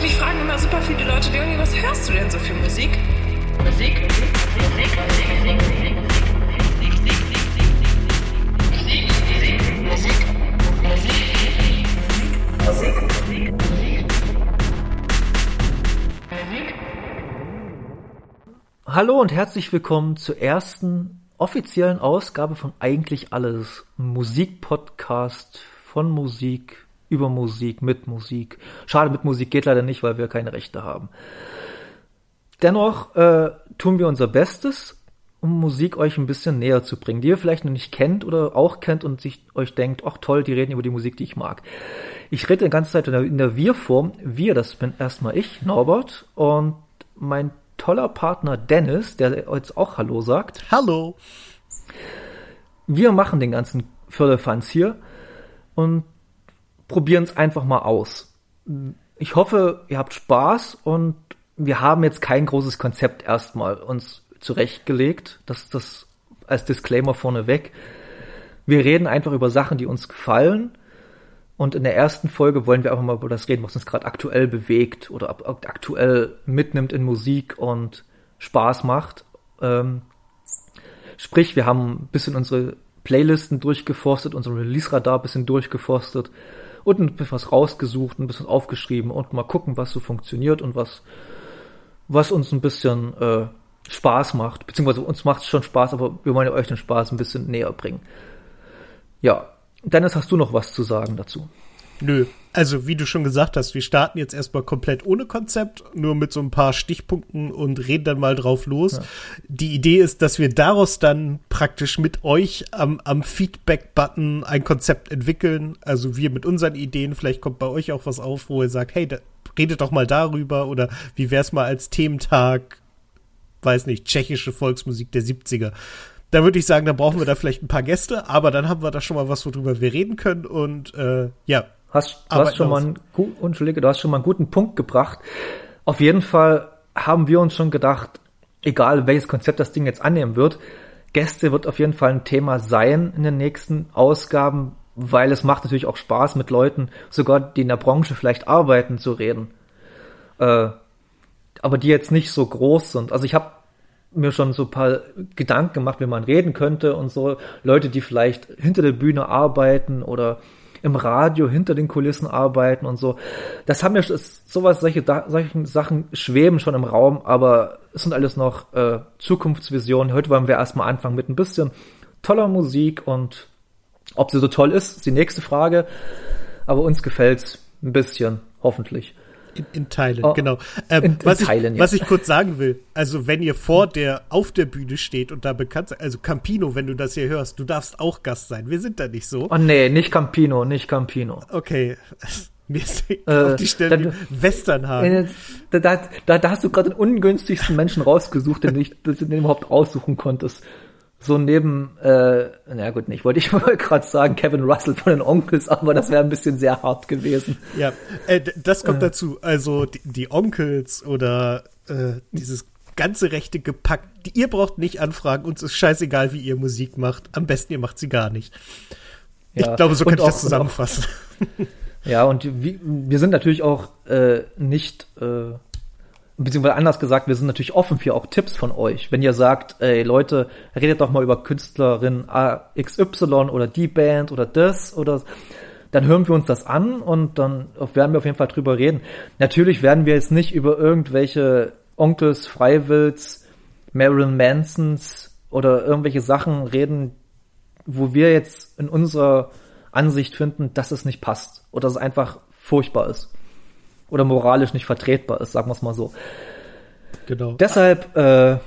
Mich fragen immer super viele Leute, Leonie, was hörst du denn so für Musik? Musik, Musik, Musik, Musik, Musik, Musik, Hallo und herzlich willkommen zur ersten offiziellen Ausgabe von Eigentlich Alles, Musikpodcast von Musik über Musik, mit Musik. Schade, mit Musik geht leider nicht, weil wir keine Rechte haben. Dennoch äh, tun wir unser Bestes, um Musik euch ein bisschen näher zu bringen, die ihr vielleicht noch nicht kennt oder auch kennt und sich euch denkt, ach toll, die reden über die Musik, die ich mag. Ich rede die ganze Zeit in der, in der Wir-Form. Wir, das bin erstmal ich, Norbert, und mein toller Partner Dennis, der jetzt auch Hallo sagt. Hallo. Wir machen den ganzen Förderfans hier und probieren es einfach mal aus. Ich hoffe, ihr habt Spaß und wir haben jetzt kein großes Konzept erstmal uns zurechtgelegt. Das das als Disclaimer vorneweg. Wir reden einfach über Sachen, die uns gefallen. Und in der ersten Folge wollen wir einfach mal über das reden, was uns gerade aktuell bewegt oder aktuell mitnimmt in Musik und Spaß macht. Ähm, sprich, wir haben ein bisschen unsere Playlisten durchgeforstet, unsere Release-Radar ein bisschen durchgeforstet und ein bisschen was rausgesucht, ein bisschen aufgeschrieben und mal gucken, was so funktioniert und was, was uns ein bisschen äh, Spaß macht. Beziehungsweise uns macht es schon Spaß, aber wir wollen euch den Spaß ein bisschen näher bringen. Ja, Dennis, hast du noch was zu sagen dazu? Nö. Also, wie du schon gesagt hast, wir starten jetzt erstmal komplett ohne Konzept, nur mit so ein paar Stichpunkten und reden dann mal drauf los. Ja. Die Idee ist, dass wir daraus dann praktisch mit euch am, am Feedback-Button ein Konzept entwickeln. Also wir mit unseren Ideen, vielleicht kommt bei euch auch was auf, wo ihr sagt, hey, da, redet doch mal darüber oder wie wär's mal als Thementag, weiß nicht, tschechische Volksmusik der 70er da würde ich sagen, da brauchen wir da vielleicht ein paar Gäste, aber dann haben wir da schon mal was, worüber wir reden können und äh, ja, Hast, du hast schon mal einen, Entschuldige, du hast schon mal einen guten Punkt gebracht. Auf jeden Fall haben wir uns schon gedacht, egal welches Konzept das Ding jetzt annehmen wird, Gäste wird auf jeden Fall ein Thema sein in den nächsten Ausgaben, weil es macht natürlich auch Spaß mit Leuten, sogar die in der Branche vielleicht arbeiten, zu reden. Äh, aber die jetzt nicht so groß sind. Also ich habe mir schon so ein paar Gedanken gemacht, wie man reden könnte und so. Leute, die vielleicht hinter der Bühne arbeiten oder im Radio hinter den Kulissen arbeiten und so. Das haben ja sowas, solche, solche Sachen schweben schon im Raum, aber es sind alles noch äh, Zukunftsvisionen. Heute wollen wir erstmal anfangen mit ein bisschen toller Musik und ob sie so toll ist, ist die nächste Frage. Aber uns gefällt's ein bisschen, hoffentlich. In, in Teilen, oh, genau. Ähm, in, in was, Teilen, ich, ja. was ich kurz sagen will, also wenn ihr vor der, auf der Bühne steht und da bekannt seid, also Campino, wenn du das hier hörst, du darfst auch Gast sein. Wir sind da nicht so. Oh nee, nicht Campino, nicht Campino. Okay. Mir ist äh, auf die Stelle dann, Westernhagen. Äh, da, da, da, da hast du gerade den ungünstigsten Menschen rausgesucht, den du, den du überhaupt aussuchen konntest so neben, äh, na gut, nicht, wollte ich mal gerade sagen, Kevin Russell von den Onkels, aber das wäre ein bisschen sehr hart gewesen. Ja, äh, das kommt äh. dazu. Also die, die Onkels oder äh, dieses ganze rechte Gepack, die, ihr braucht nicht anfragen, uns ist scheißegal, wie ihr Musik macht. Am besten ihr macht sie gar nicht. Ja, ich glaube, so kann ich das zusammenfassen. Auch, ja, und wie, wir sind natürlich auch äh, nicht äh, beziehungsweise anders gesagt, wir sind natürlich offen für auch Tipps von euch. Wenn ihr sagt, ey Leute, redet doch mal über Künstlerin XY oder die Band oder das oder dann hören wir uns das an und dann werden wir auf jeden Fall drüber reden. Natürlich werden wir jetzt nicht über irgendwelche Onkels, Freiwills, Marilyn Mansons oder irgendwelche Sachen reden, wo wir jetzt in unserer Ansicht finden, dass es nicht passt oder dass es einfach furchtbar ist oder moralisch nicht vertretbar ist, sagen wir es mal so. Genau. Deshalb, äh,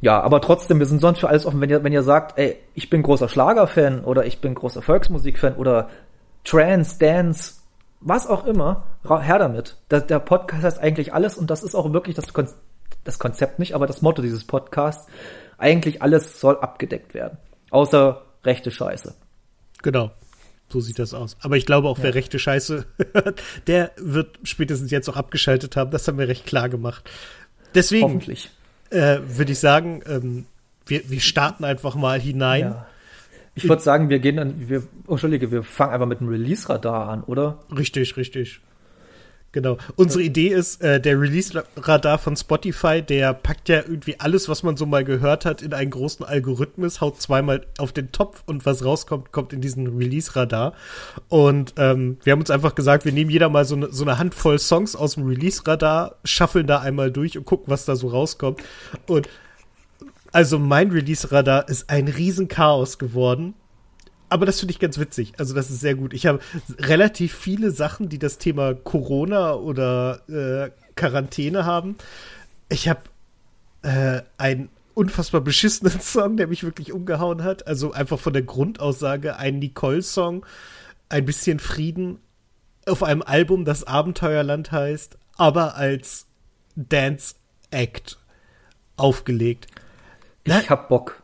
ja, aber trotzdem, wir sind sonst für alles offen. Wenn ihr, wenn ihr sagt, ey, ich bin großer Schlagerfan oder ich bin großer Volksmusikfan oder Trance, Dance, was auch immer, her damit. Der, der Podcast heißt eigentlich alles und das ist auch wirklich das, Kon das Konzept nicht, aber das Motto dieses Podcasts. Eigentlich alles soll abgedeckt werden. Außer rechte Scheiße. Genau. So sieht das aus. Aber ich glaube auch, ja. wer rechte Scheiße hört, der wird spätestens jetzt auch abgeschaltet haben. Das haben wir recht klar gemacht. Deswegen äh, würde ich sagen, ähm, wir, wir starten einfach mal hinein. Ja. Ich würde sagen, wir gehen dann, wir, oh, Entschuldige, wir fangen einfach mit dem Release-Radar an, oder? Richtig, richtig. Genau. Unsere Idee ist, äh, der Release-Radar von Spotify, der packt ja irgendwie alles, was man so mal gehört hat, in einen großen Algorithmus, haut zweimal auf den Topf und was rauskommt, kommt in diesen Release-Radar. Und ähm, wir haben uns einfach gesagt, wir nehmen jeder mal so, ne, so eine Handvoll Songs aus dem Release-Radar, schaffeln da einmal durch und gucken, was da so rauskommt. Und also mein Release-Radar ist ein Riesenchaos geworden aber das finde ich ganz witzig. Also das ist sehr gut. Ich habe relativ viele Sachen, die das Thema Corona oder äh, Quarantäne haben. Ich habe äh, einen unfassbar beschissenen Song, der mich wirklich umgehauen hat. Also einfach von der Grundaussage ein Nicole-Song, ein bisschen Frieden auf einem Album, das Abenteuerland heißt, aber als Dance Act aufgelegt. Ich hab Bock.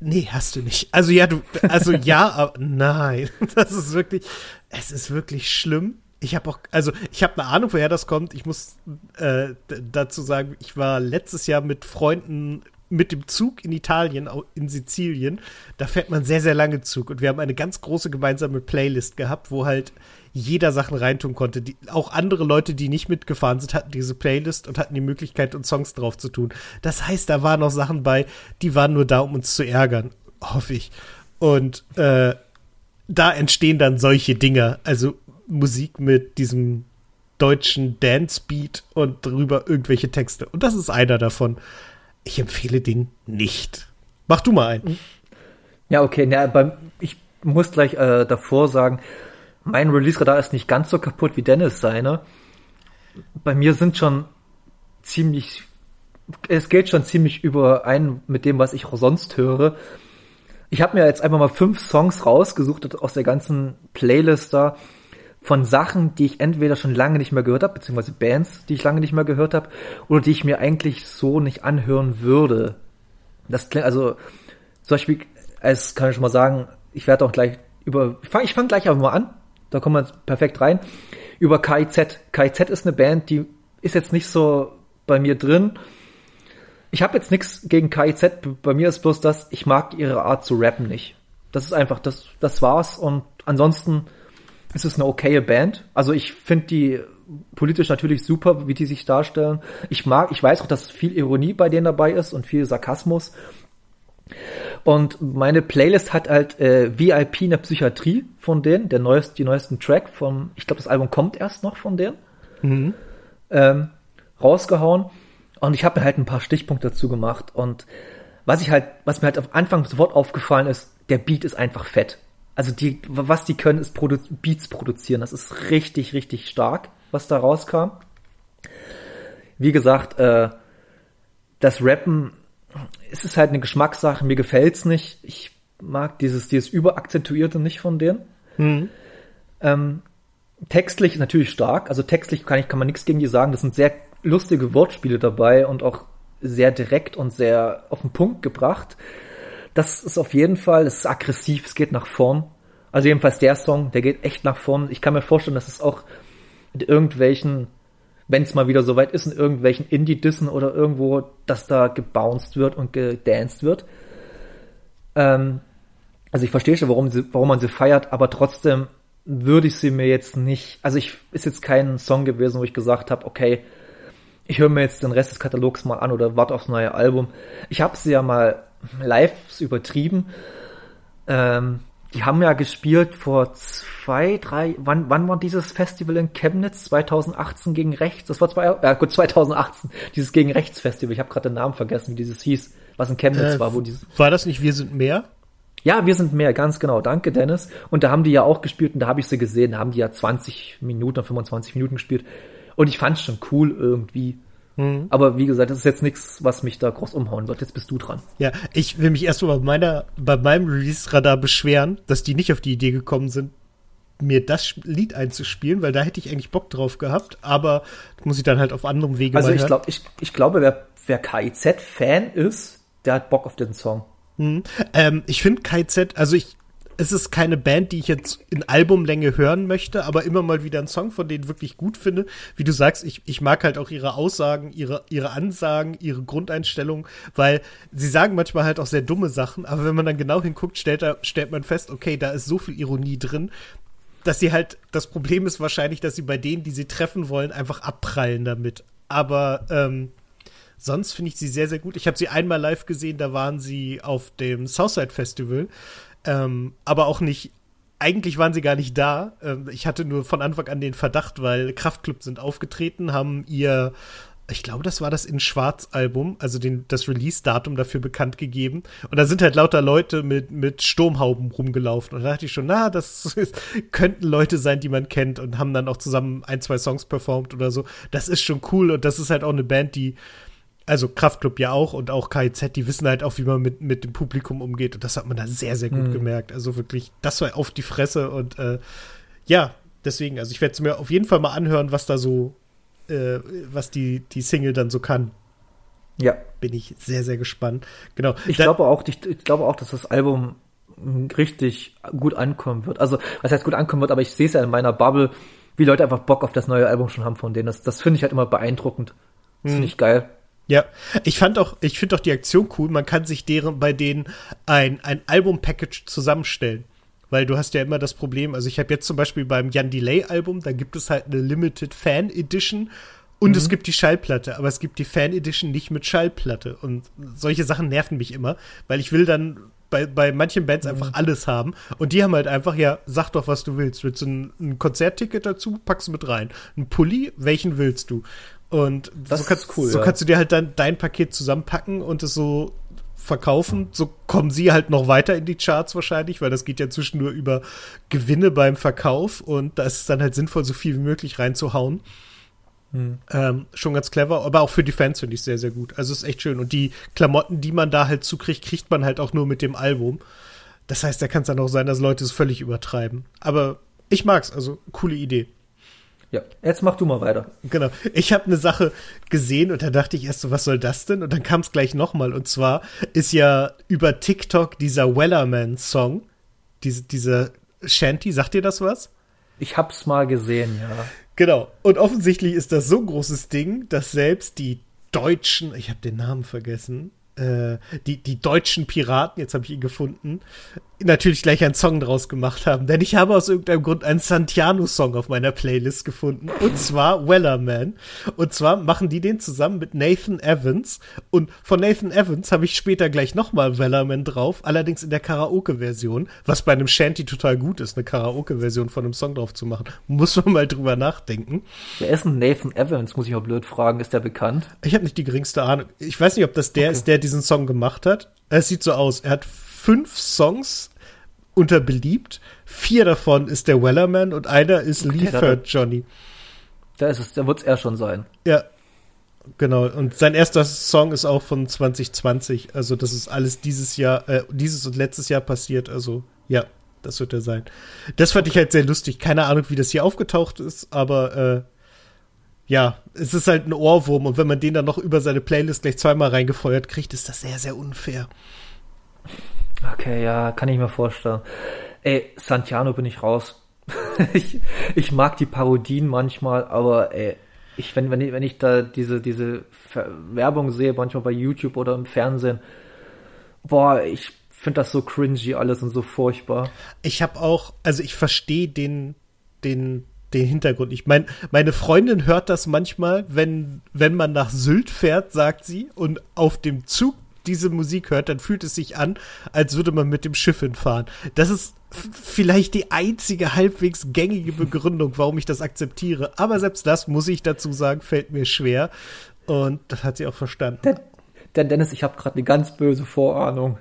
Nee, hast du nicht. Also ja, du, also ja, aber nein. Das ist wirklich, es ist wirklich schlimm. Ich habe auch, also ich habe eine Ahnung, woher das kommt. Ich muss äh, dazu sagen, ich war letztes Jahr mit Freunden mit dem Zug in Italien, in Sizilien. Da fährt man sehr, sehr lange Zug. Und wir haben eine ganz große gemeinsame Playlist gehabt, wo halt jeder Sachen reintun konnte. Die, auch andere Leute, die nicht mitgefahren sind, hatten diese Playlist und hatten die Möglichkeit, uns Songs drauf zu tun. Das heißt, da waren noch Sachen bei, die waren nur da, um uns zu ärgern, hoffe ich. Und äh, da entstehen dann solche Dinge, also Musik mit diesem deutschen Dance-Beat und drüber irgendwelche Texte. Und das ist einer davon. Ich empfehle den nicht. Mach du mal einen. Ja, okay. Ja, beim, ich muss gleich äh, davor sagen, mein Release-Radar ist nicht ganz so kaputt wie Dennis seine. Bei mir sind schon ziemlich, es geht schon ziemlich überein mit dem, was ich sonst höre. Ich habe mir jetzt einfach mal fünf Songs rausgesucht aus der ganzen Playlist da von Sachen, die ich entweder schon lange nicht mehr gehört habe, beziehungsweise Bands, die ich lange nicht mehr gehört habe, oder die ich mir eigentlich so nicht anhören würde. Das klingt also zum Beispiel, es kann ich schon mal sagen, ich werde auch gleich über, ich fange fang gleich einfach mal an da kommen wir perfekt rein. Über KIZ. KIZ ist eine Band, die ist jetzt nicht so bei mir drin. Ich habe jetzt nichts gegen KIZ. Bei mir ist bloß das, ich mag ihre Art zu rappen nicht. Das ist einfach, das, das war's. Und ansonsten ist es eine okaye Band. Also ich finde die politisch natürlich super, wie die sich darstellen. Ich mag, ich weiß auch, dass viel Ironie bei denen dabei ist und viel Sarkasmus. Und meine Playlist hat halt äh, VIP in der Psychiatrie von denen, der neueste, die neuesten Track vom, ich glaube, das Album kommt erst noch von denen, mhm. ähm, rausgehauen. Und ich habe mir halt ein paar Stichpunkte dazu gemacht. Und was ich halt, was mir halt am Anfang sofort aufgefallen ist, der Beat ist einfach fett. Also die, was die können, ist Produ Beats produzieren. Das ist richtig, richtig stark, was da rauskam. Wie gesagt, äh, das Rappen es ist halt eine Geschmackssache, mir gefällt's nicht. Ich mag dieses, dieses Überakzentuierte nicht von denen. Mhm. Ähm, textlich natürlich stark, also textlich kann ich, kann man nichts gegen die sagen. Das sind sehr lustige Wortspiele dabei und auch sehr direkt und sehr auf den Punkt gebracht. Das ist auf jeden Fall, es ist aggressiv, es geht nach vorn. Also jedenfalls der Song, der geht echt nach vorn. Ich kann mir vorstellen, dass es auch mit irgendwelchen wenn es mal wieder soweit ist, in irgendwelchen Indie-Dissen oder irgendwo, dass da gebounced wird und gedanced wird. Ähm, also ich verstehe schon, warum, sie, warum man sie feiert, aber trotzdem würde ich sie mir jetzt nicht, also ich ist jetzt kein Song gewesen, wo ich gesagt habe, okay, ich höre mir jetzt den Rest des Katalogs mal an oder warte aufs neue Album. Ich habe sie ja mal live übertrieben. Ähm, die haben ja gespielt vor zwei, drei, wann, wann war dieses Festival in Chemnitz? 2018 gegen rechts? Das war zwei, ja gut, 2018, dieses gegen rechts Festival. Ich habe gerade den Namen vergessen, wie dieses hieß, was in Chemnitz äh, war, wo dieses. War das nicht Wir sind mehr? Ja, wir sind mehr, ganz genau. Danke, Dennis. Und da haben die ja auch gespielt und da habe ich sie gesehen, da haben die ja 20 Minuten, 25 Minuten gespielt. Und ich fand es schon cool irgendwie. Mhm. Aber wie gesagt, das ist jetzt nichts, was mich da groß umhauen wird. Jetzt bist du dran. Ja, ich will mich erst mal bei, meiner, bei meinem Release-Radar beschweren, dass die nicht auf die Idee gekommen sind, mir das Lied einzuspielen, weil da hätte ich eigentlich Bock drauf gehabt, aber muss ich dann halt auf anderem Wege Also ich, glaub, ich, ich glaube, wer, wer KIZ-Fan ist, der hat Bock auf den Song. Mhm. Ähm, ich finde KIZ, also ich es ist keine Band, die ich jetzt in Albumlänge hören möchte, aber immer mal wieder einen Song von denen wirklich gut finde. Wie du sagst, ich, ich mag halt auch ihre Aussagen, ihre, ihre Ansagen, ihre Grundeinstellung, weil sie sagen manchmal halt auch sehr dumme Sachen, aber wenn man dann genau hinguckt, stellt, stellt man fest, okay, da ist so viel Ironie drin. Dass sie halt, das Problem ist wahrscheinlich, dass sie bei denen, die sie treffen wollen, einfach abprallen damit. Aber ähm, sonst finde ich sie sehr, sehr gut. Ich habe sie einmal live gesehen, da waren sie auf dem Southside Festival, ähm, aber auch nicht eigentlich waren sie gar nicht da. Ähm, ich hatte nur von Anfang an den Verdacht, weil Kraftclub sind aufgetreten, haben ihr ich glaube, das war das in Schwarz-Album, also den, das Release-Datum dafür bekannt gegeben. Und da sind halt lauter Leute mit, mit Sturmhauben rumgelaufen. Und da dachte ich schon, na, das ist, könnten Leute sein, die man kennt und haben dann auch zusammen ein, zwei Songs performt oder so. Das ist schon cool und das ist halt auch eine Band, die, also Kraftclub ja auch und auch KIZ, die wissen halt auch, wie man mit, mit dem Publikum umgeht. Und das hat man da sehr, sehr gut mhm. gemerkt. Also wirklich, das war auf die Fresse und äh, ja, deswegen, also ich werde es mir auf jeden Fall mal anhören, was da so äh, was die, die Single dann so kann. Ja. Bin ich sehr, sehr gespannt. Genau. Ich glaube auch, ich, ich glaube auch, dass das Album richtig gut ankommen wird. Also, was heißt gut ankommen wird, aber ich sehe es ja in meiner Bubble, wie Leute einfach Bock auf das neue Album schon haben von denen. Das, das finde ich halt immer beeindruckend. Das finde hm. ich geil. Ja, ich fand auch, ich finde auch die Aktion cool. Man kann sich deren, bei denen ein, ein Album-Package zusammenstellen weil du hast ja immer das Problem, also ich habe jetzt zum Beispiel beim Jan Delay Album, da gibt es halt eine Limited Fan Edition und mhm. es gibt die Schallplatte, aber es gibt die Fan Edition nicht mit Schallplatte und solche Sachen nerven mich immer, weil ich will dann bei, bei manchen Bands mhm. einfach alles haben und die haben halt einfach, ja, sag doch, was du willst. Willst du ein, ein Konzertticket dazu, packst du mit rein. Ein Pulli, welchen willst du? Und das so, kannst, cool, so ja. kannst du dir halt dann dein Paket zusammenpacken und es so verkaufen. So kommen sie halt noch weiter in die Charts wahrscheinlich, weil das geht ja zwischen nur über Gewinne beim Verkauf und da ist es dann halt sinnvoll, so viel wie möglich reinzuhauen. Hm. Ähm, schon ganz clever, aber auch für die Fans finde ich sehr, sehr gut. Also ist echt schön. Und die Klamotten, die man da halt zukriegt, kriegt man halt auch nur mit dem Album. Das heißt, da kann es dann auch sein, dass Leute es völlig übertreiben. Aber ich mag's, also coole Idee. Ja, jetzt mach du mal weiter. Genau. Ich habe eine Sache gesehen und da dachte ich erst so, was soll das denn? Und dann kam es gleich nochmal. Und zwar ist ja über TikTok dieser Wellerman-Song, diese, dieser Shanty, sagt dir das was? Ich hab's mal gesehen, ja. Genau. Und offensichtlich ist das so ein großes Ding, dass selbst die Deutschen, ich habe den Namen vergessen, äh, die, die deutschen Piraten, jetzt habe ich ihn gefunden, natürlich gleich einen Song draus gemacht haben. Denn ich habe aus irgendeinem Grund einen Santiano-Song auf meiner Playlist gefunden. Und zwar Wellerman. Und zwar machen die den zusammen mit Nathan Evans. Und von Nathan Evans habe ich später gleich nochmal Wellerman drauf. Allerdings in der Karaoke-Version. Was bei einem Shanty total gut ist, eine Karaoke-Version von einem Song drauf zu machen. Muss man mal drüber nachdenken. Wer ist denn Nathan Evans? Muss ich auch blöd fragen. Ist der bekannt? Ich habe nicht die geringste Ahnung. Ich weiß nicht, ob das der okay. ist, der diesen Song gemacht hat. Es sieht so aus. Er hat fünf Songs unter beliebt. Vier davon ist der Wellerman und einer ist okay, Leaford Johnny. Da ist es, da wird es er schon sein. Ja. Genau. Und sein erster Song ist auch von 2020. Also, das ist alles dieses Jahr, äh, dieses und letztes Jahr passiert. Also, ja, das wird er sein. Das fand ich halt sehr lustig. Keine Ahnung, wie das hier aufgetaucht ist, aber äh, ja, es ist halt ein Ohrwurm und wenn man den dann noch über seine Playlist gleich zweimal reingefeuert kriegt, ist das sehr, sehr unfair. Okay, ja, kann ich mir vorstellen. Ey, Santiano bin ich raus. ich, ich mag die Parodien manchmal, aber ey, ich, wenn, wenn, ich, wenn ich da diese, diese Werbung sehe, manchmal bei YouTube oder im Fernsehen, boah, ich finde das so cringy alles und so furchtbar. Ich habe auch, also ich verstehe den, den, den Hintergrund. Ich meine, meine Freundin hört das manchmal, wenn, wenn man nach Sylt fährt, sagt sie, und auf dem Zug diese Musik hört, dann fühlt es sich an, als würde man mit dem Schiff hinfahren. Das ist vielleicht die einzige halbwegs gängige Begründung, warum ich das akzeptiere. Aber selbst das, muss ich dazu sagen, fällt mir schwer. Und das hat sie auch verstanden. Denn, denn Dennis, ich habe gerade eine ganz böse Vorahnung,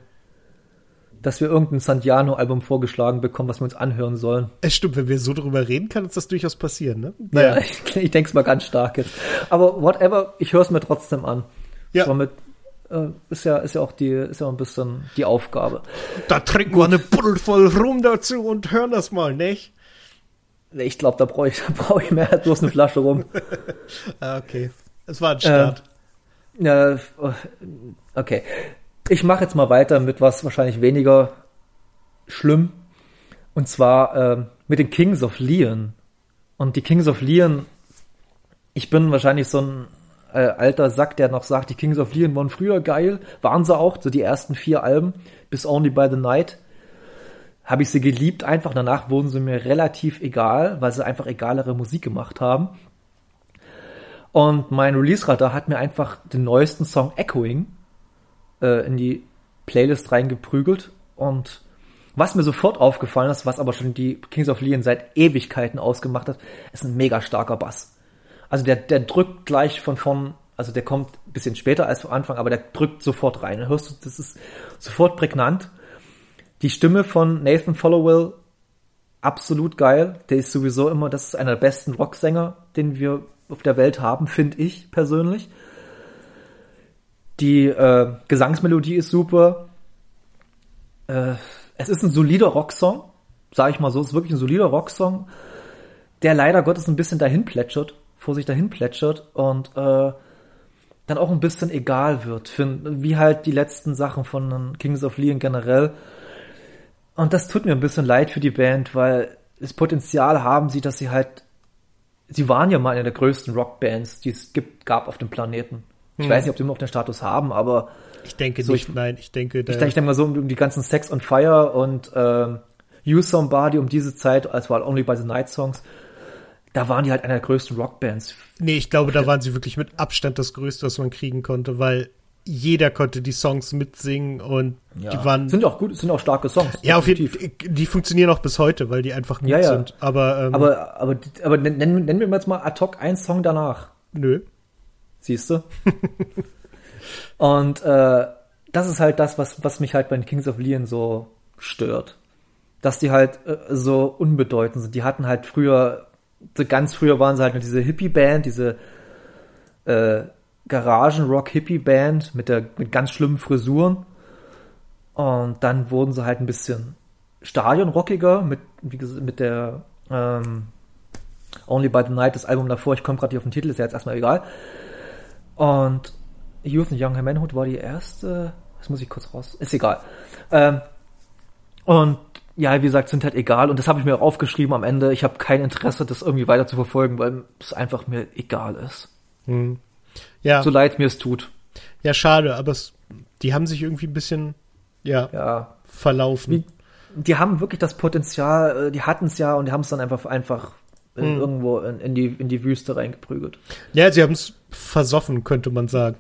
dass wir irgendein Santiano-Album vorgeschlagen bekommen, was wir uns anhören sollen. Es stimmt, wenn wir so drüber reden, kann uns das durchaus passieren, ne? Naja, ja, ich, ich denke es mal ganz stark jetzt. Aber whatever, ich höre es mir trotzdem an. Ja. So mit äh, ist ja, ist ja auch die, ist ja ein bisschen die Aufgabe. Da trinken wir eine Buddel voll rum dazu und hören das mal, nicht? Ich glaube, da brauche ich, brauch ich mehr als bloß eine Flasche rum. ah, okay. Es war ein Start. Äh, ja, okay. Ich mache jetzt mal weiter mit was wahrscheinlich weniger schlimm. Und zwar äh, mit den Kings of Leon. Und die Kings of Leon, ich bin wahrscheinlich so ein äh, alter Sack, der noch sagt, die Kings of Leon waren früher geil, waren sie auch, so die ersten vier Alben, bis Only by the Night. habe ich sie geliebt einfach. Danach wurden sie mir relativ egal, weil sie einfach egalere Musik gemacht haben. Und mein Release-Radar hat mir einfach den neuesten Song Echoing äh, in die Playlist reingeprügelt. Und was mir sofort aufgefallen ist, was aber schon die Kings of Leon seit Ewigkeiten ausgemacht hat, ist ein mega starker Bass. Also der, der drückt gleich von vorn, also der kommt ein bisschen später als am Anfang, aber der drückt sofort rein. Hörst du, das ist sofort prägnant. Die Stimme von Nathan Followell, absolut geil. Der ist sowieso immer, das ist einer der besten Rocksänger, den wir auf der Welt haben, finde ich persönlich. Die äh, Gesangsmelodie ist super. Äh, es ist ein solider Rocksong, sage ich mal so. Es ist wirklich ein solider Rocksong, der leider Gottes ein bisschen dahin plätschert, vor sich dahin plätschert und äh, dann auch ein bisschen egal wird, für, wie halt die letzten Sachen von Kings of Leon generell. Und das tut mir ein bisschen leid für die Band, weil das Potenzial haben sie, dass sie halt, sie waren ja mal eine der größten Rockbands, die es gibt, gab auf dem Planeten. Ich hm. weiß nicht, ob sie immer noch den Status haben, aber ich denke so, nicht, ich, nein, ich denke, ich denke, ich denke mal so um, um, die ganzen Sex on Fire und ähm, You Somebody um diese Zeit, als war Only by the Night Songs, da waren die halt einer der größten Rockbands. Nee, ich glaube, da waren sie wirklich mit Abstand das Größte, was man kriegen konnte, weil jeder konnte die Songs mitsingen und ja. die waren. Sind auch gut, sind auch starke Songs. Ja, auf jeden Fall. Die funktionieren auch bis heute, weil die einfach gut ja, ja. sind. Aber, ähm, aber, aber, aber nennen, nennen wir jetzt mal ad hoc einen Song danach. Nö. Siehst du? und äh, das ist halt das, was, was mich halt bei den Kings of Leon so stört. Dass die halt äh, so unbedeutend sind. Die hatten halt früher, ganz früher waren sie halt diese Hippie-Band, diese äh, Garagen-Rock-Hippie-Band mit, mit ganz schlimmen Frisuren. Und dann wurden sie halt ein bisschen stadionrockiger mit, wie gesagt, mit der ähm, Only by the Night, das Album davor. Ich komme gerade hier auf den Titel, ist ja jetzt erstmal egal. Und Youth and Young Manhood war die erste. Das muss ich kurz raus. Ist egal. Ähm, und ja, wie gesagt, sind halt egal. Und das habe ich mir auch aufgeschrieben am Ende. Ich habe kein Interesse, das irgendwie weiter zu verfolgen, weil es einfach mir egal ist. Hm. Ja. So leid mir es tut. Ja, schade, aber es, die haben sich irgendwie ein bisschen, ja, ja. verlaufen. Die, die haben wirklich das Potenzial, äh, die hatten es ja und die haben es dann einfach, einfach hm. irgendwo in, in, die, in die Wüste reingeprügelt. Ja, sie haben es versoffen, könnte man sagen.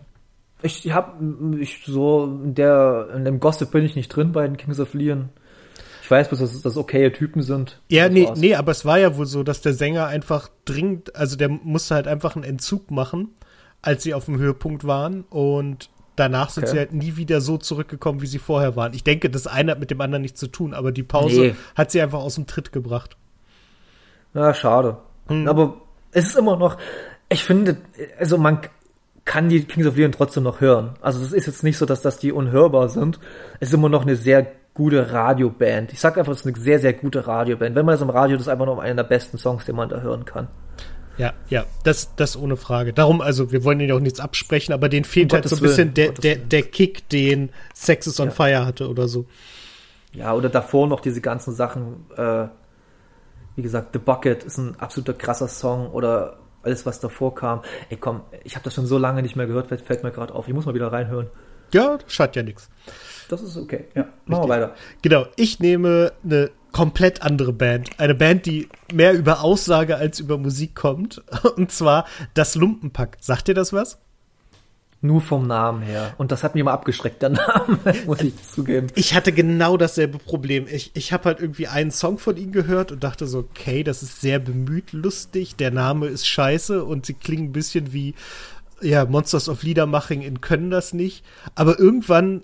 Ich habe ich so in der in dem Gossip bin ich nicht drin bei den Kings of Leon. Ich weiß bloß, dass das okaye Typen sind. Ja, nee, nee, aber es war ja wohl so, dass der Sänger einfach dringend, also der musste halt einfach einen Entzug machen als sie auf dem Höhepunkt waren und danach sind okay. sie halt nie wieder so zurückgekommen, wie sie vorher waren. Ich denke, das eine hat mit dem anderen nichts zu tun, aber die Pause nee. hat sie einfach aus dem Tritt gebracht. Ja, schade. Hm. Aber es ist immer noch, ich finde, also man kann die Kings of Leon trotzdem noch hören. Also es ist jetzt nicht so, dass das die unhörbar sind. Es ist immer noch eine sehr gute Radioband. Ich sag einfach, es ist eine sehr, sehr gute Radioband. Wenn man das im Radio, das ist einfach noch einer der besten Songs, den man da hören kann. Ja, ja, das, das ohne Frage. Darum, also, wir wollen ihnen auch nichts absprechen, aber denen fehlt um halt so ein bisschen der, der, der Kick, den Sex is on ja. Fire hatte oder so. Ja, oder davor noch diese ganzen Sachen, äh, wie gesagt, The Bucket ist ein absoluter krasser Song oder alles, was davor kam. Ey, komm, ich habe das schon so lange nicht mehr gehört, fällt, fällt mir gerade auf. Ich muss mal wieder reinhören. Ja, schadet ja nichts. Das ist okay. Ja, machen wir weiter. Genau, ich nehme eine komplett andere Band. Eine Band, die mehr über Aussage als über Musik kommt. Und zwar das Lumpenpack. Sagt dir das was? Nur vom Namen her. Und das hat mich immer abgeschreckt, der Name, muss ich zugeben. Ich hatte genau dasselbe Problem. Ich, ich habe halt irgendwie einen Song von ihnen gehört und dachte so, okay, das ist sehr bemüht, lustig. Der Name ist scheiße und sie klingen ein bisschen wie ja, Monsters of Liedermaching in Können das nicht. Aber irgendwann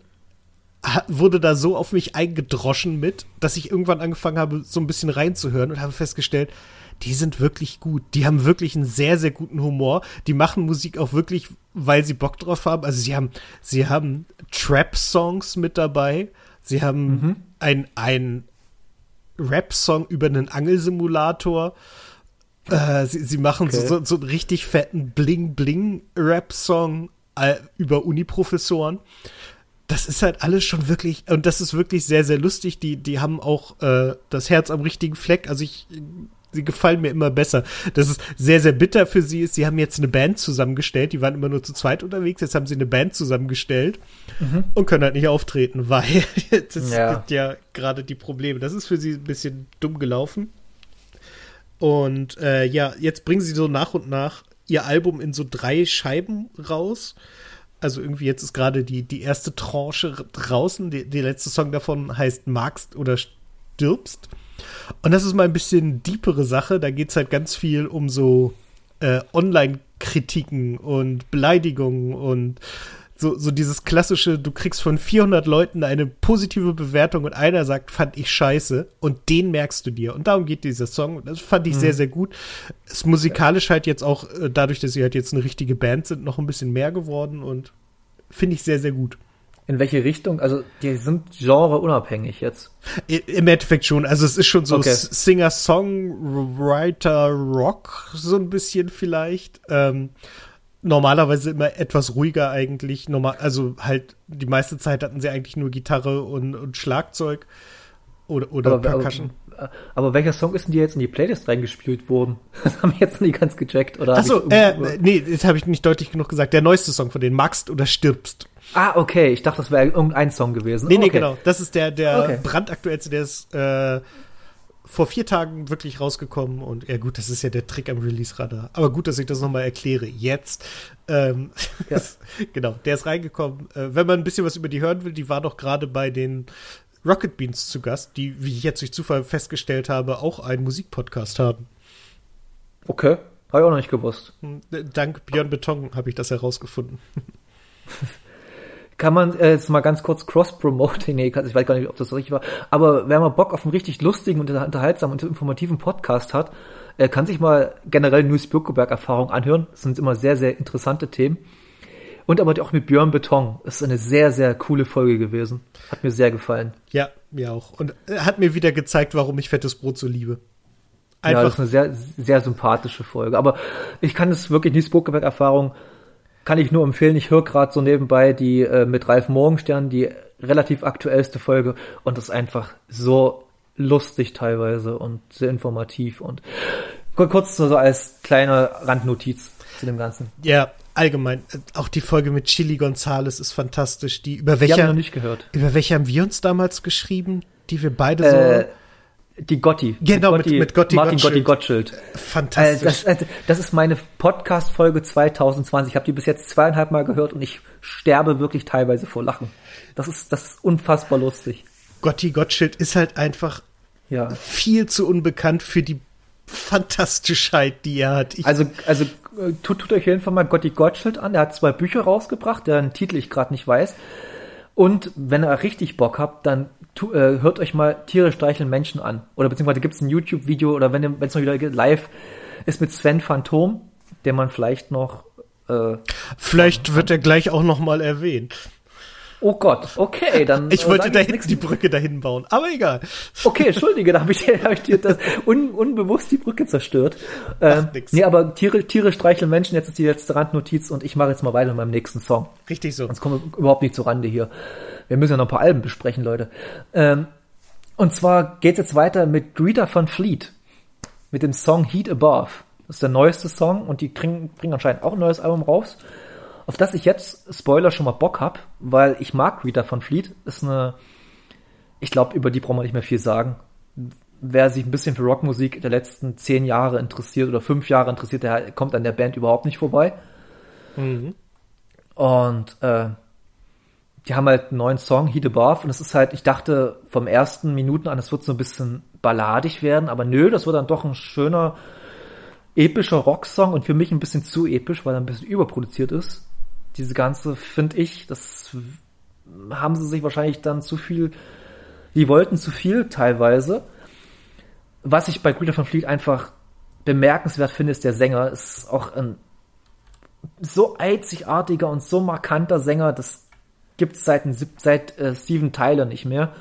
wurde da so auf mich eingedroschen mit, dass ich irgendwann angefangen habe, so ein bisschen reinzuhören und habe festgestellt, die sind wirklich gut. Die haben wirklich einen sehr, sehr guten Humor. Die machen Musik auch wirklich, weil sie Bock drauf haben. Also sie haben, sie haben Trap-Songs mit dabei. Sie haben mhm. ein, ein Rap-Song über einen Angelsimulator. Äh, sie, sie machen okay. so, so einen richtig fetten Bling-Bling-Rap-Song äh, über Uniprofessoren das ist halt alles schon wirklich, und das ist wirklich sehr, sehr lustig. Die, die haben auch äh, das Herz am richtigen Fleck. Also ich sie gefallen mir immer besser. Das ist sehr, sehr bitter für sie ist, sie haben jetzt eine Band zusammengestellt, die waren immer nur zu zweit unterwegs, jetzt haben sie eine Band zusammengestellt mhm. und können halt nicht auftreten, weil das ja. gibt ja gerade die Probleme. Das ist für sie ein bisschen dumm gelaufen. Und äh, ja, jetzt bringen sie so nach und nach ihr Album in so drei Scheiben raus. Also irgendwie jetzt ist gerade die, die erste Tranche draußen. Die, der letzte Song davon heißt Magst oder stirbst. Und das ist mal ein bisschen deepere Sache. Da geht es halt ganz viel um so äh, Online-Kritiken und Beleidigungen und so, so dieses klassische, du kriegst von 400 Leuten eine positive Bewertung und einer sagt, fand ich scheiße und den merkst du dir. Und darum geht dieser Song. Das fand ich mhm. sehr, sehr gut. Ist musikalisch halt jetzt auch, äh, dadurch, dass sie halt jetzt eine richtige Band sind, noch ein bisschen mehr geworden und finde ich sehr, sehr gut. In welche Richtung? Also, die sind genreunabhängig jetzt. Im Endeffekt schon. Also, es ist schon so okay. Singer-Songwriter-Rock, so ein bisschen vielleicht. Ähm, normalerweise immer etwas ruhiger eigentlich. Normal, also halt, die meiste Zeit hatten sie eigentlich nur Gitarre und, und Schlagzeug oder, oder aber, Percussion. Aber, aber, welcher Song ist denn dir jetzt in die Playlist reingespielt worden? Das haben wir jetzt nicht ganz gecheckt, oder? Achso, äh, nee, das habe ich nicht deutlich genug gesagt. Der neueste Song von denen, Magst oder stirbst. Ah, okay. Ich dachte, das wäre irgendein Song gewesen. Nee, nee, genau. Das ist der, der okay. brandaktuellste, der ist äh, vor vier Tagen wirklich rausgekommen. Und ja, gut, das ist ja der Trick am Release-Radar. Aber gut, dass ich das nochmal erkläre. Jetzt. Ähm, ja. genau, der ist reingekommen. Äh, wenn man ein bisschen was über die hören will, die war doch gerade bei den Rocket Beans zu Gast, die, wie ich jetzt durch Zufall festgestellt habe, auch einen Musikpodcast haben. Okay, habe ich auch noch nicht gewusst. Hm, dank Björn Beton habe ich das herausgefunden. kann man äh, jetzt mal ganz kurz cross-promoting, nee, ich weiß gar nicht, ob das richtig war, aber wenn man Bock auf einen richtig lustigen und unterhaltsamen und informativen Podcast hat, äh, kann sich mal generell News Birkeberg-Erfahrung anhören. Das sind immer sehr, sehr interessante Themen. Und aber auch mit Björn Beton. Das ist eine sehr, sehr coole Folge gewesen. Hat mir sehr gefallen. Ja, mir auch. Und äh, hat mir wieder gezeigt, warum ich fettes Brot so liebe. Einfach. Ja, das ist eine sehr, sehr sympathische Folge. Aber ich kann es wirklich, News Birkeberg-Erfahrung, kann ich nur empfehlen. Ich höre gerade so nebenbei die äh, mit Ralf Morgenstern, die relativ aktuellste Folge und das ist einfach so lustig teilweise und sehr informativ und kurz so als kleine Randnotiz zu dem Ganzen. Ja, allgemein. Auch die Folge mit Chili Gonzales ist fantastisch. Die über welche haben wir noch nicht gehört. Über welche haben wir uns damals geschrieben, die wir beide so äh, die Gotti. Genau, mit, Gotti, mit, Gotti Martin Gotti Gottschild. Fantastisch. Äh, das, das, ist meine Podcast-Folge 2020. Ich habe die bis jetzt zweieinhalb Mal gehört und ich sterbe wirklich teilweise vor Lachen. Das ist, das ist unfassbar lustig. Gotti Gottschild ist halt einfach ja. viel zu unbekannt für die Fantastischheit, die er hat. Ich also, also äh, tut, tut euch jeden mal Gotti Gottschild an. Der hat zwei Bücher rausgebracht, deren Titel ich gerade nicht weiß. Und wenn ihr richtig Bock habt, dann tu, äh, hört euch mal Tiere streicheln Menschen an. Oder beziehungsweise gibt es ein YouTube-Video oder wenn es mal wieder live ist mit Sven Phantom, den man vielleicht noch. Äh, vielleicht wird er gleich auch noch mal erwähnt. Oh Gott, okay, dann. Ich wollte da hinten die Brücke dahin bauen, aber egal. Okay, entschuldige, da habe ich, hab ich dir das un, unbewusst die Brücke zerstört. Ähm, nee, aber Tiere, Tiere streicheln Menschen, jetzt ist die letzte Randnotiz und ich mache jetzt mal weiter mit meinem nächsten Song. Richtig so. Sonst kommen wir überhaupt nicht zur Rande hier. Wir müssen ja noch ein paar Alben besprechen, Leute. Ähm, und zwar geht es jetzt weiter mit Greta von Fleet. Mit dem Song Heat Above. Das ist der neueste Song und die bringen, bringen anscheinend auch ein neues Album raus. Auf das ich jetzt, Spoiler, schon mal Bock hab, weil ich mag Greta von Fleet. Ist eine, ich glaube, über die brauchen wir nicht mehr viel sagen. Wer sich ein bisschen für Rockmusik der letzten zehn Jahre interessiert oder fünf Jahre interessiert, der kommt an der Band überhaupt nicht vorbei. Mhm. Und äh, die haben halt einen neuen Song, Heat Above, und es ist halt, ich dachte vom ersten Minuten an, es wird so ein bisschen balladig werden, aber nö, das wird dann doch ein schöner, epischer Rocksong und für mich ein bisschen zu episch, weil er ein bisschen überproduziert ist. Diese ganze, finde ich, das haben sie sich wahrscheinlich dann zu viel, die wollten zu viel teilweise. Was ich bei Greta von Fleet einfach bemerkenswert finde, ist der Sänger, ist auch ein so einzigartiger und so markanter Sänger, das gibt's seit, seit äh, Steven Tyler nicht mehr.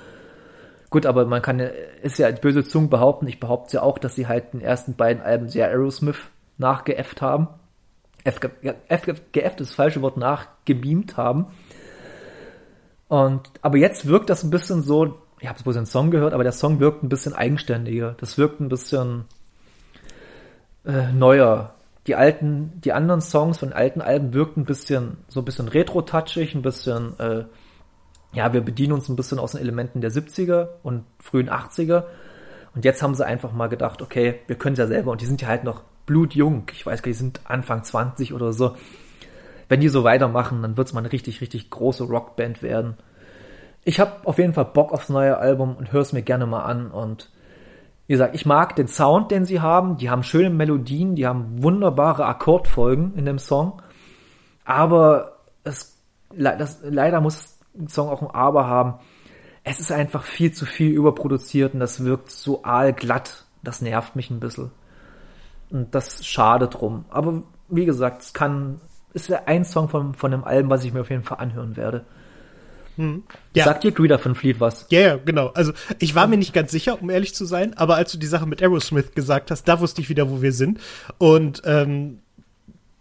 Gut, aber man kann, ist ja böse Zungen behaupten, ich behaupte ja auch, dass sie halt den ersten beiden Alben sehr Aerosmith nachgeäfft haben. F, F, geäfft ist das falsche Wort, nachgebeamt haben. Und, aber jetzt wirkt das ein bisschen so, ich habe bloß einen Song gehört, aber der Song wirkt ein bisschen eigenständiger. Das wirkt ein bisschen, äh, neuer. Die alten, die anderen Songs von alten Alben wirkten ein bisschen, so ein bisschen retro-touchig, ein bisschen, äh, ja, wir bedienen uns ein bisschen aus den Elementen der 70er und frühen 80er. Und jetzt haben sie einfach mal gedacht, okay, wir können es ja selber. Und die sind ja halt noch blutjung. Ich weiß gar nicht, die sind Anfang 20 oder so. Wenn die so weitermachen, dann wird es mal eine richtig, richtig große Rockband werden. Ich habe auf jeden Fall Bock aufs neue Album und höre es mir gerne mal an. Und wie gesagt, ich mag den Sound, den sie haben. Die haben schöne Melodien, die haben wunderbare Akkordfolgen in dem Song. Aber es, das, leider muss ein Song auch ein Aber haben. Es ist einfach viel zu viel überproduziert und das wirkt so aalglatt. Das nervt mich ein bisschen. Und das schade drum. Aber wie gesagt, es kann, ist ein Song von, von dem Album, was ich mir auf jeden Fall anhören werde. Hm. Ja. Sagt dir Greeder von Fleet was? Ja, ja, genau. Also ich war mir nicht ganz sicher, um ehrlich zu sein, aber als du die Sache mit Aerosmith gesagt hast, da wusste ich wieder, wo wir sind. Und ähm,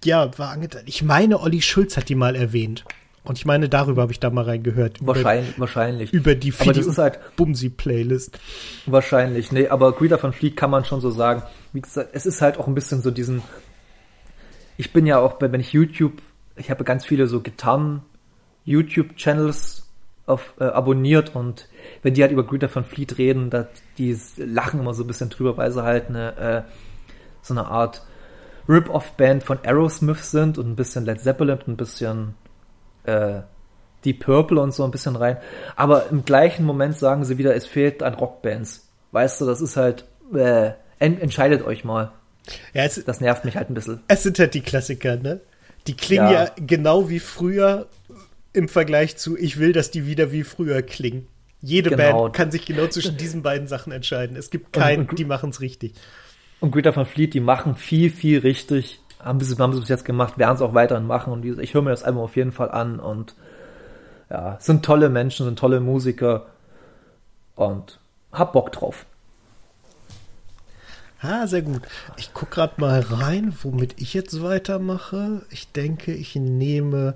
ja, war angetan. Ich meine, Olli Schulz hat die mal erwähnt. Und ich meine, darüber habe ich da mal reingehört. Wahrscheinlich, über, wahrscheinlich. Über die Fidi das ist halt Bumsi-Playlist. Wahrscheinlich, nee, aber Greeder von Fleet kann man schon so sagen. Wie gesagt, es ist halt auch ein bisschen so diesen. Ich bin ja auch, wenn ich YouTube, ich habe ganz viele so Gitarren YouTube-Channels auf, äh, abonniert und wenn die halt über Greta von Fleet reden, da, die lachen immer so ein bisschen drüber, weil sie halt eine, äh, so eine Art Rip-Off-Band von Aerosmith sind und ein bisschen Led Zeppelin und ein bisschen äh, Deep Purple und so ein bisschen rein. Aber im gleichen Moment sagen sie wieder, es fehlt an Rockbands. Weißt du, das ist halt, äh, en entscheidet euch mal. Ja, es, das nervt mich halt ein bisschen. Es sind halt die Klassiker, ne? Die klingen ja, ja genau wie früher im Vergleich zu, ich will, dass die wieder wie früher klingen. Jede genau. Band kann sich genau zwischen diesen beiden Sachen entscheiden. Es gibt keinen, die machen es richtig. Und Greta van Fleet, die machen viel, viel richtig. Haben sie, haben sie bis jetzt gemacht, werden es auch weiterhin machen. Und ich höre mir das Album auf jeden Fall an. Und ja, sind tolle Menschen, sind tolle Musiker. Und hab Bock drauf. Ah, sehr gut. Ich gucke gerade mal rein, womit ich jetzt weitermache. Ich denke, ich nehme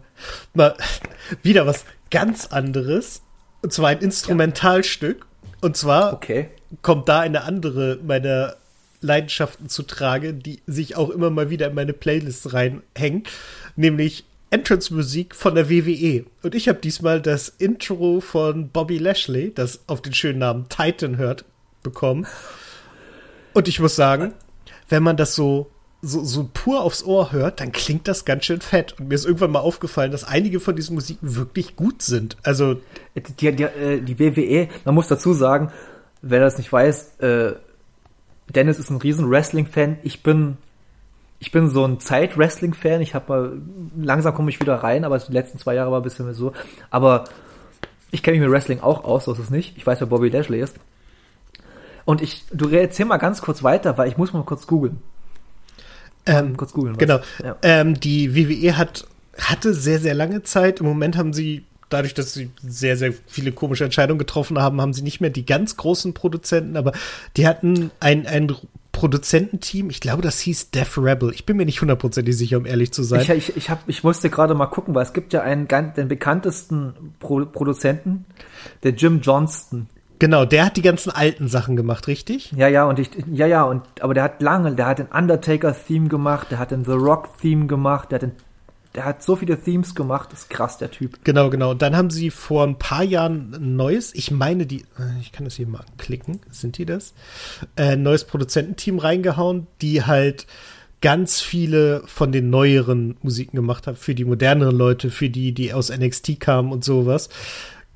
mal wieder was ganz anderes. Und zwar ein Instrumentalstück. Und zwar okay. kommt da eine andere meiner Leidenschaften zu Trage, die sich auch immer mal wieder in meine Playlist reinhängt. Nämlich Entrance-Musik von der WWE. Und ich habe diesmal das Intro von Bobby Lashley, das auf den schönen Namen Titan hört, bekommen. Und ich muss sagen, wenn man das so, so, so pur aufs Ohr hört, dann klingt das ganz schön fett. Und mir ist irgendwann mal aufgefallen, dass einige von diesen Musiken wirklich gut sind. Also. Die, die, äh, die WWE, man muss dazu sagen, wer das nicht weiß, äh, Dennis ist ein riesen Wrestling-Fan. Ich bin ich bin so ein Zeit-Wrestling-Fan. Ich habe mal langsam komme ich wieder rein, aber die letzten zwei Jahre war ein bisschen so. Aber ich kenne mich mit Wrestling auch aus, so ist es nicht. Ich weiß, wer Bobby Lashley ist. Und ich, du erzähl mal ganz kurz weiter, weil ich muss mal kurz googeln. Ähm, kurz googeln. Genau. Ja. Ähm, die WWE hat, hatte sehr, sehr lange Zeit. Im Moment haben sie, dadurch, dass sie sehr, sehr viele komische Entscheidungen getroffen haben, haben sie nicht mehr die ganz großen Produzenten, aber die hatten ein, ein Produzententeam, ich glaube, das hieß Def Rebel. Ich bin mir nicht hundertprozentig sicher, um ehrlich zu sein. Ich, ich, ich, hab, ich musste gerade mal gucken, weil es gibt ja einen den bekanntesten Pro Produzenten, der Jim Johnston. Genau, der hat die ganzen alten Sachen gemacht, richtig? Ja, ja, und ich, ja, ja, und, aber der hat lange, der hat den Undertaker-Theme gemacht, der hat den The Rock-Theme gemacht, der hat den, der hat so viele Themes gemacht, das ist krass, der Typ. Genau, genau. Und dann haben sie vor ein paar Jahren ein neues, ich meine, die, äh, ich kann das hier mal klicken, sind die das? Äh, neues Produzententeam reingehauen, die halt ganz viele von den neueren Musiken gemacht haben, für die moderneren Leute, für die, die aus NXT kamen und sowas.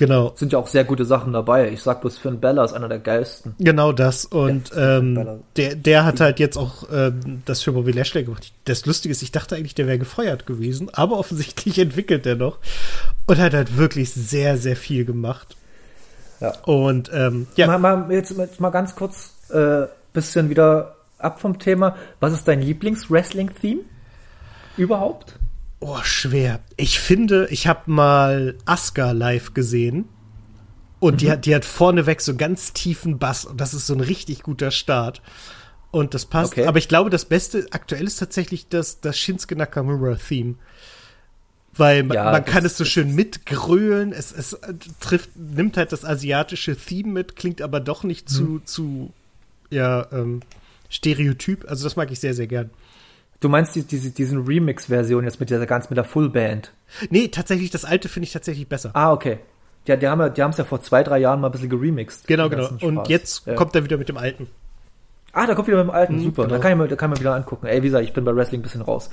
Genau. Sind ja auch sehr gute Sachen dabei. Ich sag bloß, Finn Bella ist einer der geilsten. Genau das. Und ähm, der, der hat halt jetzt auch ähm, das für Bobby Lashley gemacht. Das Lustige ist, ich dachte eigentlich, der wäre gefeuert gewesen, aber offensichtlich entwickelt er noch und hat halt wirklich sehr, sehr viel gemacht. Ja. Und ähm, ja. Mal, mal, jetzt, jetzt mal ganz kurz äh, bisschen wieder ab vom Thema. Was ist dein Lieblings-Wrestling-Theme? Überhaupt? Oh, schwer. Ich finde, ich habe mal Asuka live gesehen. Und mhm. die, hat, die hat vorneweg so ganz tiefen Bass. Und das ist so ein richtig guter Start. Und das passt. Okay. Aber ich glaube, das Beste aktuell ist tatsächlich das, das Shinsuke Nakamura-Theme. Weil man, ja, man kann es so schön mitgrölen. Es, es trifft, nimmt halt das asiatische Theme mit, klingt aber doch nicht zu, mhm. zu, ja, ähm, Stereotyp. Also das mag ich sehr, sehr gern. Du meinst die, diese, diesen Remix-Version jetzt mit dieser ganz mit der Fullband? Nee, tatsächlich, das alte finde ich tatsächlich besser. Ah, okay. Ja, die haben ja, die haben es ja vor zwei, drei Jahren mal ein bisschen geremixed. Genau, genau. Und jetzt ja. kommt er wieder mit dem alten. Ah, da kommt wieder mit dem alten, Mhm, super. genau. Da kann ich mir, da kann ich mir wieder angucken. Ey, wie gesagt, ich bin bei Wrestling ein bisschen raus.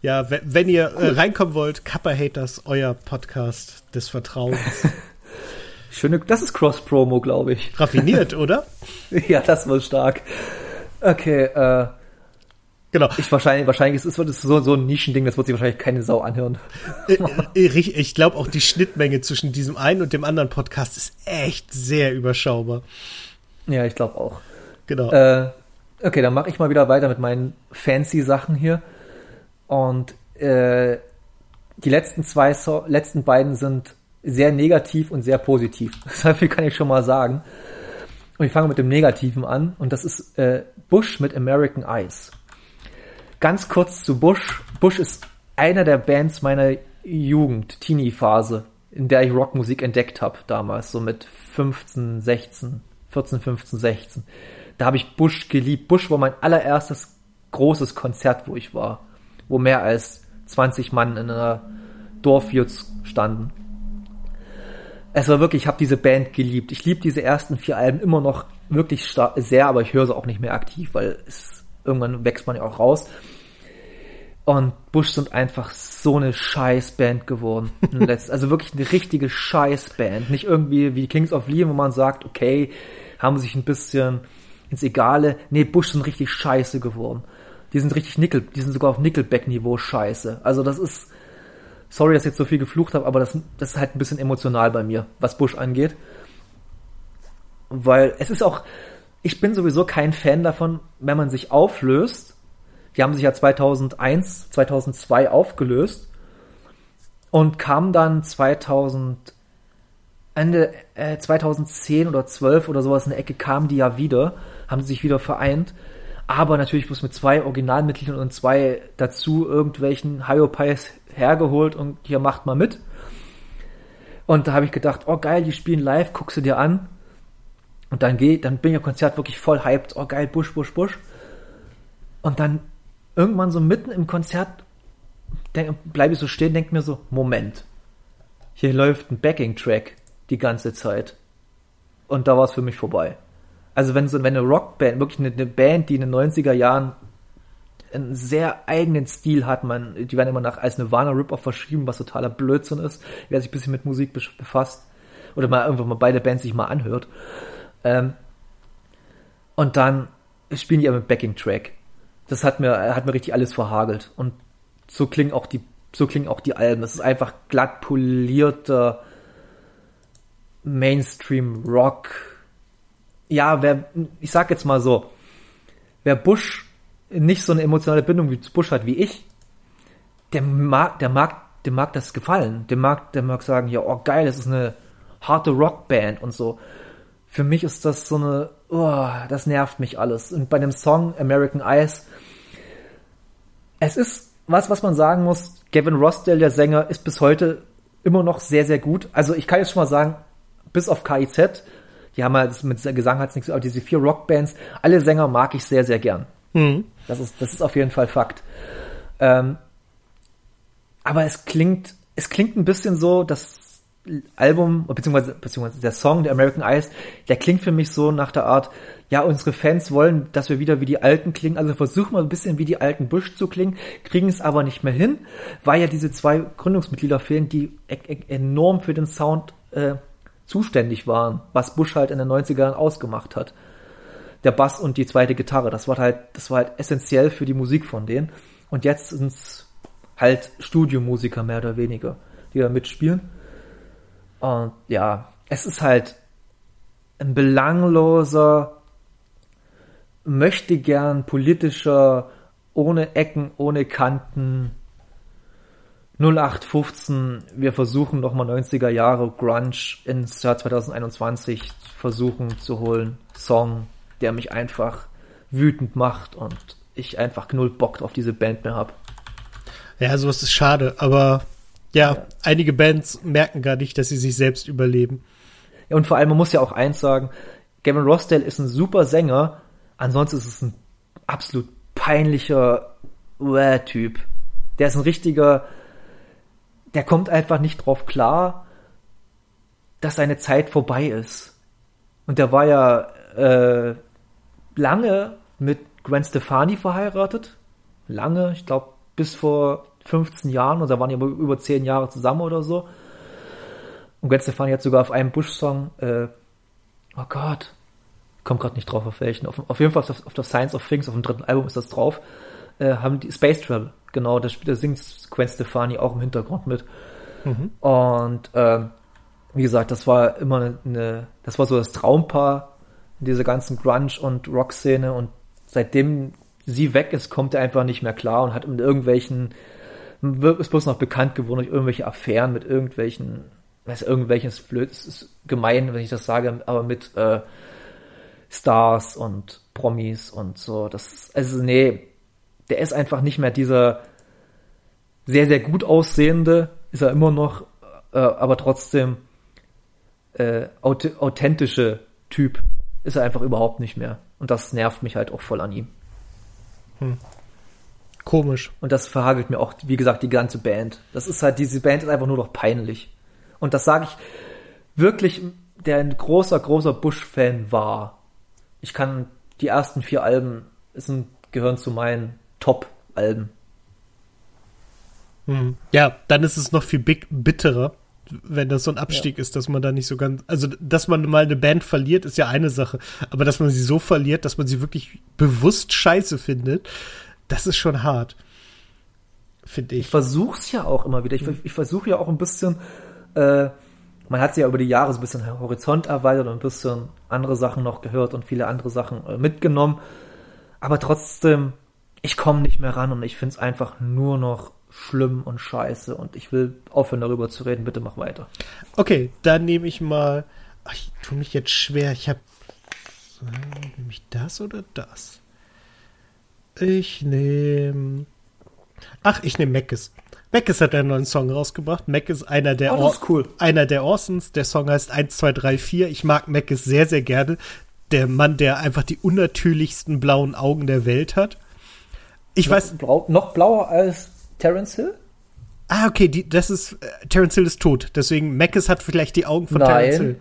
Ja, wenn, wenn ihr äh, reinkommen wollt, Kappa Haters, euer Podcast des Vertrauens. Schöne, das ist Cross-Promo, glaube ich. Raffiniert, oder? ja, das war stark. Okay, äh, Genau. ich wahrscheinlich, wahrscheinlich ist es so, so ein Nischending, das wird sich wahrscheinlich keine Sau anhören. Äh, äh, Ich, ich glaube auch die Schnittmenge zwischen diesem einen und dem anderen Podcast ist echt sehr überschaubar. Ja, ich glaube auch. Genau. Äh, okay, dann mache ich mal wieder weiter mit meinen fancy Sachen hier. Und äh, die letzten zwei, so letzten beiden sind sehr negativ und sehr positiv. So viel kann ich schon mal sagen. Und ich fange mit dem Negativen an. Und das ist äh, Bush mit American Eyes. Ganz kurz zu Bush. Bush ist einer der Bands meiner Jugend, Teenie-Phase, in der ich Rockmusik entdeckt habe damals, so mit 15, 16, 14, 15, 16. Da habe ich Bush geliebt. Bush war mein allererstes großes Konzert, wo ich war, wo mehr als 20 Mann in einer Dorfjutz standen. Es war wirklich, ich habe diese Band geliebt. Ich liebe diese ersten vier Alben immer noch wirklich sehr, aber ich höre sie auch nicht mehr aktiv, weil es irgendwann wächst man ja auch raus. Und Bush sind einfach so eine Scheißband geworden. also wirklich eine richtige Scheißband. Nicht irgendwie wie Kings of Leon, wo man sagt, okay, haben sich ein bisschen ins Egale. Nee, Bush sind richtig scheiße geworden. Die sind richtig Nickel, die sind sogar auf Nickelback-Niveau scheiße. Also das ist, sorry, dass ich jetzt so viel geflucht habe, aber das, das ist halt ein bisschen emotional bei mir, was Bush angeht. Weil es ist auch, ich bin sowieso kein Fan davon, wenn man sich auflöst. Die haben sich ja 2001, 2002 aufgelöst und kam dann 2000, Ende äh, 2010 oder 12 oder sowas in der Ecke kamen die ja wieder, haben sie sich wieder vereint. Aber natürlich bloß mit zwei Originalmitgliedern und zwei dazu irgendwelchen Hyopies hergeholt und hier macht mal mit. Und da habe ich gedacht, oh geil, die spielen live, guckst du dir an. Und dann geh, dann bin ich am Konzert wirklich voll hyped, oh geil, Busch, Busch, Busch. Und dann irgendwann so mitten im Konzert bleibe ich so stehen, denke mir so, Moment, hier läuft ein Backing-Track die ganze Zeit. Und da war es für mich vorbei. Also wenn so, wenn eine Rockband, wirklich eine, eine Band, die in den 90er Jahren einen sehr eigenen Stil hat, man, die werden immer nach als Nirvana Rip-Off verschrieben, was totaler Blödsinn ist, wer sich ein bisschen mit Musik befasst. Oder mal irgendwann mal beide Bands sich mal anhört. Ähm, und dann spielen die aber mit Backing-Track. Das hat mir, hat mir richtig alles verhagelt. Und so klingen auch die, so klingen auch die Alben. Es ist einfach glatt polierter Mainstream-Rock. Ja, wer, ich sag jetzt mal so, wer Bush nicht so eine emotionale Bindung zu Bush hat wie ich, der mag, der mag, dem mag das gefallen. Der mag, der mag sagen, ja, oh geil, das ist eine harte Rockband und so. Für mich ist das so eine, oh, das nervt mich alles. Und bei dem Song American Eyes, es ist was, was man sagen muss, Gavin Rossdale, der Sänger, ist bis heute immer noch sehr, sehr gut. Also ich kann jetzt schon mal sagen, bis auf KIZ, die haben halt mit Gesang hat's nichts, aber diese vier Rockbands, alle Sänger mag ich sehr, sehr gern. Mhm. Das ist, das ist auf jeden Fall Fakt. Ähm, aber es klingt, es klingt ein bisschen so, das Album, beziehungsweise, beziehungsweise der Song, der American Eyes, der klingt für mich so nach der Art, ja, unsere Fans wollen, dass wir wieder wie die Alten klingen, also versuchen wir ein bisschen wie die alten Bush zu klingen, kriegen es aber nicht mehr hin, weil ja diese zwei Gründungsmitglieder fehlen, die e e enorm für den Sound äh, zuständig waren, was Bush halt in den 90ern ausgemacht hat. Der Bass und die zweite Gitarre, das war halt, das war halt essentiell für die Musik von denen. Und jetzt sind's halt Studiomusiker mehr oder weniger, die da mitspielen. Und ja, es ist halt ein belangloser, möchte gern politischer, ohne Ecken, ohne Kanten, 0815, wir versuchen nochmal 90er Jahre Grunge ins Jahr 2021 versuchen zu holen. Song, der mich einfach wütend macht und ich einfach null Bock auf diese Band mehr hab. Ja, sowas ist schade, aber ja, Ja. einige Bands merken gar nicht, dass sie sich selbst überleben. Ja, und vor allem, man muss ja auch eins sagen, Gavin Rossdale ist ein super Sänger, ansonsten ist es ein absolut peinlicher uäh, Typ. Der ist ein richtiger, der kommt einfach nicht drauf klar, dass seine Zeit vorbei ist. Und der war ja äh, lange mit Gwen Stefani verheiratet. Lange, ich glaube bis vor 15 Jahren und da waren die über, über 10 Jahre zusammen oder so. Und Gwen Stefani hat sogar auf einem Bush-Song, äh, oh Gott, komm gerade nicht drauf auf welchen, auf, auf jeden Fall auf, auf der Science of Things, auf dem dritten Album ist das drauf, äh, haben die Space Travel, genau, das, da singt Gwen Stefani auch im Hintergrund mit. Mhm. Und ähm, wie gesagt, das war immer eine, eine, das war so das Traumpaar in dieser ganzen Grunge- und Rock-Szene und seitdem sie weg ist, kommt er einfach nicht mehr klar und hat mit irgendwelchen, ist bloß noch bekannt geworden durch irgendwelche Affären mit irgendwelchen, weiß irgendwelches blöd, es ist gemein, wenn ich das sage, aber mit äh, Stars und Promis und so. Das, also nee, der ist einfach nicht mehr dieser sehr, sehr gut aussehende, ist er immer noch, äh, aber trotzdem äh, authentische Typ ist er einfach überhaupt nicht mehr. Und das nervt mich halt auch voll an ihm. Hm. Komisch. Und das verhagelt mir auch, wie gesagt, die ganze Band. Das ist halt, diese Band ist einfach nur noch peinlich. Und das sage ich wirklich, der ein großer, großer Bush-Fan war. Ich kann die ersten vier Alben sind, gehören zu meinen Top-Alben. Hm. Ja, dann ist es noch viel big, bitterer, wenn das so ein Abstieg ja. ist, dass man da nicht so ganz, also dass man mal eine Band verliert, ist ja eine Sache, aber dass man sie so verliert, dass man sie wirklich bewusst scheiße findet, das ist schon hart. Finde ich. Ich versuch's ja auch immer wieder. Ich, ich versuche ja auch ein bisschen, äh, man hat sie ja über die Jahre so ein bisschen Horizont erweitert und ein bisschen andere Sachen noch gehört und viele andere Sachen äh, mitgenommen. Aber trotzdem, ich komme nicht mehr ran und ich find's einfach nur noch schlimm und scheiße und ich will aufhören darüber zu reden. Bitte mach weiter. Okay, dann nehme ich mal. Ach, ich tue mich jetzt schwer. Ich habe. Nehme ich das oder das? Ich nehme. Ach, ich nehme Meckes. Meckes hat einen neuen Song rausgebracht. Mac ist einer der, oh, ist cool. einer der Orsons. Der Song heißt 1, 2, 3, 4. Ich mag Meckes sehr, sehr gerne. Der Mann, der einfach die unnatürlichsten blauen Augen der Welt hat. Ich noch weiß. Blau, noch blauer als Terence Hill? Ah, okay, die, das ist. Äh, Terence Hill ist tot. Deswegen Mackes hat vielleicht die Augen von Nein. Terence Hill.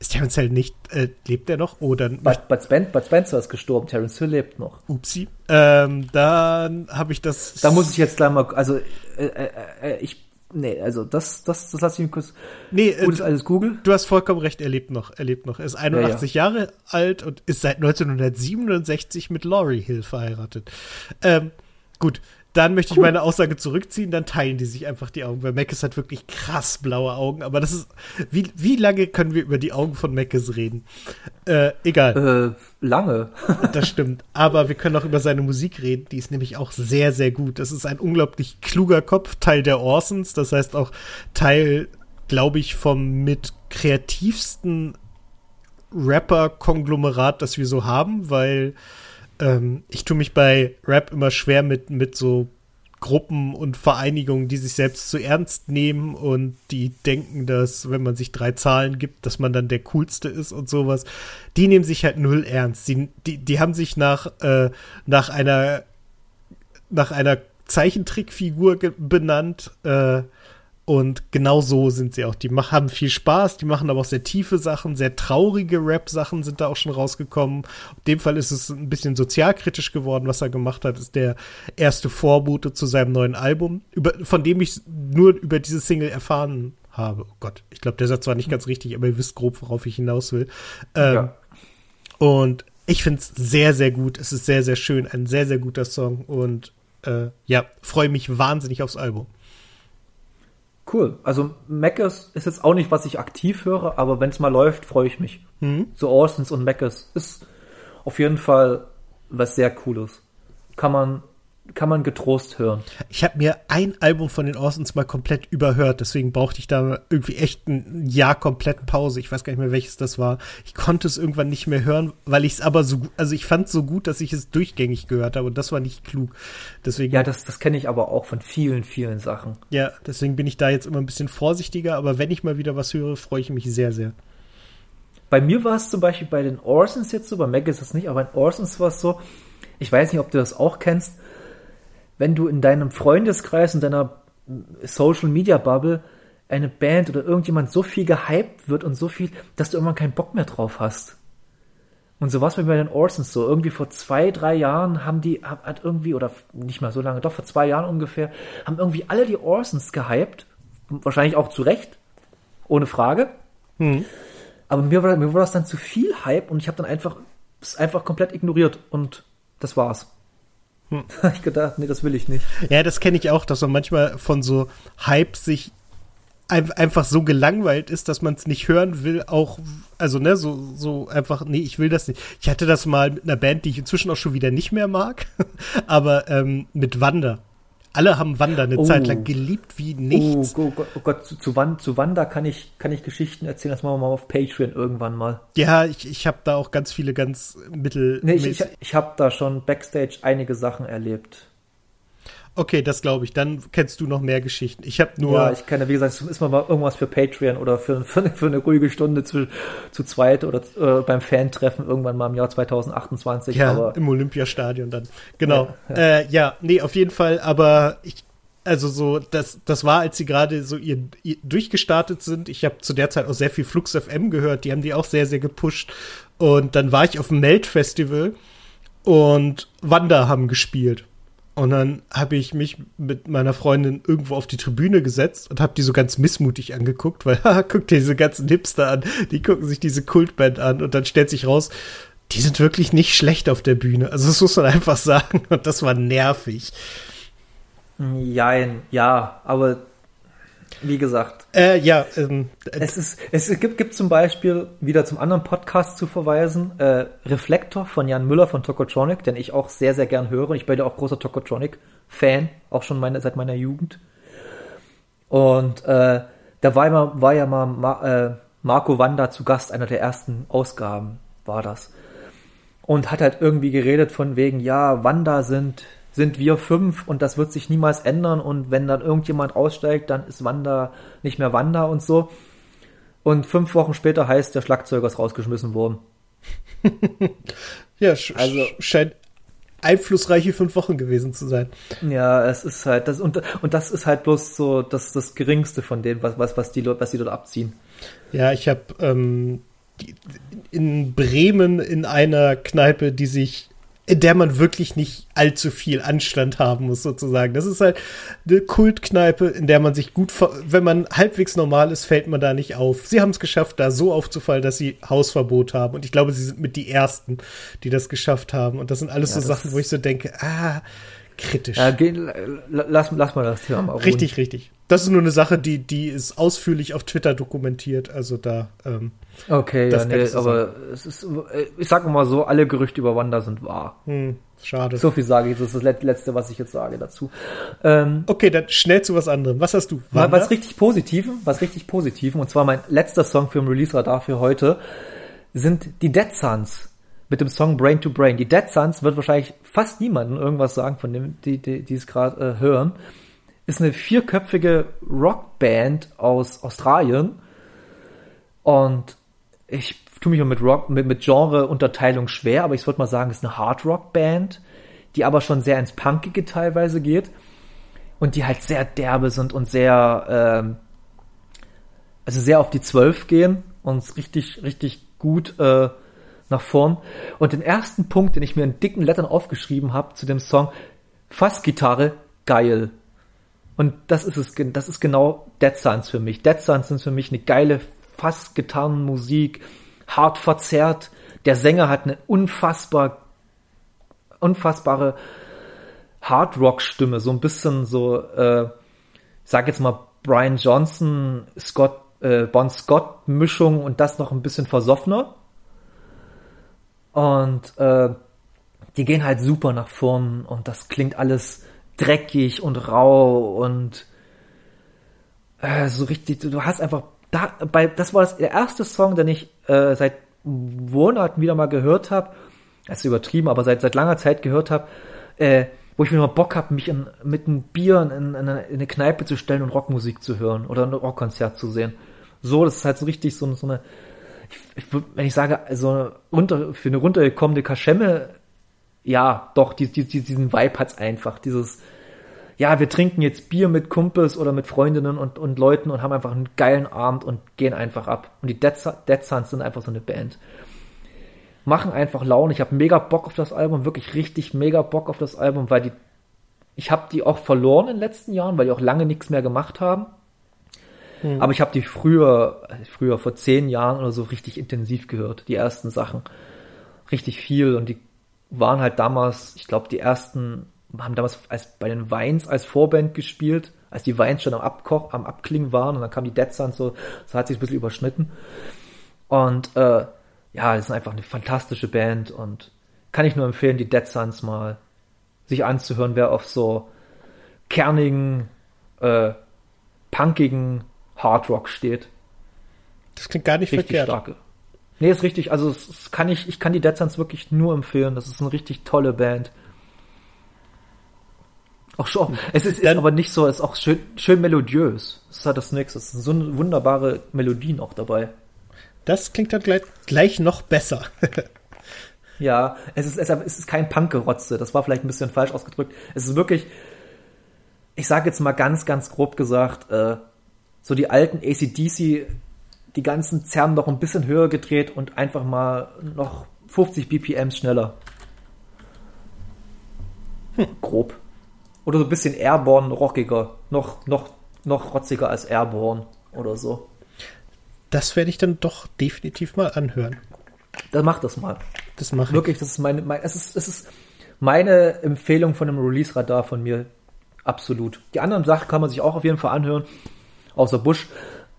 Ist Terence Hill nicht, äh, lebt er noch? Oder Bud, Bud, Spen Bud Spencer ist gestorben, Terence Hill lebt noch. Upsi. Ähm, dann habe ich das. Da muss ich jetzt gleich mal, also, äh, äh, äh ich, nee, also das, das, das lasse ich mir kurz. Nee, äh, alles Google. Du hast vollkommen recht, er lebt noch, er lebt noch. Er ist 81 ja, ja. Jahre alt und ist seit 1967 mit Laurie Hill verheiratet. Ähm, gut, dann möchte ich meine Aussage zurückziehen, dann teilen die sich einfach die Augen, weil Meckes hat wirklich krass blaue Augen, aber das ist, wie, wie lange können wir über die Augen von Meckes reden? Äh, egal. Äh, lange. das stimmt, aber wir können auch über seine Musik reden, die ist nämlich auch sehr, sehr gut. Das ist ein unglaublich kluger Kopf, Teil der Orsons, das heißt auch Teil, glaube ich, vom mit kreativsten Rapper-Konglomerat, das wir so haben, weil ähm, ich tue mich bei Rap immer schwer mit, mit so Gruppen und Vereinigungen, die sich selbst zu ernst nehmen und die denken, dass wenn man sich drei Zahlen gibt, dass man dann der coolste ist und sowas. Die nehmen sich halt null ernst. Die, die, die haben sich nach, äh, nach einer nach einer Zeichentrickfigur benannt, äh, und genau so sind sie auch. Die haben viel Spaß, die machen aber auch sehr tiefe Sachen, sehr traurige Rap-Sachen sind da auch schon rausgekommen. In dem Fall ist es ein bisschen sozialkritisch geworden, was er gemacht hat, ist der erste Vorbote zu seinem neuen Album, über, von dem ich nur über diese Single erfahren habe. Oh Gott, ich glaube, der Satz war nicht ganz richtig, aber ihr wisst grob, worauf ich hinaus will. Ähm, ja. Und ich finde es sehr, sehr gut. Es ist sehr, sehr schön, ein sehr, sehr guter Song und äh, ja, freue mich wahnsinnig aufs Album. Cool. Also Meckes ist jetzt auch nicht, was ich aktiv höre, aber wenn es mal läuft, freue ich mich. Mhm. So Orsons und Meckes ist auf jeden Fall was sehr Cooles. Kann man kann man getrost hören. Ich habe mir ein Album von den Orsons mal komplett überhört, deswegen brauchte ich da irgendwie echt ein Jahr komplett Pause. Ich weiß gar nicht mehr, welches das war. Ich konnte es irgendwann nicht mehr hören, weil ich es aber so, also ich fand es so gut, dass ich es durchgängig gehört habe und das war nicht klug. Deswegen. Ja, das, das kenne ich aber auch von vielen, vielen Sachen. Ja, deswegen bin ich da jetzt immer ein bisschen vorsichtiger, aber wenn ich mal wieder was höre, freue ich mich sehr, sehr. Bei mir war es zum Beispiel bei den Orsons jetzt so, bei Meg ist es nicht, aber bei den Orsons war es so, ich weiß nicht, ob du das auch kennst, wenn du in deinem Freundeskreis, in deiner Social Media Bubble eine Band oder irgendjemand so viel gehypt wird und so viel, dass du irgendwann keinen Bock mehr drauf hast. Und so war es bei den Orsons so. Irgendwie vor zwei, drei Jahren haben die, hat irgendwie, oder nicht mal so lange, doch vor zwei Jahren ungefähr, haben irgendwie alle die Orsons gehypt. Wahrscheinlich auch zu Recht. Ohne Frage. Hm. Aber mir war, mir war das dann zu viel Hype und ich habe dann einfach, es einfach komplett ignoriert und das war's. Hm. ich gedacht, nee, das will ich nicht. Ja, das kenne ich auch, dass man manchmal von so Hype sich einfach so gelangweilt ist, dass man es nicht hören will, auch, also ne, so, so einfach, nee, ich will das nicht. Ich hatte das mal mit einer Band, die ich inzwischen auch schon wieder nicht mehr mag, aber ähm, mit Wanda. Alle haben Wanda eine oh. Zeit lang geliebt wie nichts. Oh, oh, Gott, oh Gott, zu, zu, Wanda, zu Wanda kann ich, kann ich Geschichten erzählen, das machen wir mal auf Patreon irgendwann mal. Ja, ich, ich habe da auch ganz viele ganz mittel. Nee, ich, ich, ich habe da schon Backstage einige Sachen erlebt. Okay, das glaube ich. Dann kennst du noch mehr Geschichten. Ich habe nur. Ja, ich kenne, wie gesagt, es ist mal irgendwas für Patreon oder für, für, für eine ruhige Stunde zu, zu zweit oder äh, beim Fan-Treffen irgendwann mal im Jahr 2028. Ja, aber, im Olympiastadion dann. Genau. Ja, ja. Äh, ja, nee, auf jeden Fall. Aber ich, also so, das, das war, als sie gerade so ihr, ihr durchgestartet sind. Ich habe zu der Zeit auch sehr viel Flux FM gehört. Die haben die auch sehr, sehr gepusht. Und dann war ich auf dem Melt-Festival und Wanda haben gespielt. Und dann habe ich mich mit meiner Freundin irgendwo auf die Tribüne gesetzt und habe die so ganz missmutig angeguckt, weil, haha, guck dir diese ganzen Hipster an, die gucken sich diese Kultband an und dann stellt sich raus, die sind wirklich nicht schlecht auf der Bühne. Also das muss man einfach sagen und das war nervig. Jein, ja, aber wie gesagt. Äh, ja, ähm, es ist, es gibt, gibt zum Beispiel wieder zum anderen Podcast zu verweisen, äh, Reflektor von Jan Müller von Tokotronic, den ich auch sehr, sehr gern höre. Ich bin ja auch großer Tokotronic-Fan, auch schon meine, seit meiner Jugend. Und äh, da war, immer, war ja mal Ma, äh, Marco Wanda zu Gast, einer der ersten Ausgaben war das. Und hat halt irgendwie geredet von wegen, ja, Wanda sind sind wir fünf und das wird sich niemals ändern und wenn dann irgendjemand aussteigt, dann ist Wanda nicht mehr Wanda und so. Und fünf Wochen später heißt, der Schlagzeuger ist rausgeschmissen worden. ja, also scheint einflussreiche fünf Wochen gewesen zu sein. Ja, es ist halt das und, und das ist halt bloß so das, das geringste von dem, was, was, was die Leute, was die dort abziehen. Ja, ich habe ähm, in Bremen in einer Kneipe, die sich in der man wirklich nicht allzu viel Anstand haben muss, sozusagen. Das ist halt eine Kultkneipe, in der man sich gut, wenn man halbwegs normal ist, fällt man da nicht auf. Sie haben es geschafft, da so aufzufallen, dass sie Hausverbot haben. Und ich glaube, sie sind mit die Ersten, die das geschafft haben. Und das sind alles ja, so Sachen, wo ich so denke, ah, kritisch. Ja, geh, lass, lass mal das Thema mal Richtig, richtig. Das ist nur eine Sache, die, die ist ausführlich auf Twitter dokumentiert. Also da. Ähm, Okay, das ja, nee, aber es ist, äh, ich sag mal so, alle Gerüchte über Wanda sind wahr. Hm, schade. So viel sage ich, das ist das Letzte, was ich jetzt sage dazu. Ähm, okay, dann schnell zu was anderem. Was hast du? Wanda? Was richtig Positiven, was richtig Positiven, und zwar mein letzter Song für den Release-Radar für heute, sind die Dead Sons mit dem Song Brain to Brain. Die Dead Sons wird wahrscheinlich fast niemanden irgendwas sagen, von dem, die, die, die es gerade äh, hören. Ist eine vierköpfige Rockband aus Australien. Und ich tue mich mit Rock, mit, mit Genre-Unterteilung schwer, aber ich würde mal sagen, es ist eine Hard-Rock-Band, die aber schon sehr ins Punkige teilweise geht und die halt sehr derbe sind und sehr, ähm, also sehr auf die Zwölf gehen und richtig, richtig gut äh, nach vorn. Und den ersten Punkt, den ich mir in dicken Lettern aufgeschrieben habe zu dem Song, Fassgitarre, geil. Und das ist es, das ist genau Dead Science für mich. Dead Science sind für mich eine geile fast Gitarrenmusik, hart verzerrt. Der Sänger hat eine unfassbar, unfassbare Hard-Rock-Stimme, so ein bisschen so, äh, sag jetzt mal Brian Johnson, Scott, äh, Bon Scott-Mischung und das noch ein bisschen versoffener. Und äh, die gehen halt super nach vorn und das klingt alles dreckig und rau und äh, so richtig, du hast einfach da, bei, das war das, der erste Song, den ich äh, seit Monaten wieder mal gehört habe. Das ist übertrieben, aber seit, seit langer Zeit gehört habe, äh, wo ich mir mal Bock habe, mich in, mit einem Bier in, in, eine, in, eine, Kneipe zu stellen und Rockmusik zu hören oder ein Rockkonzert zu sehen. So, das ist halt so richtig so, so eine, wenn ich sage, so runter, für eine runtergekommene Kaschemme, ja, doch, die, die, diesen Vibe hat's einfach. Dieses, ja, wir trinken jetzt Bier mit Kumpels oder mit Freundinnen und, und Leuten und haben einfach einen geilen Abend und gehen einfach ab. Und die Dead, Dead sind einfach so eine Band. Machen einfach Laune. Ich habe mega Bock auf das Album, wirklich richtig mega Bock auf das Album, weil die, ich habe die auch verloren in den letzten Jahren, weil die auch lange nichts mehr gemacht haben. Hm. Aber ich habe die früher, früher vor zehn Jahren oder so richtig intensiv gehört, die ersten Sachen. Richtig viel und die waren halt damals, ich glaube, die ersten haben damals als bei den Weins als Vorband gespielt, als die Weins schon am Abkoch, am Abklingen waren und dann kam die Dead Sun so, so hat sich ein bisschen überschnitten. Und äh, ja, das ist einfach eine fantastische Band und kann ich nur empfehlen, die Dead Suns mal sich anzuhören, wer auf so kernigen, äh, punkigen Hardrock steht. Das klingt gar nicht richtig verkehrt. Starke. Nee, ist richtig. Also es kann ich, ich kann die Dead Suns wirklich nur empfehlen. Das ist eine richtig tolle Band. Auch schon. Es ist, ist aber nicht so, es ist auch schön, schön melodiös. Das ist halt das nächste. Es sind so wunderbare Melodien auch dabei. Das klingt dann gleich, gleich noch besser. ja, es ist, es ist kein Punkgerotze. Das war vielleicht ein bisschen falsch ausgedrückt. Es ist wirklich, ich sage jetzt mal ganz, ganz grob gesagt, äh, so die alten ACDC, die ganzen Zerren noch ein bisschen höher gedreht und einfach mal noch 50 BPMs schneller. Hm. Grob. Oder so ein bisschen Airborne rockiger. Noch, noch, noch rotziger als Airborne oder so. Das werde ich dann doch definitiv mal anhören. Dann mach das mal. Das mache ich. Wirklich, das ist meine, mein, es ist, es ist meine Empfehlung von dem Release-Radar von mir. Absolut. Die anderen Sachen kann man sich auch auf jeden Fall anhören. Außer Bush.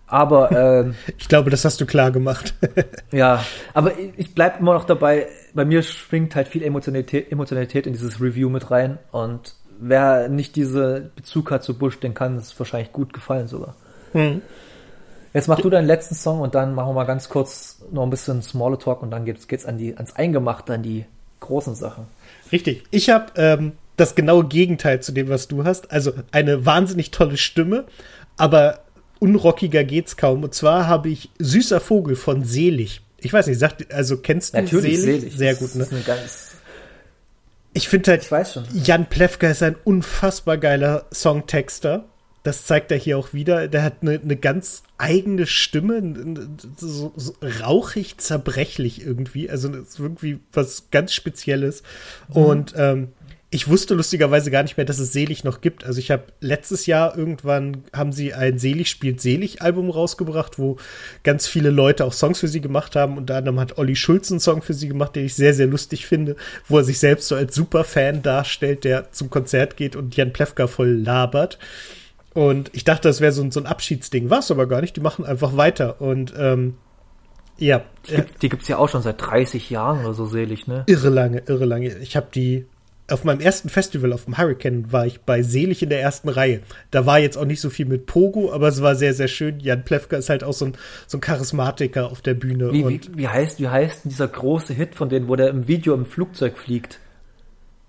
Aber ähm, ich glaube, das hast du klar gemacht. ja, aber ich bleib immer noch dabei. Bei mir schwingt halt viel Emotionalität, Emotionalität in dieses Review mit rein und wer nicht diese Bezug hat zu Bush, den kann es wahrscheinlich gut gefallen sogar. Hm. Jetzt mach du deinen letzten Song und dann machen wir mal ganz kurz noch ein bisschen Smaller Talk und dann geht's, geht's an die, ans Eingemachte, an die großen Sachen. Richtig. Ich habe ähm, das genaue Gegenteil zu dem, was du hast. Also eine wahnsinnig tolle Stimme, aber unrockiger geht's kaum. Und zwar habe ich Süßer Vogel von Selig. Ich weiß nicht, sagt, also kennst du Natürlich Selig? Selig. Sehr gut, ne? Das ist eine ganz ich finde halt, ich weiß schon. Jan Plewka ist ein unfassbar geiler Songtexter. Das zeigt er hier auch wieder. Der hat eine, eine ganz eigene Stimme, so, so rauchig, zerbrechlich irgendwie. Also irgendwie was ganz Spezielles. Mhm. Und ähm, ich wusste lustigerweise gar nicht mehr, dass es Selig noch gibt. Also ich habe letztes Jahr irgendwann haben sie ein Selig spielt Selig Album rausgebracht, wo ganz viele Leute auch Songs für sie gemacht haben. Unter anderem hat Olli Schulz einen Song für sie gemacht, den ich sehr, sehr lustig finde, wo er sich selbst so als Superfan darstellt, der zum Konzert geht und Jan Plewka voll labert. Und ich dachte, das wäre so, so ein Abschiedsding. War es aber gar nicht. Die machen einfach weiter. Und ähm, ja. Die, gibt, gibt's ja auch schon seit 30 Jahren oder so selig, ne? Irre lange, irre lange. Ich habe die auf meinem ersten Festival auf dem Hurricane war ich bei Selig in der ersten Reihe. Da war jetzt auch nicht so viel mit Pogo, aber es war sehr, sehr schön. Jan Plewka ist halt auch so ein, so ein Charismatiker auf der Bühne. Wie, wie, wie, heißt, wie heißt dieser große Hit von denen, wo der im Video im Flugzeug fliegt?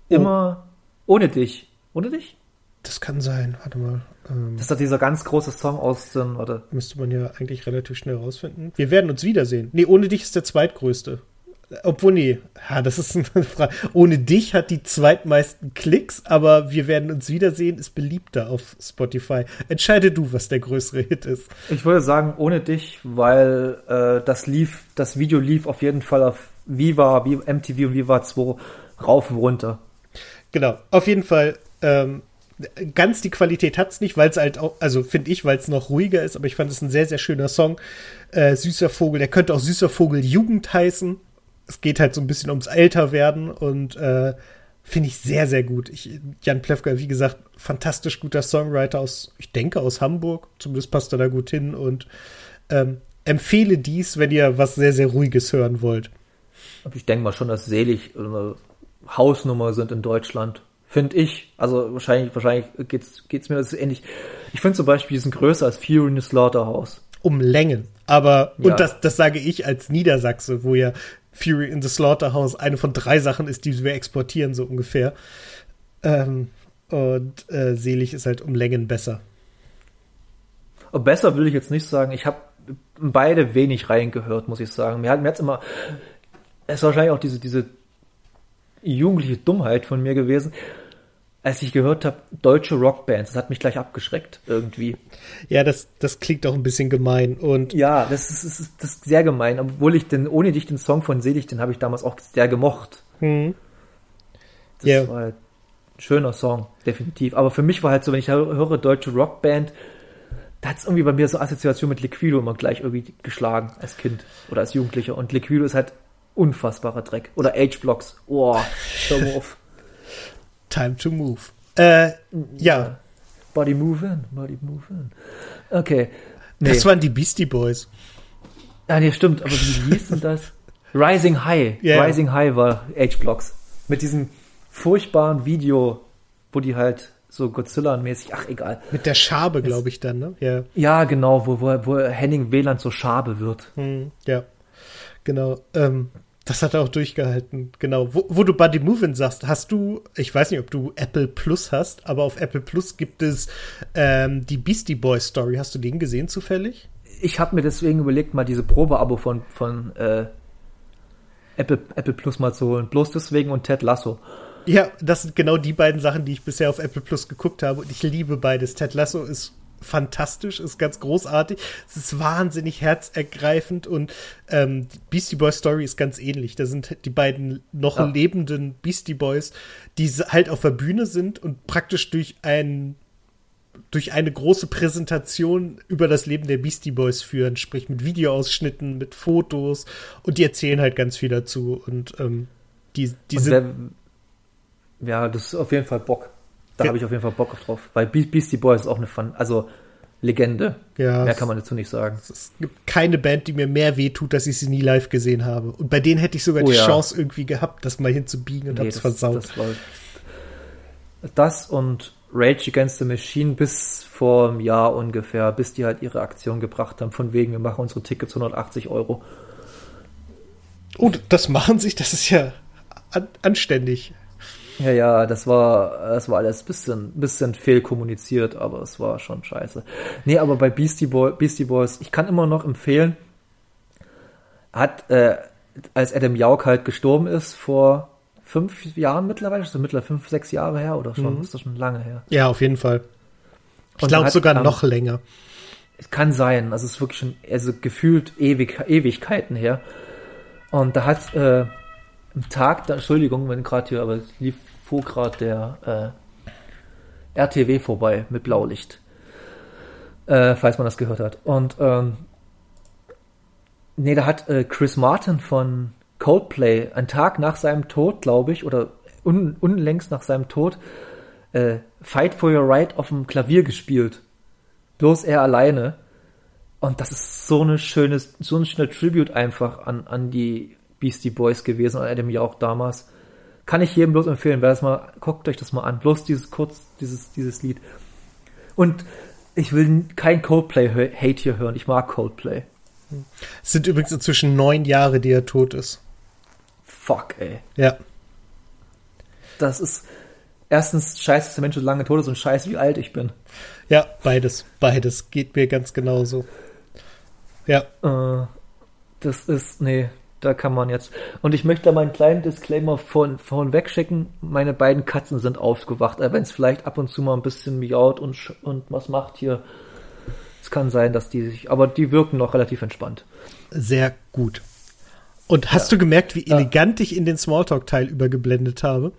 Oh. Immer oh. ohne dich. Ohne dich? Das kann sein. Warte mal. Ähm, das ist doch dieser ganz große Song aus dem, oder? Müsste man ja eigentlich relativ schnell rausfinden. Wir werden uns wiedersehen. Nee, ohne dich ist der zweitgrößte. Obwohl, nee, ja, das ist eine Frage. Ohne dich hat die zweitmeisten Klicks, aber wir werden uns wiedersehen, ist beliebter auf Spotify. Entscheide du, was der größere Hit ist. Ich würde sagen, ohne dich, weil äh, das lief, das Video lief auf jeden Fall auf Viva, MTV und Viva 2 rauf und runter. Genau, auf jeden Fall. Ähm, ganz die Qualität hat es nicht, weil es halt auch, also finde ich, weil es noch ruhiger ist, aber ich fand es ein sehr, sehr schöner Song. Äh, Süßer Vogel, der könnte auch Süßer Vogel Jugend heißen es geht halt so ein bisschen ums Älterwerden und äh, finde ich sehr, sehr gut. Ich, Jan Plewka, wie gesagt, fantastisch guter Songwriter aus, ich denke, aus Hamburg. Zumindest passt er da gut hin und ähm, empfehle dies, wenn ihr was sehr, sehr Ruhiges hören wollt. Ich denke mal schon, dass Selig eine Hausnummer sind in Deutschland. Finde ich. Also wahrscheinlich, wahrscheinlich geht's, geht's mir das ähnlich. Ich finde zum Beispiel, die sind größer als Fury in the Slaughterhouse. Um Längen. Aber, ja. und das, das sage ich als Niedersachse, wo ja Fury in the Slaughterhouse eine von drei Sachen ist, die wir exportieren, so ungefähr. Ähm, und äh, Selig ist halt um Längen besser. Besser will ich jetzt nicht sagen. Ich habe beide wenig reingehört, muss ich sagen. Mir hat mir hat's immer es ist wahrscheinlich auch diese diese jugendliche Dummheit von mir gewesen, als ich gehört habe, deutsche Rockbands. Das hat mich gleich abgeschreckt irgendwie. Ja, das, das klingt auch ein bisschen gemein. Und Ja, das ist, das ist, das ist sehr gemein. Obwohl ich den, ohne dich den Song von Selig, den habe ich damals auch sehr gemocht. hm, Das Ja. war halt ein schöner Song, definitiv. Aber für mich war halt so, wenn ich hö- höre deutsche Rockband, da hat es irgendwie bei mir so Assoziation mit Liquido immer gleich irgendwie geschlagen als Kind oder als Jugendlicher. Und Liquido ist halt unfassbarer Dreck. Oder H-Blocks. Oh, mal auf. Time to move. Äh, ja, Body move in, body move in. Okay. Nee. das waren die Beastie Boys. ah, nee, stimmt, aber wie hieß denn das? Rising High. Ja. Rising High war H-Blocks. Mit diesem furchtbaren Video, wo die halt so Godzilla-mäßig, ach egal. Mit der Schabe, glaube ich, dann, ne? Ja. Ja, genau, wo, wo, wo Henning Wieland so Schabe wird. Hm, ja. Genau. Ähm, das hat er auch durchgehalten. Genau. Wo, wo du Buddy Movin sagst, hast du, ich weiß nicht, ob du Apple Plus hast, aber auf Apple Plus gibt es ähm, die Beastie Boys Story. Hast du den gesehen zufällig? Ich habe mir deswegen überlegt, mal diese Probeabo von, von äh, Apple, Apple Plus mal zu holen. Bloß deswegen und Ted Lasso. Ja, das sind genau die beiden Sachen, die ich bisher auf Apple Plus geguckt habe. Und ich liebe beides. Ted Lasso ist fantastisch, ist ganz großartig. Es ist wahnsinnig herzergreifend und ähm, die Beastie Boys Story ist ganz ähnlich. Da sind die beiden noch Ja. lebenden Beastie Boys, die halt auf der Bühne sind und praktisch durch ein durch eine große Präsentation über das Leben der Beastie Boys führen, sprich mit Videoausschnitten, mit Fotos und die erzählen halt ganz viel dazu und ähm, die, die Und sind wer, ja, das ist auf jeden Fall Bock. Da Ja. habe ich auf jeden Fall Bock drauf. Weil Be Beastie Boys ist auch eine Fun, also Legende. Ja, Mehr kann man dazu nicht sagen. Es gibt keine Band, die mir mehr wehtut, dass ich sie nie live gesehen habe. Und bei denen hätte ich sogar Oh die ja. Chance irgendwie gehabt, das mal hinzubiegen und Nee, hab's das, versaut. das war das und Rage Against the Machine bis vor einem Jahr ungefähr, bis die halt ihre Aktion gebracht haben, von wegen, wir machen unsere Tickets 180 Euro. oh, das machen sich, das ist ja an anständig. Ja, ja, das war, das war alles bisschen, bisschen fehlkommuniziert, aber es war schon scheiße. Nee, aber bei Beastie, Boy, Beastie Boys, ich kann immer noch empfehlen, hat, äh, als Adam Jauch halt gestorben ist, vor fünf Jahren mittlerweile, ist das mittlerweile fünf, sechs Jahre her oder schon, ist das schon lange her. Ja, auf jeden Fall. Ich glaube sogar ähm, noch länger. Es kann sein, also es ist wirklich schon, also gefühlt ewig, Ewigkeiten her. Und da hat äh, am Tag, da, Entschuldigung, wenn gerade hier, aber es lief vor gerade der äh, RTW vorbei mit Blaulicht. Äh, falls man das gehört hat. Und ähm, nee, da hat äh, Chris Martin von Coldplay einen Tag nach seinem Tod, glaube ich, oder un, unlängst nach seinem Tod, äh, Fight for Your Right auf dem Klavier gespielt bloß er alleine. Und das ist so eine schöne, so ein schöner Tribute einfach an, an die Beastie Boys gewesen, an Adam Jauch damals. Kann ich jedem bloß empfehlen, wer das mal, guckt euch das mal an. Bloß dieses kurz, dieses, dieses Lied. Und ich will kein Coldplay-Hate hier hören. Ich mag Coldplay. Es sind übrigens inzwischen neun Jahre, die er tot ist. Fuck, ey. Ja. Das ist erstens scheiße, dass der Mensch so lange tot ist und scheiße, wie alt ich bin. Ja, beides. Beides. Geht mir ganz genauso. Ja. Äh, das ist, nee, da kann man jetzt. Und ich möchte da mal einen kleinen Disclaimer von, von wegschicken. Meine beiden Katzen sind aufgewacht, wenn es vielleicht ab und zu mal ein bisschen miaut und, und was macht hier. Es kann sein, dass die sich, aber die wirken noch relativ entspannt. Sehr gut. Und hast du gemerkt, wie elegant ich in den Smalltalk-Teil übergeblendet habe?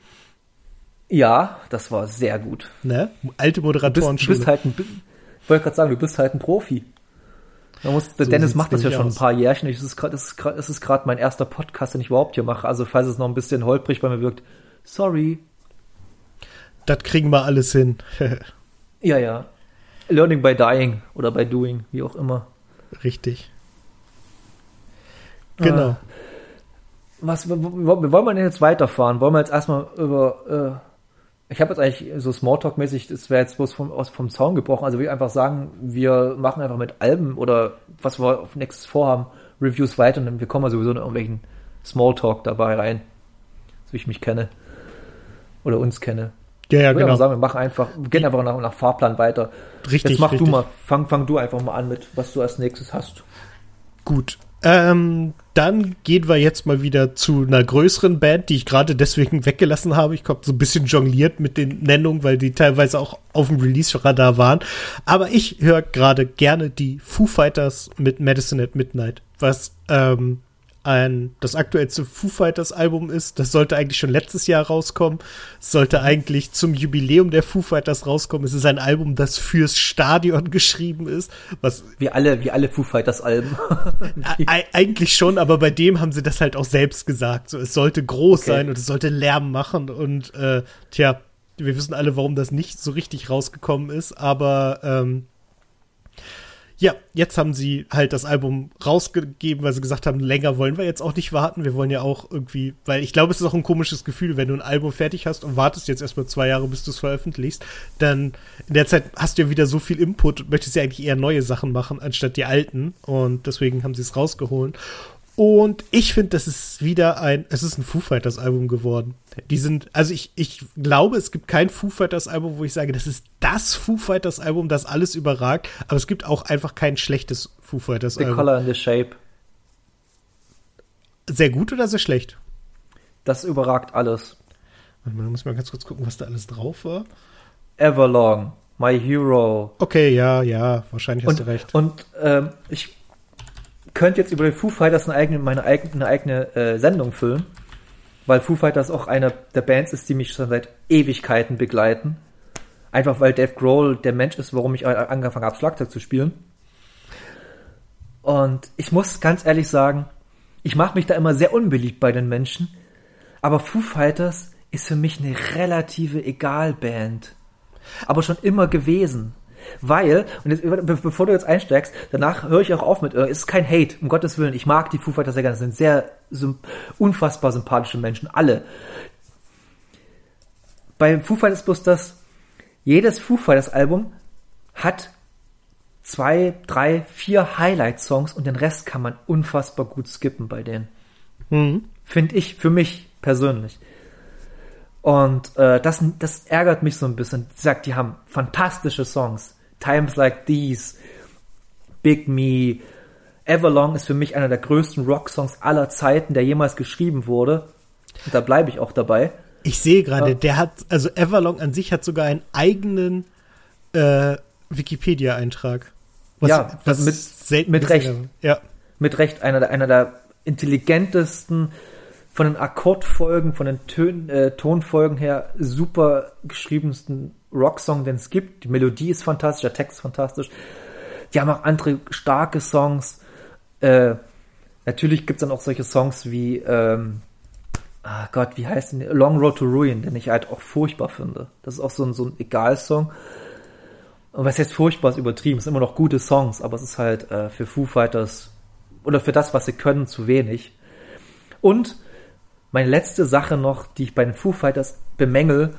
Ja, das war sehr gut. Ne? Alte Du bist, du Moderatoren-Schule. bist halt ein, ich wollte gerade sagen, du bist halt ein Profi. Man muss, der So Dennis macht das ja schon aus. ein paar Jährchen. Es ist gerade, es ist ist gerade mein erster Podcast, den ich überhaupt hier mache. Also falls es noch ein bisschen holprig bei mir wirkt, sorry. Das kriegen wir alles hin. Ja, ja. Learning by dying oder by doing, wie auch immer. Richtig. Genau. Ah. Was, wollen wir denn jetzt weiterfahren? Wollen wir jetzt erstmal über, äh, ich habe jetzt eigentlich so Smalltalk-mäßig, das wäre jetzt bloß vom, aus, vom Zaun gebrochen, also wir einfach sagen, wir machen einfach mit Alben oder was wir auf nächstes vorhaben, Reviews weiter und dann wir kommen ja sowieso in irgendwelchen Smalltalk dabei rein, so wie ich mich kenne. Oder uns kenne. Ja, ja, Ich genau. sagen, wir machen einfach, wir gehen einfach nach, nach Fahrplan weiter. Richtig, Jetzt mach richtig. du mal, fang, fang du einfach mal an mit, was du als nächstes hast. Gut. Ähm, dann gehen wir jetzt mal wieder zu einer größeren Band, die ich gerade deswegen weggelassen habe. Ich habe so ein bisschen jongliert mit den Nennungen, weil die teilweise auch auf dem Release-Radar waren. Aber ich höre gerade gerne die Foo Fighters mit Medicine at Midnight, was ähm, ein, das aktuellste Foo Fighters Album ist. Das sollte eigentlich schon letztes Jahr rauskommen. Es sollte eigentlich zum Jubiläum der Foo Fighters rauskommen. Es ist ein Album, das fürs Stadion geschrieben ist. Was wie alle, wie alle Foo Fighters Alben. eigentlich schon, aber bei dem haben sie das halt auch selbst gesagt. So, es sollte groß okay. sein und es sollte Lärm machen und äh, tja, wir wissen alle, warum das nicht so richtig rausgekommen ist, aber ähm, ja, jetzt haben sie halt das Album rausgegeben, weil sie gesagt haben, länger wollen wir jetzt auch nicht warten. Wir wollen ja auch irgendwie, weil ich glaube, es ist auch ein komisches Gefühl, wenn du ein Album fertig hast und wartest jetzt erstmal zwei Jahre, bis du es veröffentlichst, dann in der Zeit hast du ja wieder so viel Input und möchtest ja eigentlich eher neue Sachen machen, anstatt die alten. Und deswegen haben sie es rausgeholt. Und ich finde, das ist wieder ein, es ist ein Foo Fighters Album geworden. Die sind, also ich, ich glaube, es gibt kein Foo Fighters Album, wo ich sage, das ist das Foo Fighters Album, das alles überragt. Aber es gibt auch einfach kein schlechtes Foo Fighters Album. The Color and the Shape. Sehr gut oder sehr schlecht? Das überragt alles. Warte mal, muss mal ganz kurz gucken, was da alles drauf war. Everlong, My Hero. Okay, ja, ja, wahrscheinlich hast und, du recht. Und ähm, ich könnte jetzt über die Foo Fighters eine eigene, meine eigene, eine eigene äh, Sendung füllen, weil Foo Fighters auch eine der Bands ist, die mich schon seit Ewigkeiten begleiten. Einfach weil Dave Grohl der Mensch ist, warum ich angefangen habe, Schlagzeug zu spielen. Und ich muss ganz ehrlich sagen, ich mache mich da immer sehr unbeliebt bei den Menschen, aber Foo Fighters ist für mich eine relative Egalband. Aber schon immer gewesen. Weil, und jetzt, bevor du jetzt einsteigst, danach höre ich auch auf mit, äh, es ist kein Hate, um Gottes Willen. Ich mag die Foo Fighters sehr gerne. Das sind sehr unfassbar sympathische Menschen, alle. Bei Foo Fighters ist bloß das, jedes Foo Fighters Album hat zwei, drei, vier Highlight-Songs und den Rest kann man unfassbar gut skippen bei denen. Mhm. Finde ich, für mich persönlich. Und äh, das, das ärgert mich so ein bisschen. Sie sagt, die haben fantastische Songs. Times Like These, Big Me, Everlong ist für mich einer der größten Rock-Songs aller Zeiten, der jemals geschrieben wurde. Und da bleibe ich auch dabei. Ich sehe gerade, ja. der hat, also Everlong an sich hat sogar einen eigenen äh, Wikipedia-Eintrag. Ja, was mit, selten mit Recht. Ja. Mit Recht einer der, einer der intelligentesten, von den Akkordfolgen, von den Tön, äh, Tonfolgen her super geschriebensten Rocksong, den es gibt. Die Melodie ist fantastisch, der Text ist fantastisch. Die haben auch andere starke Songs. Äh, natürlich gibt es dann auch solche Songs wie, ähm, ah Gott, wie heißt denn? Long Road to Ruin, den ich halt auch furchtbar finde. Das ist auch so ein, so ein Egal-Song. Und was heißt furchtbar ist übertrieben. Es sind immer noch gute Songs, aber es ist halt äh, für Foo Fighters oder für das, was sie können, zu wenig. Und meine letzte Sache noch, die ich bei den Foo Fighters bemängel,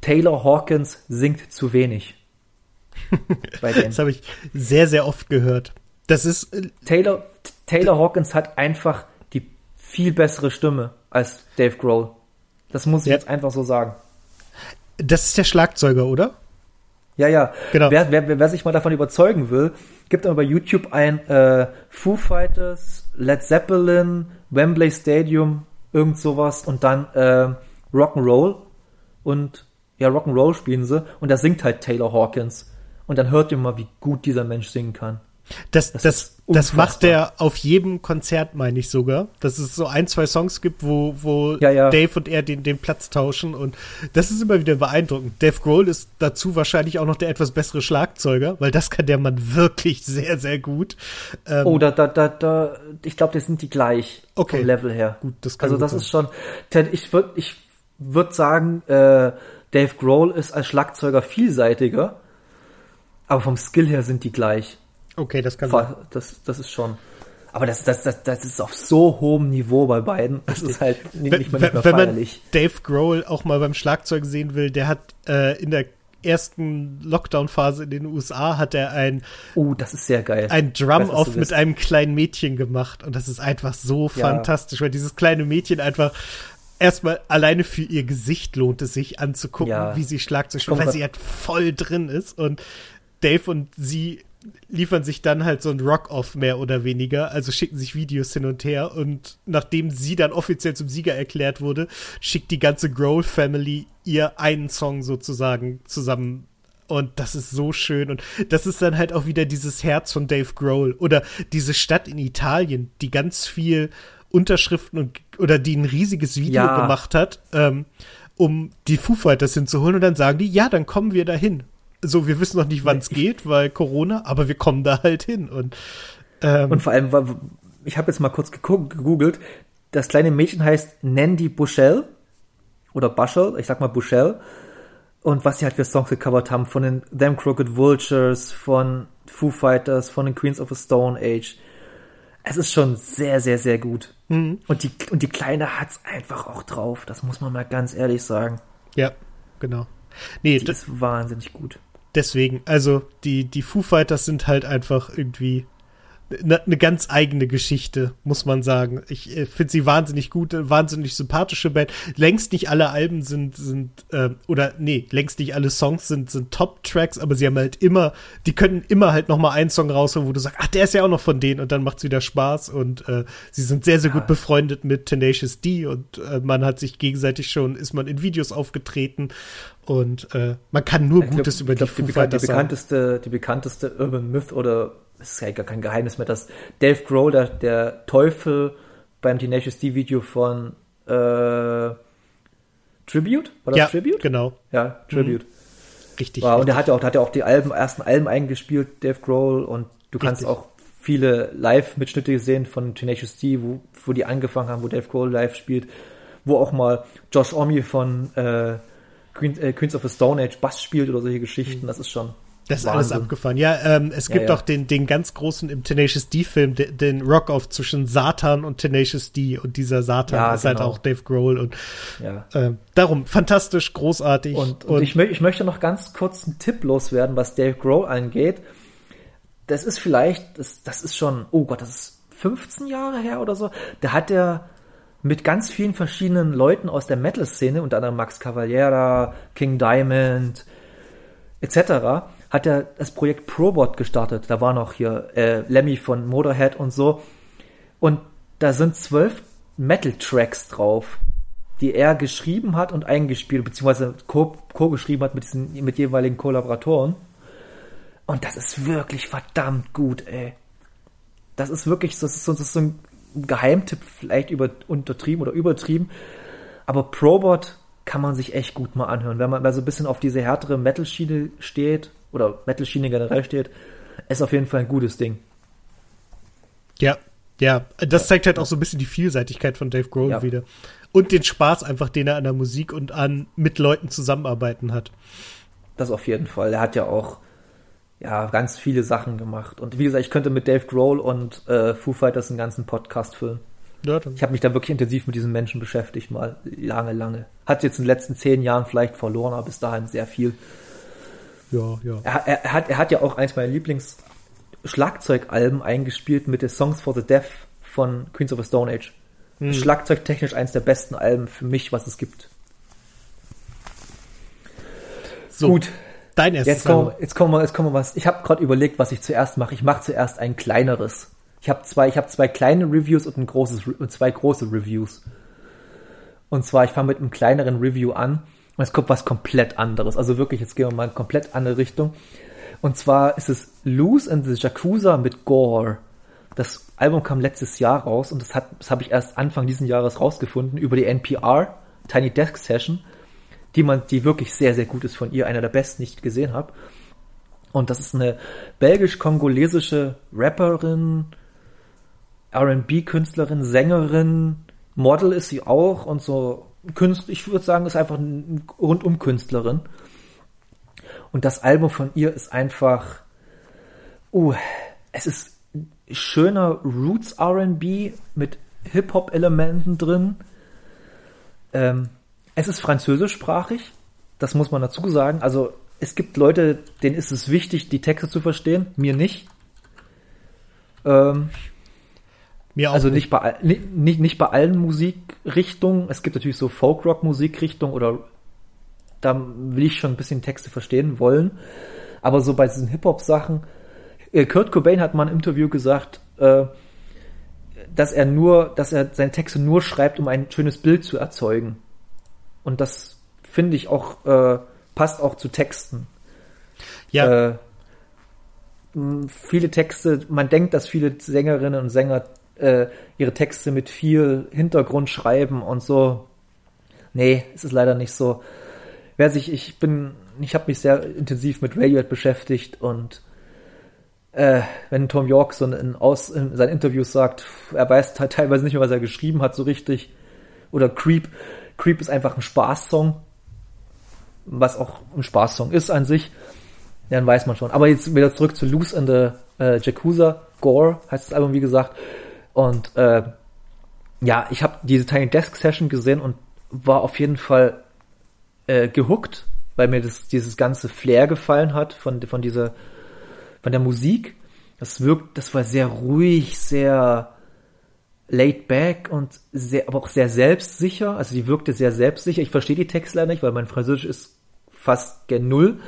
Taylor Hawkins singt zu wenig. das habe ich sehr, sehr oft gehört. Das ist. Äh, Taylor, Taylor Hawkins hat einfach die viel bessere Stimme als Dave Grohl. Das muss ich ja. jetzt einfach so sagen. Das ist der Schlagzeuger, oder? Ja, ja. Genau. Wer, wer, wer sich mal davon überzeugen will, gibt aber bei YouTube ein äh, Foo Fighters, Led Zeppelin, Wembley Stadium irgend sowas und dann äh, Rock'n'Roll und ja, Rock'n'Roll spielen sie und da singt halt Taylor Hawkins und dann hört ihr mal, wie gut dieser Mensch singen kann. Das, das, das, das macht der auf jedem Konzert, meine ich sogar. Dass es so ein, zwei Songs gibt, wo, wo ja, ja. Dave und er den, den Platz tauschen. Und das ist immer wieder beeindruckend. Dave Grohl ist dazu wahrscheinlich auch noch der etwas bessere Schlagzeuger, weil das kann der Mann wirklich sehr, sehr gut. Ähm, oh, da, da, da, da, ich glaube, das sind die gleich okay. vom Level her. Gut, das kann Also das sein. ist schon, ich würde ich würd sagen, äh, Dave Grohl ist als Schlagzeuger vielseitiger, aber vom Skill her sind die gleich. Okay, das kann sein. Das, das ist schon. Aber das, das, das, das ist auf so hohem Niveau bei beiden. Das ist halt nicht, nicht, mehr, nicht mehr Wenn feierlich. man Dave Grohl auch mal beim Schlagzeug sehen will, der hat äh, in der ersten Lockdown-Phase in den USA hat er ein Oh, das ist sehr geil. Ein Drum-Off mit einem kleinen Mädchen gemacht und das ist einfach so ja. fantastisch, weil dieses kleine Mädchen einfach erstmal alleine für ihr Gesicht lohnt es sich anzugucken, ja. wie sie Schlagzeug spielt, weil sie halt voll drin ist und Dave und sie liefern sich dann halt so ein Rock-Off mehr oder weniger, also schicken sich Videos hin und her und nachdem sie dann offiziell zum Sieger erklärt wurde, schickt die ganze Grohl-Family ihr einen Song sozusagen zusammen und das ist so schön. Und das ist dann halt auch wieder dieses Herz von Dave Grohl. Oder diese Stadt in Italien, die ganz viel Unterschriften und oder die ein riesiges Video Ja. gemacht hat, ähm, um die Foo Fighters hinzuholen. Und dann sagen die, ja, dann kommen wir dahin. So, wir wissen noch nicht, wann es geht, weil Corona, aber wir kommen da halt hin. Und, ähm, Und vor allem, ich habe jetzt mal kurz gegoogelt, das kleine Mädchen heißt Nandy Bushell oder Bushell, ich sag mal Bushell. Und was sie halt für Songs gecovert haben, von den Them Crooked Vultures, von Foo Fighters, von den Queens of the Stone Age. Es ist schon sehr, sehr, sehr gut. Mhm. Und, die, und die Kleine hat's einfach auch drauf. Das muss man mal ganz ehrlich sagen. ja, genau. Nee, Die das, ist wahnsinnig gut. Deswegen, also die, die Foo Fighters sind halt einfach irgendwie eine ne ganz eigene Geschichte, muss man sagen. Ich äh, finde sie wahnsinnig gut, äh, wahnsinnig sympathische Band. Längst nicht alle Alben sind, sind äh, oder nee, längst nicht alle Songs sind, sind Top-Tracks, aber sie haben halt immer, die können immer halt noch mal einen Song rausholen, wo du sagst, ach, der ist ja auch noch von denen und dann macht's wieder Spaß und äh, sie sind sehr, sehr gut befreundet mit Tenacious D und äh, man hat sich gegenseitig schon, ist man in Videos aufgetreten und äh, man kann nur Ich glaub- Gutes über ich die glaub, Foo die, bekan die Fighters sagen. bekannteste, die bekannteste Urban Myth oder es ist ja gar kein Geheimnis mehr, dass Dave Grohl, der, der Teufel beim Tenacious D Video von äh, Tribute? War das Ja, Tribute? genau, Ja, Tribute. richtig. War, und er hat ja auch, hat ja auch die Alben, ersten Alben eingespielt, Dave Grohl, und du kannst Richtig. auch viele Live-Mitschnitte gesehen von Tenacious D, wo, wo die angefangen haben, wo Dave Grohl live spielt, wo auch mal Josh Omi von äh, Queen, äh, Queens of the Stone Age Bass spielt oder solche Geschichten. Das ist schon Das ist alles Wahnsinn. abgefahren. Ja, ähm, es Ja, gibt ja. auch den, den ganz großen im Tenacious D-Film, den, den Rock-Off zwischen Satan und Tenacious D. Und dieser Satan Ja, ist halt genau. auch Dave Grohl. Und Ja. ähm, darum, fantastisch, großartig. Und, und, ich, mö ich möchte noch ganz kurz einen Tipp loswerden, was Dave Grohl angeht. Das ist vielleicht, das, das ist schon, oh Gott, das ist 15 Jahre her oder so. Da hat er mit ganz vielen verschiedenen Leuten aus der Metal-Szene, unter anderem Max Cavaliera, King Diamond, etc., hat er das Projekt Probot gestartet. Da war noch hier äh, Lemmy von Motorhead und so. Und da sind zwölf Metal-Tracks drauf, die er geschrieben hat und eingespielt, beziehungsweise co- co-geschrieben hat mit diesen mit jeweiligen Kollaboratoren. Und das ist wirklich verdammt gut, ey. Das ist wirklich, so- das ist das ist so ein Geheimtipp, vielleicht über, untertrieben oder übertrieben. Aber Probot kann man sich echt gut mal anhören, wenn man mal so ein bisschen auf diese härtere Metal-Schiene steht oder Metal-Schiene generell steht. Ist auf jeden Fall ein gutes Ding. ja, ja, das zeigt halt auch so ein bisschen die Vielseitigkeit von Dave Grohl Ja. wieder. Und den Spaß einfach, den er an der Musik und an mit Leuten zusammenarbeiten hat. Das auf jeden Fall. Er hat ja auch ja ganz viele Sachen gemacht. Und wie gesagt, ich könnte mit Dave Grohl und äh, Foo Fighters einen ganzen Podcast füllen. Ja, Ich habe mich da wirklich intensiv mit diesen Menschen beschäftigt, mal lange, lange. Hat jetzt in den letzten zehn Jahren vielleicht verloren, aber bis dahin sehr viel. Ja, ja. Er, er, er, hat, er hat ja auch eins meiner Lieblings-Schlagzeugalben eingespielt mit den Songs for the Deaf von Queens of the Stone Age. Schlagzeugtechnisch eins der besten Alben für mich, was es gibt. So, Gut, dein erstes Jetzt kommen, jetzt kommen wir, jetzt kommen wir was. Ich habe gerade überlegt, was ich zuerst mache. Ich mache zuerst ein kleineres. Ich habe zwei, ich habe zwei kleine Reviews und ein großes und zwei große Reviews. Und zwar, ich fange mit einem kleineren Review an es kommt was komplett anderes. Also wirklich, jetzt gehen wir mal in eine komplett andere Richtung. Und zwar ist es Loose and the Yakuza mit Gore. Das Album kam letztes Jahr raus und das, das habe ich erst Anfang diesen Jahres rausgefunden über die NPR Tiny Desk Session, die man, die wirklich sehr, sehr gut ist von ihr, einer der besten, die ich gesehen habe. Und das ist eine belgisch-kongolesische Rapperin, R&B-Künstlerin, Sängerin, Model ist sie auch und so Künstler, ich würde sagen, ist einfach eine Rundum-Künstlerin. Und das Album von ihr ist einfach, uh, es ist schöner Roots R&B mit Hip-Hop-Elementen drin. Ähm, es ist französischsprachig, das muss man dazu sagen. Also es gibt Leute, denen ist es wichtig, die Texte zu verstehen, mir nicht. Ähm, Mir auch also nicht bei, all- ni- nicht, nicht bei allen Musikrichtungen. Es gibt natürlich so Folk-Rock-Musikrichtungen oder da will ich schon ein bisschen Texte verstehen wollen. Aber so bei diesen Hip-Hop-Sachen, äh, Kurt Cobain hat mal im Interview gesagt, äh, dass er nur, dass er seine Texte nur schreibt, um ein schönes Bild zu erzeugen. Und das finde ich auch, äh, passt auch zu Texten. Ja. Äh, viele Texte, man denkt, dass viele Sängerinnen und Sänger äh, ihre Texte mit viel Hintergrund schreiben und so. Nee, es ist leider nicht so. Wer sich, ich bin, ich habe mich sehr intensiv mit Radiohead beschäftigt und äh, wenn Tom York so in, aus, in seinen Interviews sagt, er weiß teilweise nicht mehr, was er geschrieben hat, so richtig. Oder Creep. Creep ist einfach ein Spaßsong. Was auch ein Spaßsong ist an sich. Dann weiß man schon. Aber jetzt wieder zurück zu Loose in the äh, Jakuza. Gore heißt das Album, wie gesagt. Und äh, ja, ich habe diese Tiny Desk Session gesehen und war auf jeden Fall äh, gehuckt, weil mir das, dieses ganze Flair gefallen hat von, von dieser von der Musik. Das wirkt, das war sehr ruhig, sehr laid back und sehr, aber auch sehr selbstsicher. Also die wirkte sehr selbstsicher. Ich verstehe die Texte leider nicht, weil mein Französisch ist fast gen Null.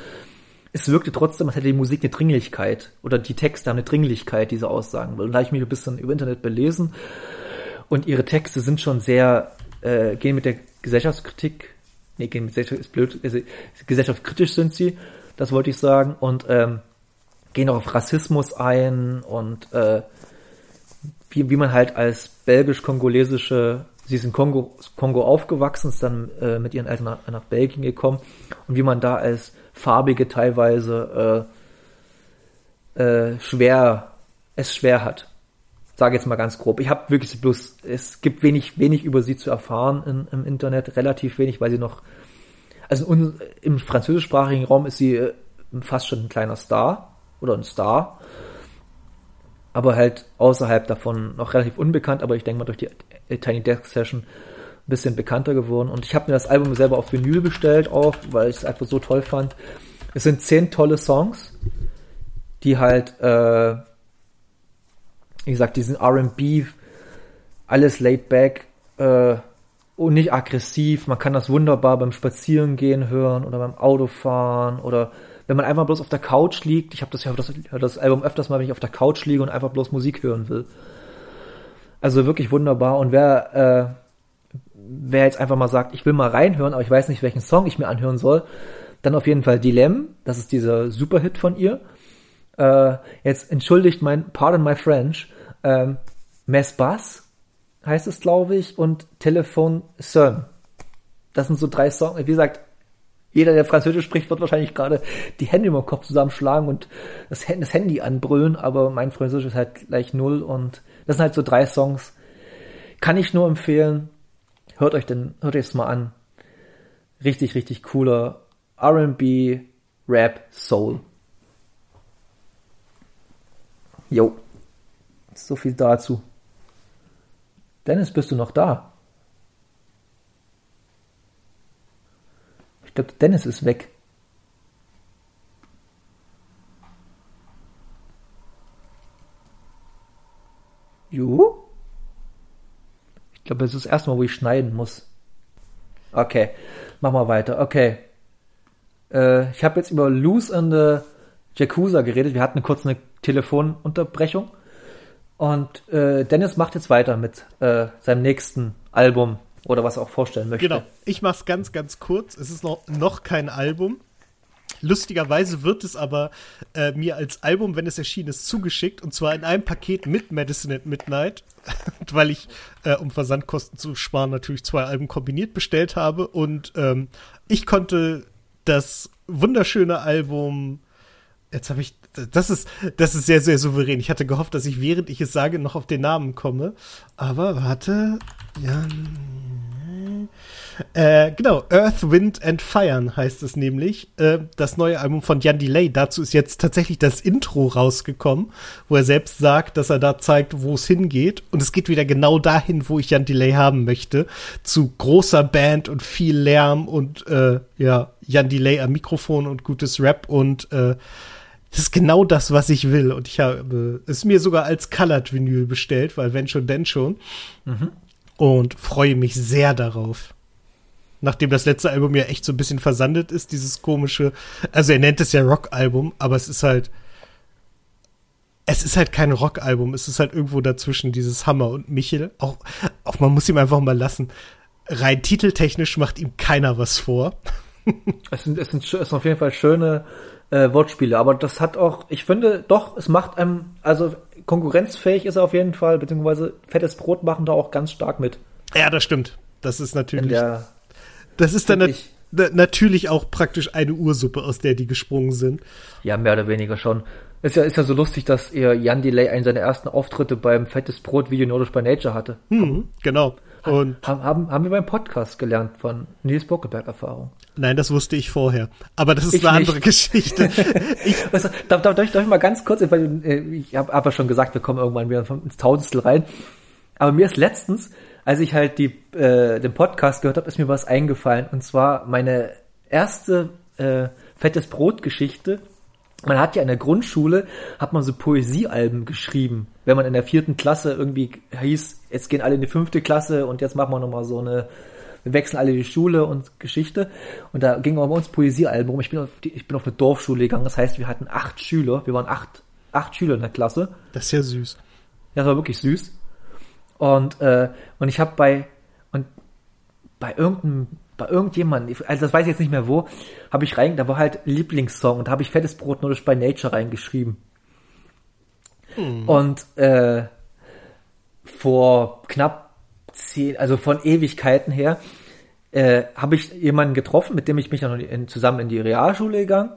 Es wirkte trotzdem, als hätte die Musik eine Dringlichkeit oder die Texte haben eine Dringlichkeit, diese Aussagen. Und da habe ich mich ein bisschen über Internet belesen. Und ihre Texte sind schon sehr, äh, gehen mit der Gesellschaftskritik, nee, gehen mit Gesellschaft, ist blöd, also, gesellschaftskritisch sind sie, das wollte ich sagen. Und ähm, gehen auch auf Rassismus ein und äh, wie, wie man halt als belgisch-kongolesische, sie ist in Kongo, Kongo aufgewachsen, ist dann äh, mit ihren Eltern nach, nach Belgien gekommen. Und wie man da als Farbige teilweise äh, äh, schwer, es schwer hat. Sage jetzt mal ganz grob. Ich habe wirklich bloß, es gibt wenig, wenig über sie zu erfahren in, im Internet, relativ wenig, weil sie noch, also in, im französischsprachigen Raum ist sie äh, fast schon ein kleiner Star oder ein Star. Aber halt außerhalb davon noch relativ unbekannt, aber ich denke mal durch die Tiny Desk Session ein bisschen bekannter geworden. Und ich habe mir das Album selber auf Vinyl bestellt auch, weil ich es einfach so toll fand. Es sind zehn tolle Songs, die halt, äh, wie gesagt, diesen RB, alles laid back äh, und nicht aggressiv. Man kann das wunderbar beim Spazierengehen hören oder beim Autofahren oder wenn man einfach bloß auf der Couch liegt, ich habe das ja das, das Album öfters mal, wenn ich auf der Couch liege und einfach bloß Musik hören will. Also wirklich wunderbar. Und wer, äh, wer jetzt einfach mal sagt, ich will mal reinhören, aber ich weiß nicht, welchen Song ich mir anhören soll, dann auf jeden Fall Dilemma. Das ist dieser Superhit von ihr. Äh, jetzt entschuldigt mein, pardon my French, ähm, Mess Bass heißt es, glaube ich, und Telefon Sun. Das sind so drei Songs. Wie gesagt, jeder, der Französisch spricht, wird wahrscheinlich gerade die Hände im Kopf zusammenschlagen und das, das Handy anbrüllen, aber mein Französisch ist halt gleich null und das sind halt so drei Songs. Kann ich nur empfehlen. Hört euch denn, hört euch es mal an. Richtig, richtig cooler R&B, Rap, Soul. Jo. So viel dazu. Dennis, bist du noch da? glaube, Dennis ist weg. Juhu? Ich glaube, das ist das erste Mal, wo ich schneiden muss. Okay, mach mal weiter. Okay. Äh, ich habe jetzt über Loose and the Yakuza geredet. Wir hatten kurz eine Telefonunterbrechung. Und äh, Dennis macht jetzt weiter mit äh, seinem nächsten Album oder was er auch vorstellen möchte. Genau, ich mach's ganz, ganz kurz. Es ist noch, noch kein Album. Lustigerweise wird es aber äh, mir als Album, wenn es erschienen ist, zugeschickt und zwar in einem Paket mit Medicine at Midnight, weil ich, äh, um Versandkosten zu sparen, natürlich zwei Alben kombiniert bestellt habe und ähm, ich konnte das wunderschöne Album Jetzt habe ich, das ist, das ist sehr, sehr souverän. Ich hatte gehofft, dass ich, während ich es sage, noch auf den Namen komme. Aber warte, Jan, äh, genau, Earth, Wind and Fire heißt es nämlich. Äh, das neue Album von Jan Delay. Dazu ist jetzt tatsächlich das Intro rausgekommen, wo er selbst sagt, dass er da zeigt, wo es hingeht. Und es geht wieder genau dahin, wo ich Jan Delay haben möchte. Zu großer Band und viel Lärm und äh, ja, Jan Delay am Mikrofon und gutes Rap und äh, das ist genau das, was ich will. Und ich habe es mir sogar als Colored Vinyl bestellt, weil wenn schon, denn schon. Mhm. Und freue mich sehr darauf nachdem das letzte Album ja echt so ein bisschen versandet ist, dieses komische, also er nennt es ja Rock-Album, aber es ist halt es ist halt kein Rockalbum, es ist halt irgendwo dazwischen dieses Hammer und Michel. Auch, auch man muss ihm einfach mal lassen. Rein titeltechnisch macht ihm keiner was vor. es sind, es sind, es sind auf jeden Fall schöne äh, Wortspiele, aber das hat auch, ich finde, doch, es macht einem, also konkurrenzfähig ist er auf jeden Fall, beziehungsweise fettes Brot machen da auch ganz stark mit. Ja, das stimmt. Das ist natürlich. Der, das ist dann nat natürlich auch praktisch eine Ursuppe, aus der die gesprungen sind. Ja, mehr oder weniger schon. Ist ja, ist ja so lustig, dass ihr Jan Delay einen seiner ersten Auftritte beim Fettes Brot Video Nordisch by Nature hatte. Hm, genau. Und haben, haben, haben wir beim Podcast gelernt von Nils Bockeberg Erfahrung. Nein, das wusste ich vorher. Aber das ist ich eine nicht. andere Geschichte. ich, also, darf, darf, darf, ich, darf ich mal ganz kurz, weil äh, ich habe hab ja schon gesagt, wir kommen irgendwann wieder ins Tausendstel rein. Aber mir ist letztens, als ich halt die, äh, den Podcast gehört habe, ist mir was eingefallen. Und zwar meine erste äh, fettes Brot-Geschichte man hat ja in der Grundschule, hat man so Poesiealben geschrieben. Wenn man in der vierten Klasse irgendwie hieß, jetzt gehen alle in die fünfte Klasse und jetzt machen wir nochmal so eine, wir wechseln alle die Schule und Geschichte. Und da ging auch bei uns Poesiealben rum. Ich bin, auf die, ich bin auf eine Dorfschule gegangen, das heißt, wir hatten acht Schüler, wir waren acht, acht Schüler in der Klasse. Das ist ja süß. Ja, das war wirklich süß. Und, äh, und ich habe bei, und bei irgendeinem bei irgendjemandem, also das weiß ich jetzt nicht mehr wo, habe ich rein, da war halt Lieblingssong und da habe ich Fettes Brot Nordisch by Nature reingeschrieben. Hm. Und äh, vor knapp zehn, also von Ewigkeiten her, äh, habe ich jemanden getroffen, mit dem ich mich dann in, zusammen in die Realschule gegangen.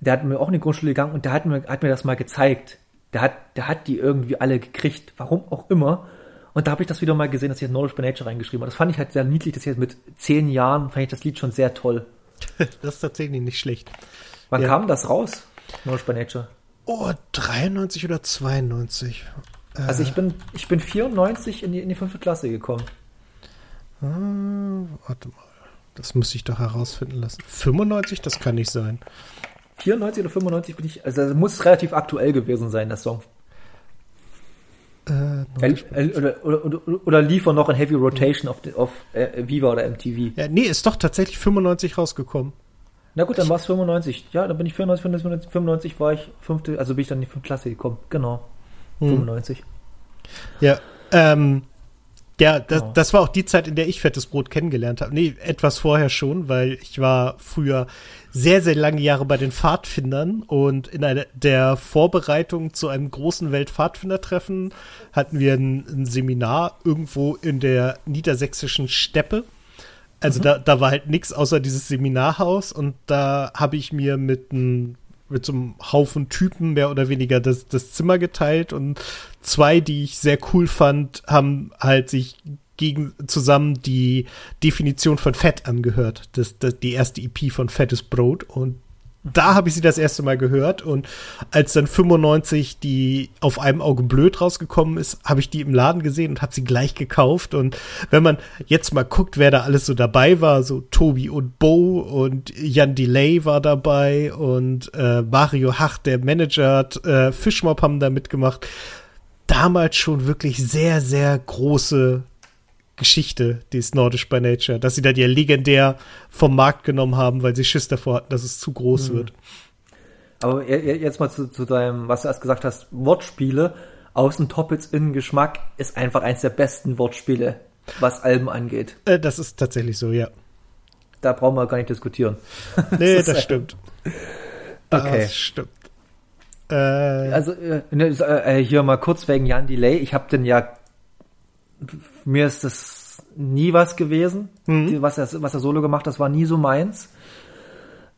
Der hat mir auch in die Grundschule gegangen und der hat mir, hat mir das mal gezeigt. Der hat, der hat die irgendwie alle gekriegt, warum auch immer. Und da habe ich das wieder mal gesehen, dass ich Knowledge by Nature reingeschrieben habe. Das fand ich halt sehr niedlich, dass ich jetzt mit zehn Jahren fand ich das Lied schon sehr toll. das ist tatsächlich nicht schlecht. Wann ja. kam das raus? Knowledge by Nature. Oh, 93 oder 92. Äh, also ich bin, ich bin 94 in die, in die fünfte Klasse gekommen. Ah, warte mal. Das muss ich doch herausfinden lassen. 95, das kann nicht sein. 94 oder 95 bin ich, also muss relativ aktuell gewesen sein, das Song. Äh, oder, oder, oder, oder lief er noch in Heavy Rotation auf, auf äh, Viva oder MTV? Ja, nee, ist doch tatsächlich 95 rausgekommen. Na gut, dann war es 95. Ja, dann bin ich 94, 95, 95 war ich fünfte, also bin ich dann in die fünfte Klasse gekommen. Genau. Hm. 95. Ja, ähm, ja, das, genau. das war auch die Zeit, in der ich fettes Brot kennengelernt habe. Nee, etwas vorher schon, weil ich war früher sehr, sehr lange Jahre bei den Pfadfindern und in einer der Vorbereitung zu einem großen Weltpfadfindertreffen hatten wir ein, ein Seminar irgendwo in der niedersächsischen Steppe. Also mhm. da, da war halt nichts außer dieses Seminarhaus und da habe ich mir mit einem mit so einem Haufen Typen mehr oder weniger das, das Zimmer geteilt und zwei, die ich sehr cool fand, haben halt sich gegen zusammen die Definition von Fett angehört. Das, das die erste EP von Fettes Brot und da habe ich sie das erste Mal gehört und als dann 95 die auf einem Auge blöd rausgekommen ist, habe ich die im Laden gesehen und habe sie gleich gekauft und wenn man jetzt mal guckt, wer da alles so dabei war, so Tobi und Bo und Jan Delay war dabei und äh, Mario Hach, der Manager, äh, Fischmob haben da mitgemacht. Damals schon wirklich sehr, sehr große Geschichte, die ist Nordisch by Nature, dass sie da die legendär vom Markt genommen haben, weil sie Schiss davor hatten, dass es zu groß mhm. wird. Aber jetzt mal zu, zu deinem, was du erst gesagt hast, Wortspiele. Außen Toppets, innen Geschmack ist einfach eins der besten Wortspiele, was Alben angeht. Äh, das ist tatsächlich so, ja. Da brauchen wir gar nicht diskutieren. Nee, das, das stimmt. Okay. Das stimmt. Äh, also äh, ne, äh, hier mal kurz wegen Jan Delay. Ich habe den ja mir ist das nie was gewesen. Mhm. Was, er, was er solo gemacht hat, das war nie so meins.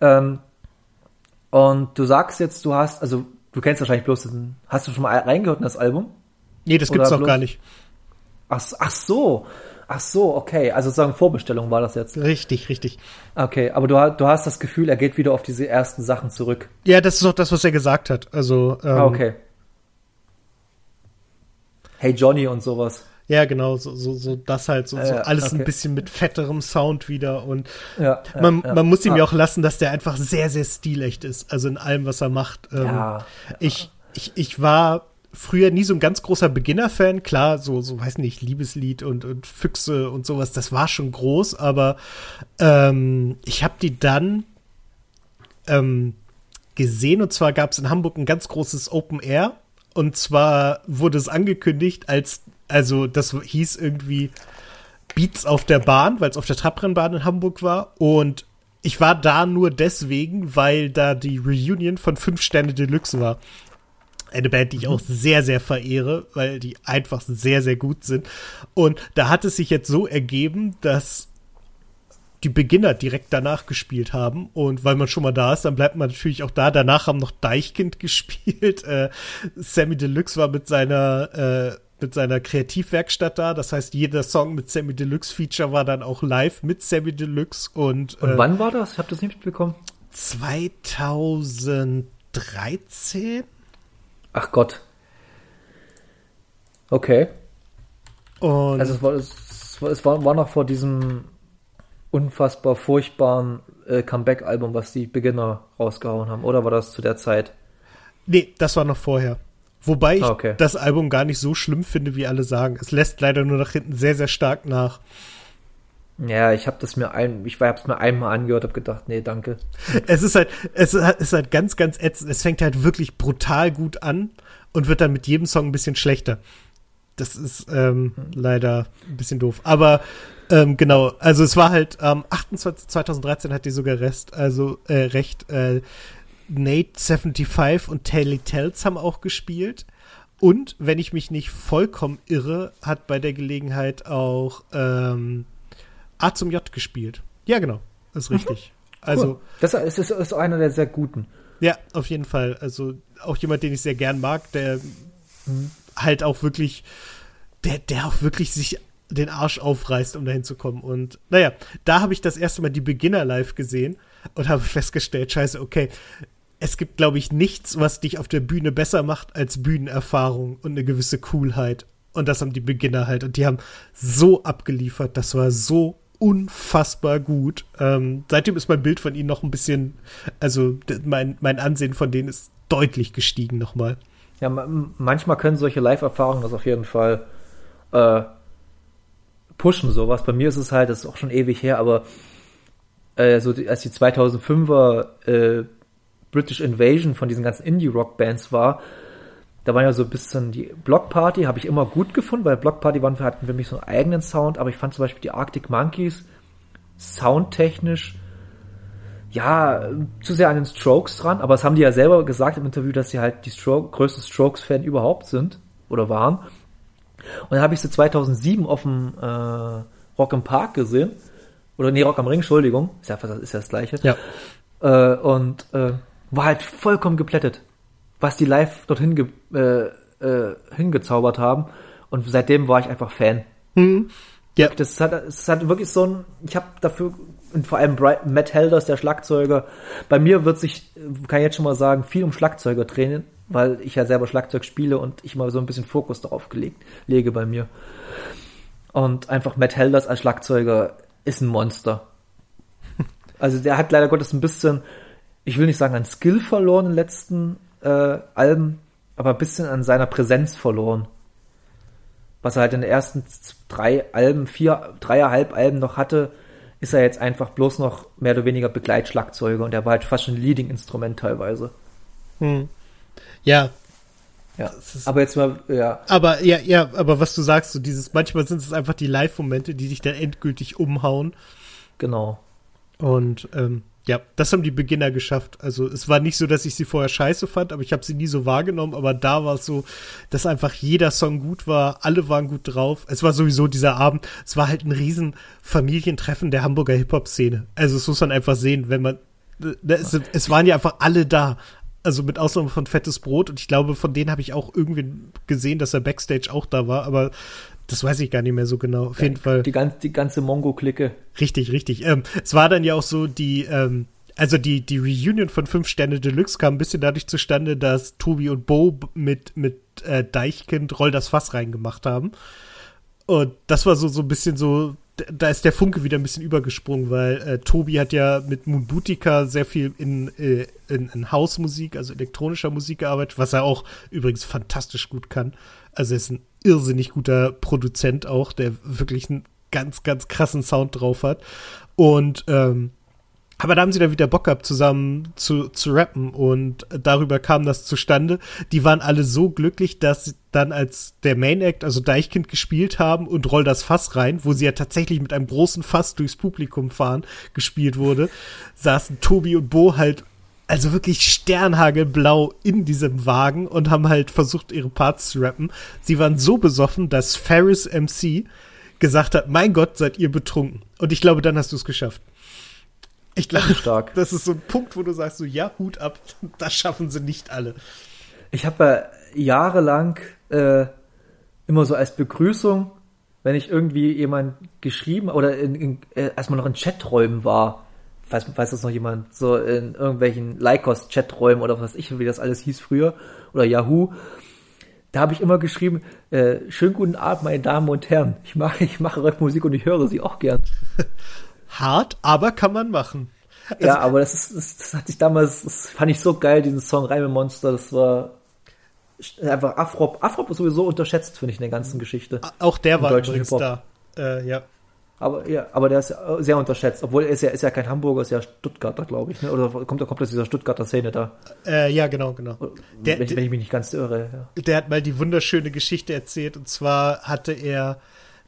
Ähm, und du sagst jetzt, du hast, also du kennst wahrscheinlich bloß, den, hast du schon mal reingehört in das Album? Nee, das gibt's noch gar nicht. Ach, ach so. Ach so, okay. Also sozusagen Vorbestellung war das jetzt. Richtig, richtig. Okay, aber du, du hast das Gefühl, er geht wieder auf diese ersten Sachen zurück. Ja, das ist auch das, was er gesagt hat. Also. Ähm, ah, okay. Hey Johnny und sowas. Ja, genau, so, so, so das halt, so, so alles okay. ein bisschen mit fetterem Sound wieder und ja, man, man muss ihm ja auch lassen, dass der einfach sehr, sehr stilecht ist, also in allem, was er macht. Ähm, ich, ich, ich war früher nie so ein ganz großer Beginner-Fan. Klar, so, so weiß nicht, Liebeslied und, und Füchse und sowas, das war schon groß, aber ähm, ich habe die dann ähm, gesehen und zwar gab es in Hamburg ein ganz großes Open Air Und zwar wurde es angekündigt als, also das hieß irgendwie Beats auf der Bahn, weil es auf der Trabrennbahn in Hamburg war. Und ich war da nur deswegen, weil da die Reunion von Fünf Sterne Deluxe war. Eine Band, die ich auch sehr, sehr verehre, weil die einfach sehr, sehr gut sind. Und da hat es sich jetzt so ergeben, dass die Beginner direkt danach gespielt haben. Und weil man schon mal da ist, dann bleibt man natürlich auch da. Danach haben noch Deichkind gespielt. Äh, Sammy Deluxe war mit seiner, äh, mit seiner Kreativwerkstatt da. Das heißt, jeder Song mit Sammy Deluxe Feature war dann auch live mit Sammy Deluxe. Und, und äh, wann war das? Ich habe das nicht mitbekommen. 2013? Ach Gott. Okay. Und also es war, es, war, es war, war noch vor diesem unfassbar furchtbaren äh, Comeback-Album, was die Beginner rausgehauen haben. Oder war das zu der Zeit? Nee, das war noch vorher. Wobei ich Ah, okay. das Album gar nicht so schlimm finde, wie alle sagen. Es lässt leider nur nach hinten sehr, sehr stark nach. Ja, ich habe das mir ein, ich habe es mir einmal angehört, habe gedacht, nee, danke. Es ist halt, es ist halt ganz, ganz ätzend. Es fängt halt wirklich brutal gut an und wird dann mit jedem Song ein bisschen schlechter. Das ist ähm, leider ein bisschen doof. Aber ähm, genau, also es war halt am 28. 2013 hat die sogar Rest, also äh, recht. Äh, Nate 75 und Telly Tells haben auch gespielt. Und wenn ich mich nicht vollkommen irre, hat bei der Gelegenheit auch ähm, A zum J gespielt. Ja, genau, ist richtig. Also Cool. das ist, ist, ist einer der sehr guten. ja, auf jeden Fall. Also auch jemand, den ich sehr gern mag, der halt auch wirklich, der, der auch wirklich sich den Arsch aufreißt, um dahin zu kommen. Und naja, da habe ich das erste Mal die Beginner live gesehen und habe festgestellt, scheiße, okay, es gibt, glaube ich, nichts, was dich auf der Bühne besser macht als Bühnenerfahrung und eine gewisse Coolheit. Und das haben die Beginner halt. Und die haben so abgeliefert. Das war so unfassbar gut. Ähm, seitdem ist mein Bild von ihnen noch ein bisschen, also mein, mein Ansehen von denen ist deutlich gestiegen nochmal. Ja, ma- manchmal können solche Live-Erfahrungen das auf jeden Fall äh, pushen, sowas. Bei mir ist es halt, das ist auch schon ewig her, aber äh, so die, als die 2005er äh, British Invasion von diesen ganzen Indie-Rock-Bands war, da war ja so ein bisschen die Block Party, habe ich immer gut gefunden, weil Block Party waren, hatten für mich so einen eigenen Sound, aber ich fand zum Beispiel die Arctic Monkeys soundtechnisch ja, zu sehr an den Strokes dran, aber das haben die ja selber gesagt im Interview, dass sie halt die Stroke, größte Strokes-Fan überhaupt sind oder waren. Und dann habe ich sie 2007 auf dem äh, Rock im Park gesehen. Oder nee, Rock am Ring, Entschuldigung. Ist ja, fast- ist ja das gleiche. Ja. Äh, und äh, war halt vollkommen geplättet, was die live dorthin ge äh, äh, hingezaubert haben. Und seitdem war ich einfach Fan. Ja, Das hat, es hat wirklich so ein, ich habe dafür, und vor allem Bri- Matt Helders, der Schlagzeuger, bei mir wird sich, kann ich jetzt schon mal sagen, viel um Schlagzeuger drehen, weil ich ja selber Schlagzeug spiele und ich mal so ein bisschen Fokus darauf gelegt, lege bei mir. Und einfach Matt Helders als Schlagzeuger ist ein Monster. Also der hat leider Gottes ein bisschen, ich will nicht sagen an Skill verloren in den letzten äh, Alben, aber ein bisschen an seiner Präsenz verloren was er halt in den ersten drei Alben, vier, dreieinhalb Alben noch hatte, ist er jetzt einfach bloß noch mehr oder weniger Begleitschlagzeuger und er war halt fast schon ein Leading-Instrument teilweise. ja. Ja. ist- Aber jetzt mal, ja, Aber ja, ja, aber was du sagst, so dieses, manchmal sind es einfach die Live-Momente, die dich dann endgültig umhauen. genau. Und ähm, ja, das haben die Beginner geschafft. Also es war nicht so, dass ich sie vorher scheiße fand, aber ich habe sie nie so wahrgenommen. Aber da war es so, dass einfach jeder Song gut war, alle waren gut drauf. Es war sowieso dieser Abend, es war halt ein riesen Familientreffen der Hamburger Hip-Hop-Szene. Also das muss man einfach sehen, wenn man, äh, es, es waren ja einfach alle da. Also mit Ausnahme von Fettes Brot und ich glaube, von denen habe ich auch irgendwie gesehen, dass er Backstage auch da war, aber das weiß ich gar nicht mehr so genau. Auf jeden Fall. Die, ganze die ganze Mongo-Clique. Richtig, richtig. Ähm, es war dann ja auch so, die, ähm, also die, die Reunion von Fünf Sterne Deluxe kam ein bisschen dadurch zustande, dass Tobi und Bo mit, mit äh, Deichkind Roll das Fass reingemacht haben. Und das war so, so ein bisschen so, da ist der Funke wieder ein bisschen übergesprungen, weil äh, Tobi hat ja mit Moon Boutica sehr viel in, äh, in, in Hausmusik, also elektronischer Musik gearbeitet, was er auch übrigens fantastisch gut kann. Also er ist ein irrsinnig guter Produzent auch, der wirklich einen ganz, ganz krassen Sound drauf hat. Und ähm, Aber da haben sie dann wieder Bock gehabt, zusammen zu, zu rappen und darüber kam das zustande. Die waren alle so glücklich, dass dann als der Main Act, also Deichkind, gespielt haben und Roll das Fass rein, wo sie ja tatsächlich mit einem großen Fass durchs Publikum fahren, gespielt wurde, saßen Tobi und Bo halt also wirklich sternhagelblau in diesem Wagen und haben halt versucht, ihre Parts zu rappen. Sie waren so besoffen, dass Ferris MC gesagt hat, mein Gott, seid ihr betrunken. Und ich glaube, dann hast du es geschafft. Ich glaube, stark. das ist so ein Punkt, wo du sagst, so ja, Hut ab, das schaffen sie nicht alle. Ich habe äh, jahrelang äh, immer so als Begrüßung, wenn ich irgendwie jemand geschrieben oder in, in, äh, als man noch in Chaträumen war, weiß, weiß das noch jemand, so in irgendwelchen Lycos-Chaträumen oder was ich, wie das alles hieß früher, oder Yahoo, da habe ich immer geschrieben, äh, schönen guten Abend, meine Damen und Herren. Ich mache ich mache Rockmusik und ich höre sie auch gern. Hart, aber kann man machen. Also, ja, aber das ist, das, das hatte ich damals, das fand ich so geil, diesen Song Reime Monster, das war einfach Afrop. Afrop ist sowieso unterschätzt, finde ich, in der ganzen Geschichte. Auch der war übrigens da. Äh, ja. Aber ja, aber der ist sehr unterschätzt, obwohl er ist ja, ist ja kein Hamburger, ist ja Stuttgarter, glaube ich, ne? Oder kommt, kommt aus dieser Stuttgarter Szene da? Äh, ja, genau, genau. Der, wenn, wenn, ich mich nicht ganz irre. Ja. Der hat mal die wunderschöne Geschichte erzählt und zwar hatte er,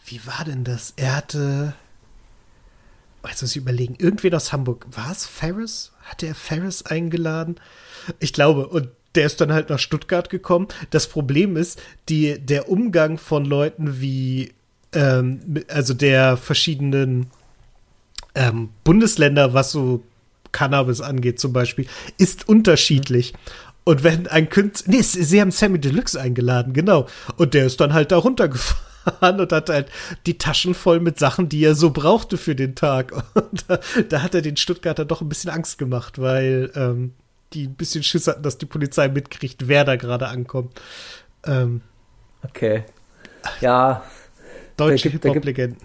wie war denn das? Er hatte, jetzt muss ich überlegen, irgendwen aus Hamburg. War es Ferris? Hatte er Ferris eingeladen? Ich glaube, und der ist dann halt nach Stuttgart gekommen. Das Problem ist, die, der Umgang von Leuten wie, ähm, also der verschiedenen ähm, Bundesländer, was so Cannabis angeht zum Beispiel, ist unterschiedlich. Und wenn ein Künstler, nee, sie haben Sammy Deluxe eingeladen, genau. Und der ist dann halt da runtergefahren gefahren und hat halt die Taschen voll mit Sachen, die er so brauchte für den Tag. Und da, da hat er den Stuttgarter doch ein bisschen Angst gemacht, weil ähm, die ein bisschen Schiss hatten, dass die Polizei mitkriegt, wer da gerade ankommt. Ähm, okay. Ja. Deutsche Hip-Hop-Legenden.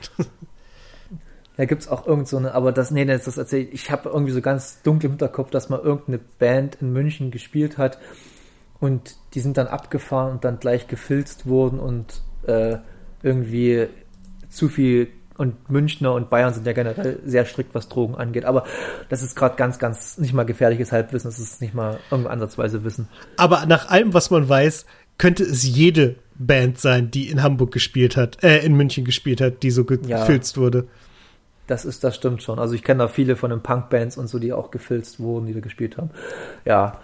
Da gibt's auch irgend so eine, aber das, nee, das, das erzähl ich, ich habe irgendwie so ganz dunkel im Hinterkopf, dass mal irgendeine Band in München gespielt hat und die sind dann abgefahren und dann gleich gefilzt wurden und äh, irgendwie zu viel und Münchner und Bayern sind ja generell sehr strikt, was Drogen angeht. Aber das ist gerade ganz, ganz nicht mal gefährliches Halbwissen, das ist nicht mal irgendwie ansatzweise Wissen. Aber nach allem, was man weiß, könnte es jede Band sein, die in Hamburg gespielt hat, äh, in München gespielt hat, die so gefilzt ja, wurde. Das ist, das stimmt schon. Also ich kenne da viele von den Punk-Bands und so, die auch gefilzt wurden, die da gespielt haben. Ja.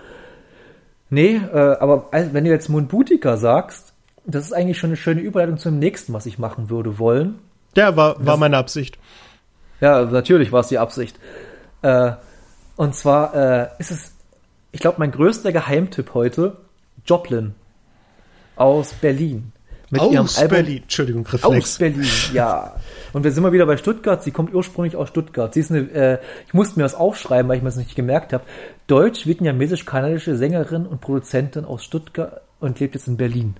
Nee, äh, aber wenn du jetzt Moon Boutica sagst, das ist eigentlich schon eine schöne Überleitung zum nächsten, was ich machen würde wollen. Ja, war, war das, meine Absicht. Ja, natürlich war es die Absicht. Äh, und zwar äh, ist es, ich glaube, mein größter Geheimtipp heute, Joplin aus Berlin. Mit aus ihrem Album, Berlin, Entschuldigung, Reflex. Aus Berlin, ja. Und wir sind mal wieder bei Stuttgart. Sie kommt ursprünglich aus Stuttgart. Sie ist eine, äh, ich musste mir das aufschreiben, weil ich mir das nicht gemerkt habe. Deutsch-vietnamesisch-kanadische Sängerin und Produzentin aus Stuttgart und lebt jetzt in Berlin.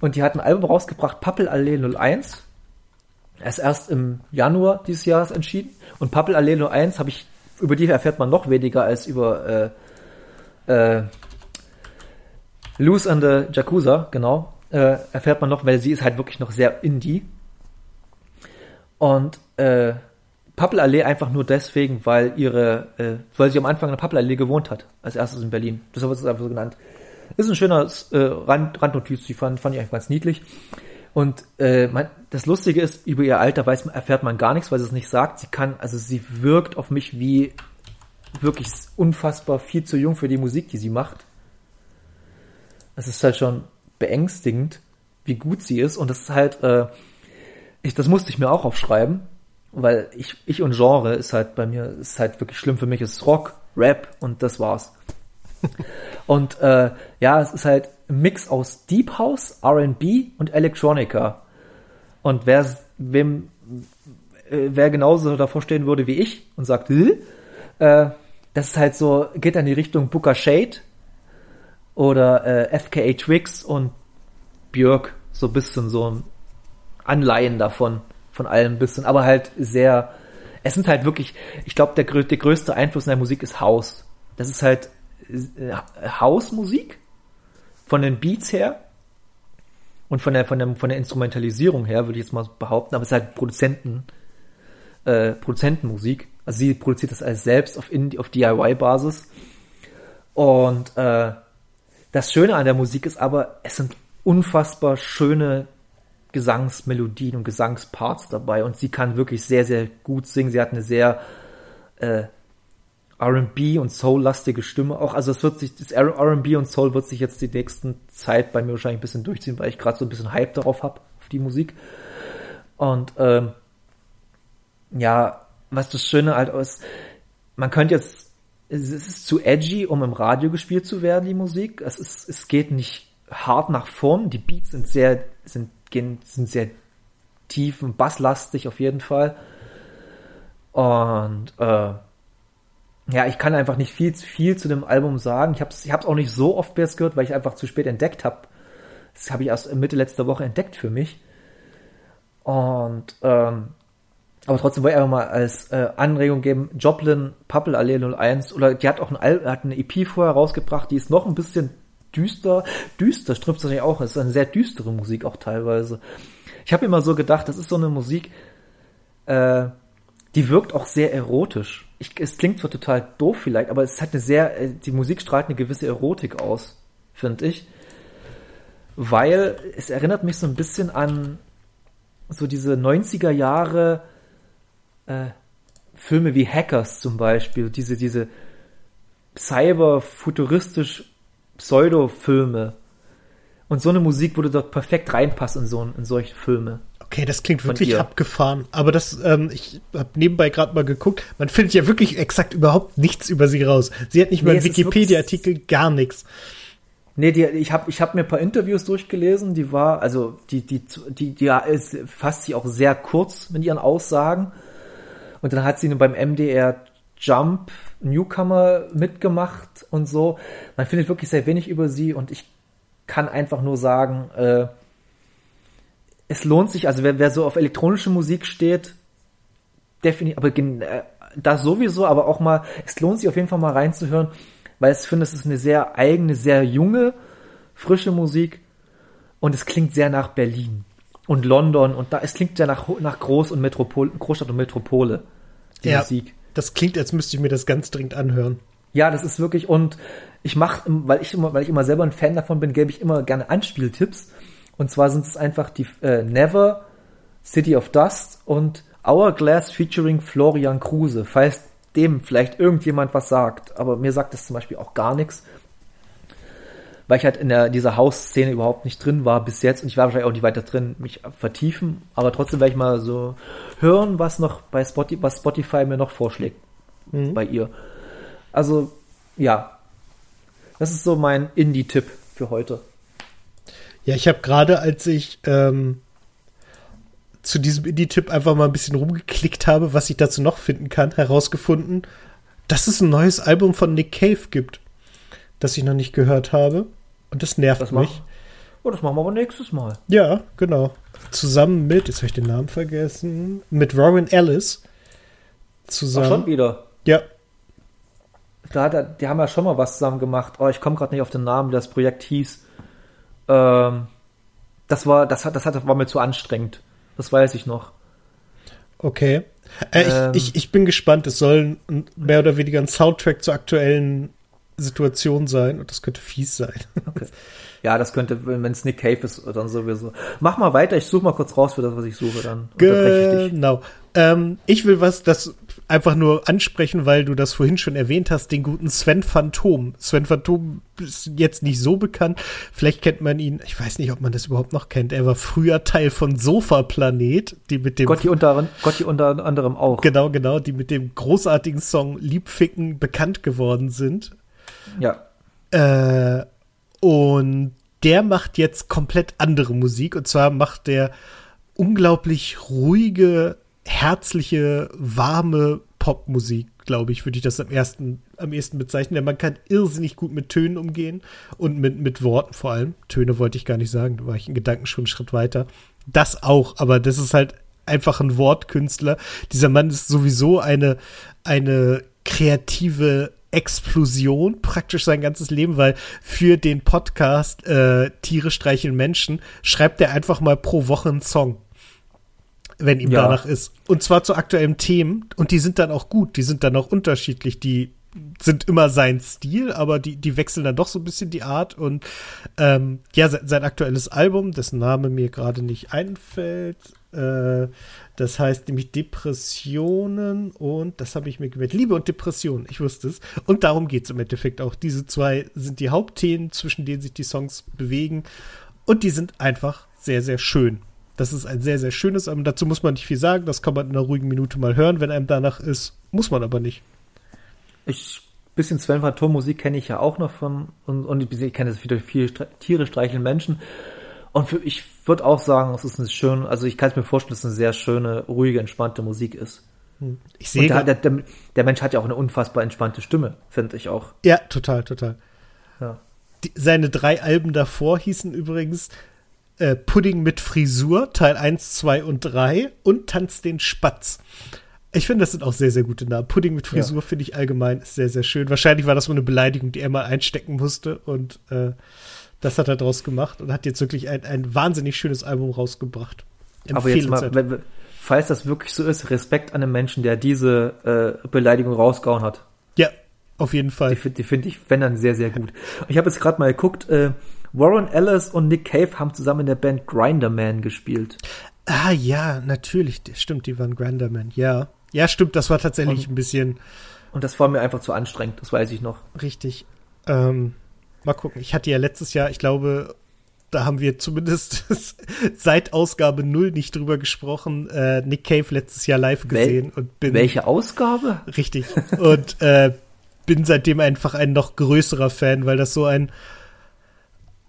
Und die hat ein Album rausgebracht, Pappelallee 01. Er ist erst im Januar dieses Jahres entschieden. Und Pappelallee 01 habe ich, über die erfährt man noch weniger als über äh, äh, Loose and the Jakuza, genau. Äh, erfährt man noch, weil sie ist halt wirklich noch sehr Indie. Und äh, Pappelallee einfach nur deswegen, weil ihre, äh, weil sie am Anfang in der Pappelallee gewohnt hat, als erstes in Berlin. Deshalb wird es einfach so genannt. Ist ein schöner äh, Rand, Randnotiz, die fand, fand ich einfach ganz niedlich. Und äh, man, das Lustige ist, über ihr Alter weiß, erfährt man gar nichts, weil sie es nicht sagt. Sie kann, also sie wirkt auf mich wie wirklich unfassbar viel zu jung für die Musik, die sie macht. Es ist halt schon beängstigend, wie gut sie ist. Und das ist halt, äh, ich, das musste ich mir auch aufschreiben, weil ich, ich und Genre ist halt bei mir, ist halt wirklich schlimm für mich. Es ist Rock, Rap und das war's. und äh, ja, es ist halt ein Mix aus Deep House, R&B und Electronica. Und wer, wem, äh, wer genauso davor stehen würde wie ich und sagt, äh, das ist halt so, geht in die Richtung Booker Shade oder äh, FKA Twix und Björk, so ein bisschen so ein Anleihen davon, von allem ein bisschen, aber halt sehr, es sind halt wirklich, ich glaube, der, der größte Einfluss in der Musik ist House. Das ist halt Hausmusik von den Beats her? Und von der, von der, von der Instrumentalisierung her, würde ich jetzt mal behaupten, aber es ist halt Produzenten, äh, Produzentenmusik. Also sie produziert das alles selbst auf, auf DIY-Basis. Und äh, das Schöne an der Musik ist aber, es sind unfassbar schöne Gesangsmelodien und Gesangsparts dabei und sie kann wirklich sehr, sehr gut singen. Sie hat eine sehr äh, R&B und Soul-lastige Stimme auch. Also es wird sich, das R&B und Soul wird sich jetzt die nächsten Zeit bei mir wahrscheinlich ein bisschen durchziehen, weil ich gerade so ein bisschen Hype darauf habe, auf die Musik. Und ähm, ja, was das Schöne halt ist, man könnte jetzt, es ist zu edgy, um im Radio gespielt zu werden, die Musik. Es ist, es geht nicht hart nach vorn. Die Beats sind sehr, sind, gehen, sind sehr tief und basslastig auf jeden Fall. Und äh, ja, ich kann einfach nicht viel, viel zu dem Album sagen. Ich habe es ich hab's auch nicht so oft bis gehört, weil ich einfach zu spät entdeckt habe. Das habe ich erst Mitte letzter Woche entdeckt für mich. Und ähm, aber trotzdem wollte ich einfach mal als äh, Anregung geben, Joplin Puppel Allee 01 oder die hat auch ein Al hat eine EP vorher rausgebracht, die ist noch ein bisschen düster, düster es natürlich auch, es ist eine sehr düstere Musik auch teilweise. Ich habe immer so gedacht, das ist so eine Musik, äh, die wirkt auch sehr erotisch. Ich, es klingt zwar total doof vielleicht, aber es hat eine sehr, äh, die Musik strahlt eine gewisse Erotik aus, finde ich. Weil es erinnert mich so ein bisschen an so diese 90er Jahre äh, Filme wie Hackers zum Beispiel, diese, diese cyber-futuristisch Pseudo-Filme. Und so eine Musik würde dort perfekt reinpassen in, so, in solche Filme. Okay, das klingt wirklich abgefahren. Aber das, ähm, ich habe nebenbei gerade mal geguckt, man findet ja wirklich exakt überhaupt nichts über sie raus. Sie hat nicht nee, mal einen Wikipedia-Artikel, gar nichts. Nee, die, ich habe ich hab mir ein paar Interviews durchgelesen, die war, also die, die, die, die ja, ist fasst sich auch sehr kurz mit ihren Aussagen. Und dann hat sie beim MDR Jump Newcomer mitgemacht und so. Man findet wirklich sehr wenig über sie und ich kann einfach nur sagen, äh, es lohnt sich, also wer, wer so auf elektronische Musik steht, definitiv, aber äh, das sowieso, aber auch mal, es lohnt sich auf jeden Fall mal reinzuhören, weil ich finde, es ist eine sehr eigene, sehr junge, frische Musik und es klingt sehr nach Berlin und London und da, es klingt sehr nach, nach Groß- und Metropol, Großstadt und Metropole, die ja, Musik. Das klingt, als müsste ich mir das ganz dringend anhören. Ja, das ist wirklich, und ich mache, weil ich immer, weil ich immer selber ein Fan davon bin, gebe ich immer gerne Anspieltipps. Und zwar sind es einfach die äh, Never, City of Dust und Hourglass featuring Florian Kruse, falls dem vielleicht irgendjemand was sagt. Aber mir sagt das zum Beispiel auch gar nichts. Weil ich halt in der, dieser Hausszene überhaupt nicht drin war bis jetzt und ich war wahrscheinlich auch nicht weiter drin, mich vertiefen. Aber trotzdem werde ich mal so hören, was noch bei Spotify, was Spotify mir noch vorschlägt mhm. bei ihr. Also, ja. Das ist so mein Indie-Tipp für heute. Ja, ich habe gerade, als ich ähm, zu diesem Indie-Tipp einfach mal ein bisschen rumgeklickt habe, was ich dazu noch finden kann, herausgefunden, dass es ein neues Album von Nick Cave gibt, das ich noch nicht gehört habe. Und das nervt das mich. Oh, das machen wir aber nächstes Mal. Ja, genau. Zusammen mit, jetzt habe ich den Namen vergessen, mit Robin Ellis. Zusammen. Ach, schon wieder. Ja. Da, da, die haben ja schon mal was zusammen gemacht. Oh, ich komme gerade nicht auf den Namen, wie das Projekt hieß. Ähm, das war, das hat, das hat, war mir zu anstrengend. Das weiß ich noch. Okay. Äh, ähm, ich, ich, ich bin gespannt. Es soll mehr oder weniger ein Soundtrack zur aktuellen Situation sein und das könnte fies sein. Okay. Ja, das könnte, wenn es Nick Cave ist, dann sowieso. Mach mal weiter, ich suche mal kurz raus für das, was ich suche, dann unterbreche ich dich. Genau. Ähm, ich will was, das einfach nur ansprechen, weil du das vorhin schon erwähnt hast, den guten Sven Phantom. Sven Phantom ist jetzt nicht so bekannt. Vielleicht kennt man ihn, ich weiß nicht, ob man das überhaupt noch kennt. Er war früher Teil von Sofa Planet, die mit dem. Gott, die unter, Gott, die unter anderem auch. Genau, genau, die mit dem großartigen Song Liebficken bekannt geworden sind. Ja. Äh, und der macht jetzt komplett andere Musik. Und zwar macht der unglaublich ruhige, herzliche, warme Popmusik, glaube ich, würde ich das am ersten, am ehesten bezeichnen. Denn man kann irrsinnig gut mit Tönen umgehen und mit, mit Worten vor allem. Töne wollte ich gar nicht sagen, da war ich in Gedanken schon einen Schritt weiter. Das auch, aber das ist halt einfach ein Wortkünstler. Dieser Mann ist sowieso eine, eine kreative Explosion praktisch sein ganzes Leben, weil für den Podcast äh, Tiere streicheln Menschen schreibt er einfach mal pro Woche einen Song. wenn ihm Ja. danach ist. Und zwar zu aktuellen Themen. Und die sind dann auch gut, die sind dann auch unterschiedlich. Die sind immer sein Stil, aber die, die wechseln dann doch so ein bisschen die Art. Und ähm, ja, sein, sein aktuelles Album, dessen Name mir gerade nicht einfällt, äh, das heißt nämlich Depressionen und das habe ich mir gemerkt. Liebe und Depression, ich wusste es. Und darum geht es im Endeffekt auch. Diese zwei sind die Hauptthemen, zwischen denen sich die Songs bewegen. Und die sind einfach sehr, sehr schön. Das ist ein sehr, sehr schönes Album. Dazu muss man nicht viel sagen. Das kann man in einer ruhigen Minute mal hören, wenn einem danach ist. Muss man aber nicht. Ich, bisschen Sven Phantom Musik kenne ich ja auch noch von, und, und ich kenne das wieder viel Tiere streicheln Menschen. Und für, ich würde auch sagen, es ist eine schöne, also ich kann es mir vorstellen, dass es eine sehr schöne, ruhige, entspannte Musik ist. Ich sehe der, der, der, der Mensch hat ja auch eine unfassbar entspannte Stimme, finde ich auch. Ja, total, total. Ja. Die, seine drei Alben davor hießen übrigens äh, Pudding mit Frisur, Teil 1, 2 und 3 und Tanz den Spatz. Ich finde, das sind auch sehr, sehr gute Namen. Pudding mit Frisur Ja. finde ich allgemein sehr, sehr schön. Wahrscheinlich war das mal eine Beleidigung, die er mal einstecken musste und äh, das hat er draus gemacht und hat jetzt wirklich ein, ein wahnsinnig schönes Album rausgebracht. Aber jetzt mal, wenn, falls das wirklich so ist, Respekt an den Menschen, der diese äh, Beleidigung rausgehauen hat. Ja, auf jeden Die, Fall. find- die finde ich, wenn dann, sehr, sehr gut. Ich habe jetzt gerade mal geguckt, äh, Warren Ellis und Nick Cave haben zusammen in der Band Grinderman gespielt. Ah ja, natürlich. Stimmt, die waren Granderman. Ja. Ja, stimmt, das war tatsächlich Und- ein bisschen Und das war mir einfach zu anstrengend, das weiß ich noch. Richtig. Ähm, mal gucken. Ich hatte ja letztes Jahr, ich glaube, da haben wir zumindest seit Ausgabe 0 nicht drüber gesprochen, äh, Nick Cave letztes Jahr live Wel- gesehen und bin Welche Ausgabe? richtig und äh, bin seitdem einfach ein noch größerer Fan, weil das so ein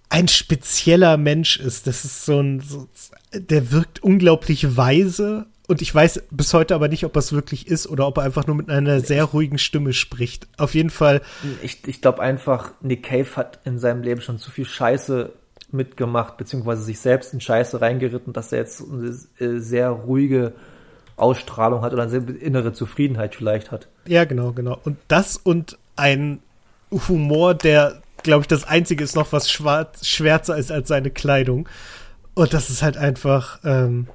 ein spezieller Mensch ist. Das ist so ein, so, der wirkt unglaublich weise und ich weiß bis heute aber nicht, ob er es wirklich ist oder ob er einfach nur mit einer sehr ruhigen Stimme spricht. Auf jeden Fall Ich, ich glaube einfach, Nick Cave hat in seinem Leben schon zu viel Scheiße mitgemacht, beziehungsweise sich selbst in Scheiße reingeritten, dass er jetzt eine äh, sehr ruhige Ausstrahlung hat oder eine sehr innere Zufriedenheit vielleicht hat. Ja, genau, genau. Und das und ein Humor, der, glaube ich, das einzige ist noch, was schwarz, schwärzer ist als seine Kleidung. Und das ist halt einfach ähm,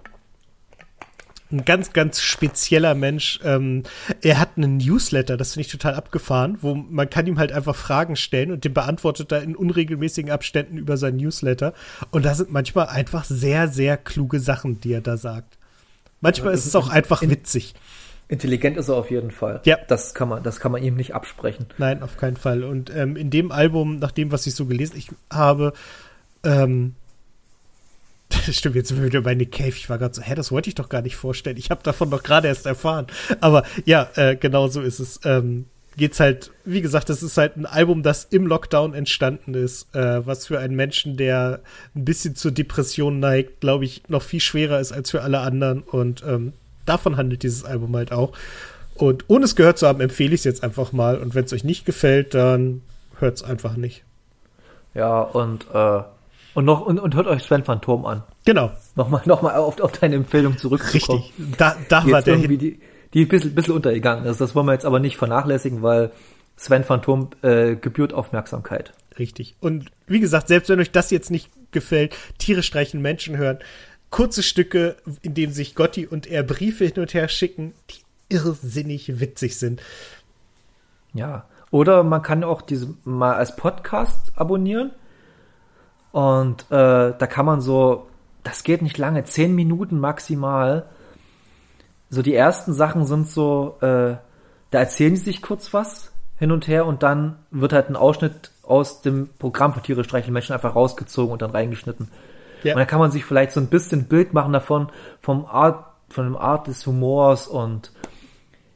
ein ganz, ganz spezieller Mensch. Ähm, er hat einen Newsletter, das finde ich total abgefahren, wo man kann ihm halt einfach Fragen stellen und den beantwortet er in unregelmäßigen Abständen über sein Newsletter. Und da sind manchmal einfach sehr, sehr kluge Sachen, die er da sagt. Manchmal Ja, ist es auch einfach in- witzig. Intelligent ist er auf jeden Fall. Ja. Das kann man, das kann man ihm nicht absprechen. Nein, auf keinen Fall. Und ähm, in dem Album, nach dem, was ich so gelesen ich habe, ähm, stimmt, jetzt sind wir wieder bei Nick Cave. Ich war gerade so, hä, das wollte ich doch gar nicht vorstellen. Ich habe davon doch gerade erst erfahren. Aber ja, äh, genau so ist es. Ähm, geht's halt, wie gesagt, das ist halt ein Album, das im Lockdown entstanden ist, äh, was für einen Menschen, der ein bisschen zur Depression neigt, glaube ich, noch viel schwerer ist als für alle anderen. Und ähm, davon handelt dieses Album halt auch. Und ohne es gehört zu haben, empfehle ich es jetzt einfach mal. Und wenn es euch nicht gefällt, dann hört es einfach nicht. Ja, und, äh, und noch, und, und hört euch Sven Phantom an. Genau, Nochmal, nochmal auf, auf deine Empfehlung zurückzukommen. richtig. Da, da Die war der Hit. die, die ein bisschen, bisschen untergegangen ist. Das wollen wir jetzt aber nicht vernachlässigen, weil Sven Phantom äh, gebührt Aufmerksamkeit. Richtig. Und wie gesagt, selbst wenn euch das jetzt nicht gefällt, Tiere streichen Menschen hören, kurze Stücke, in denen sich Gotti und er Briefe hin und her schicken, die irrsinnig witzig sind. Ja. Oder man kann auch diese mal als Podcast abonnieren. Und äh, da kann man so, das geht nicht lange, zehn Minuten maximal. So die ersten Sachen sind so, äh, da erzählen sie sich kurz was hin und her und dann wird halt ein Ausschnitt aus dem Programm von Tiere streicheln Menschen einfach rausgezogen und dann reingeschnitten. Ja. Und dann kann man sich vielleicht so ein bisschen Bild machen davon, vom Art, von dem Art des Humors und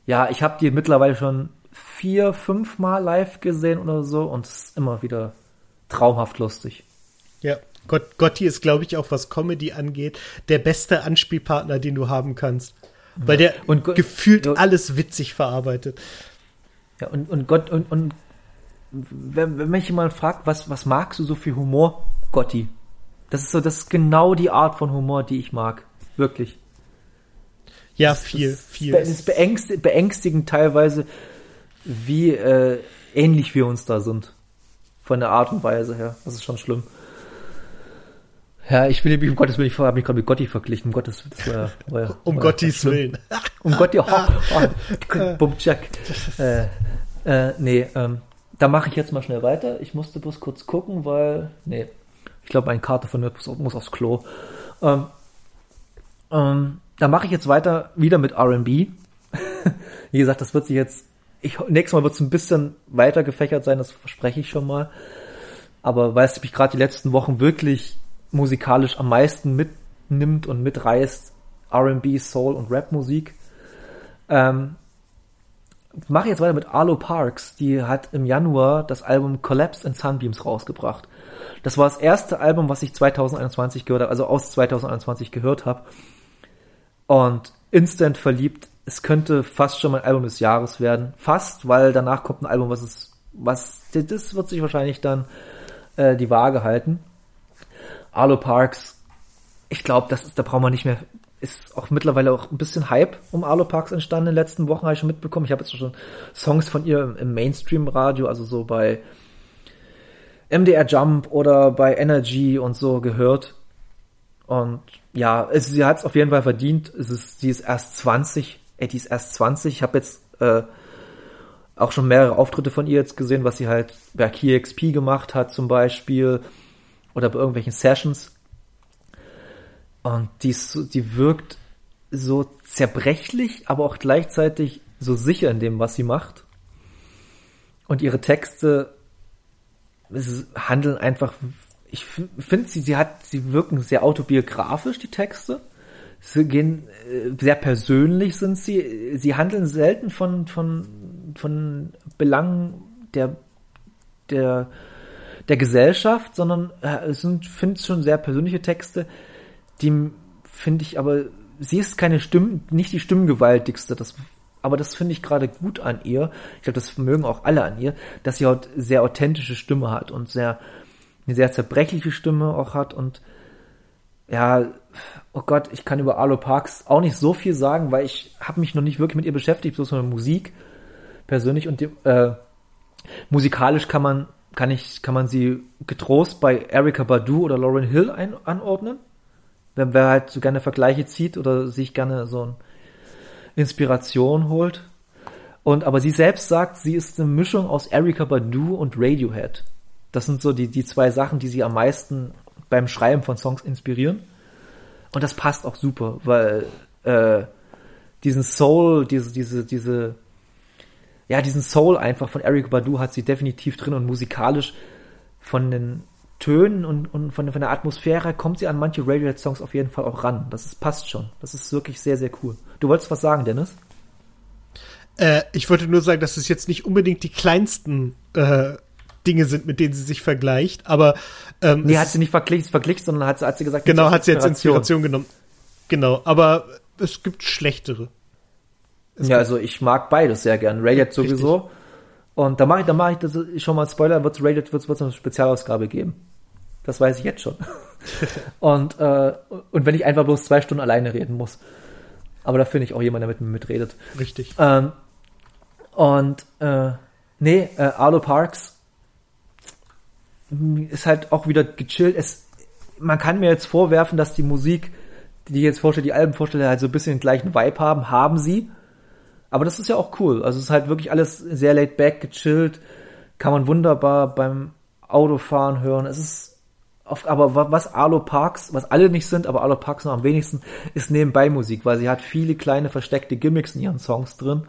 ja, ich habe die mittlerweile schon vier, fünf Mal live gesehen oder so und es ist immer wieder traumhaft lustig. Ja. Gott, Gotti ist, glaube ich, auch was Comedy angeht, der beste Anspielpartner, den du haben kannst. Weil der Und Go- gefühlt Ja. alles witzig verarbeitet. Ja, und, und Gott, und, und wenn, wenn mich jemand fragt, was, was magst du so für Humor? Gotti. Das ist so, das ist genau die Art von Humor, die ich mag. Wirklich. Ja, Das- viel, das, viel. Das ist beängst, beängstigend teilweise, wie äh, ähnlich wir uns da sind. Von der Art und Weise her. Das ist schon schlimm. Ja, ich will mich um Gottes Willen, ich habe mich gerade mit Gotti verglichen, um Gottes Willen. War, um war Gottis Willen. um Gotti, oh, oh, Bumjack. Äh, äh, nee, ähm, da mache ich jetzt mal schnell weiter. Ich musste bloß kurz gucken, weil, nee, ich glaube, meine Karte von mir muss, muss aufs Klo. Ähm, ähm, da mache ich jetzt weiter wieder mit R&B. Wie gesagt, das wird sich jetzt, ich, nächstes Mal wird es ein bisschen weiter gefächert sein, das verspreche ich schon mal. Aber weil es mich gerade die letzten Wochen wirklich musikalisch am meisten mitnimmt und mitreißt, R&B, Soul und Rap-Musik, ähm, mache jetzt weiter mit Arlo Parks. Die hat im Januar das Album Collapse in Sunbeams rausgebracht. Das war das erste Album, was ich 2021 gehört habe, also aus 2021 gehört habe. Und instant verliebt. Es könnte fast schon mein Album des Jahres werden. Fast, weil danach kommt ein Album, was ist, was, das wird sich wahrscheinlich dann äh, die Waage halten. Arlo Parks, ich glaube, das ist, da brauchen wir nicht mehr ist auch mittlerweile auch ein bisschen Hype um Arlo Parks entstanden in den letzten Wochen, habe ich schon mitbekommen. Ich habe jetzt schon Songs von ihr im Mainstream-Radio, also so bei MDR Jump oder bei Energy und so gehört. Und ja, es, sie hat es auf jeden Fall verdient. Es ist, sie ist erst 20. Ey, die ist erst 20. Ich habe jetzt äh, auch schon mehrere Auftritte von ihr jetzt gesehen, was sie halt bei KeyXP gemacht hat zum Beispiel oder bei irgendwelchen Sessions. Und die, die wirkt so zerbrechlich, aber auch gleichzeitig so sicher in dem, was sie macht. Und ihre Texte handeln einfach, ich finde sie, sie hat, sie wirken sehr autobiografisch, die Texte. Sie gehen, äh, sehr persönlich sind sie. Sie handeln selten von, von, von Belangen der, der, der Gesellschaft, sondern äh, es sind, finde schon sehr persönliche Texte, die finde ich aber, sie ist keine Stimme, nicht die stimmgewaltigste, das, aber das finde ich gerade gut an ihr. Ich glaube, das mögen auch alle an ihr, dass sie halt sehr authentische Stimme hat und sehr, eine sehr zerbrechliche Stimme auch hat und ja, oh Gott, ich kann über Arlo Parks auch nicht so viel sagen, weil ich habe mich noch nicht wirklich mit ihr beschäftigt, bloß mit Musik persönlich und die, äh, musikalisch kann man kann ich kann man sie getrost bei Erika Badu oder Lauren Hill ein, anordnen wer, wer halt so gerne Vergleiche zieht oder sich gerne so ein Inspiration holt. Und aber sie selbst sagt, sie ist eine Mischung aus Erika Badu und Radiohead. Das sind so die, die zwei Sachen, die sie am meisten beim Schreiben von Songs inspirieren. Und das passt auch super, weil äh, diesen Soul, diese, diese, diese, ja, diesen Soul einfach von Erika Badu hat sie definitiv drin und musikalisch von den Tönen und, und von, von der Atmosphäre kommt sie an manche Radiohead-Songs auf jeden Fall auch ran. Das ist, passt schon. Das ist wirklich sehr, sehr cool. Du wolltest was sagen, Dennis? Äh, ich wollte nur sagen, dass es jetzt nicht unbedingt die kleinsten äh, Dinge sind, mit denen sie sich vergleicht, aber ähm, Nee, hat sie nicht verglichen, verglichen sondern hat, hat sie gesagt, genau, hat sie jetzt Inspiration genommen. Genau, aber es gibt schlechtere. Ja, also ich mag beides sehr gern. Radiohead sowieso. Richtig. Und da mache ich, da mache ich das schon mal Spoiler, wird es Rated, wird es eine Spezialausgabe geben. Das weiß ich jetzt schon. und, äh, und wenn ich einfach bloß zwei Stunden alleine reden muss. Aber da finde ich auch jemand, der mit mir mitredet. Richtig. Ähm, und äh, nee, äh, Arlo Parks ist halt auch wieder gechillt. Es, man kann mir jetzt vorwerfen, dass die Musik, die ich jetzt vorstelle, die Alben vorstelle, halt so ein bisschen den gleichen Vibe haben. Haben sie. Aber das ist ja auch cool. Also es ist halt wirklich alles sehr laid back, gechillt. Kann man wunderbar beim Autofahren hören. Es ist oft, aber was Arlo Parks, was alle nicht sind, aber Arlo Parks noch am wenigsten, ist nebenbei Musik, weil sie hat viele kleine versteckte Gimmicks in ihren Songs drin.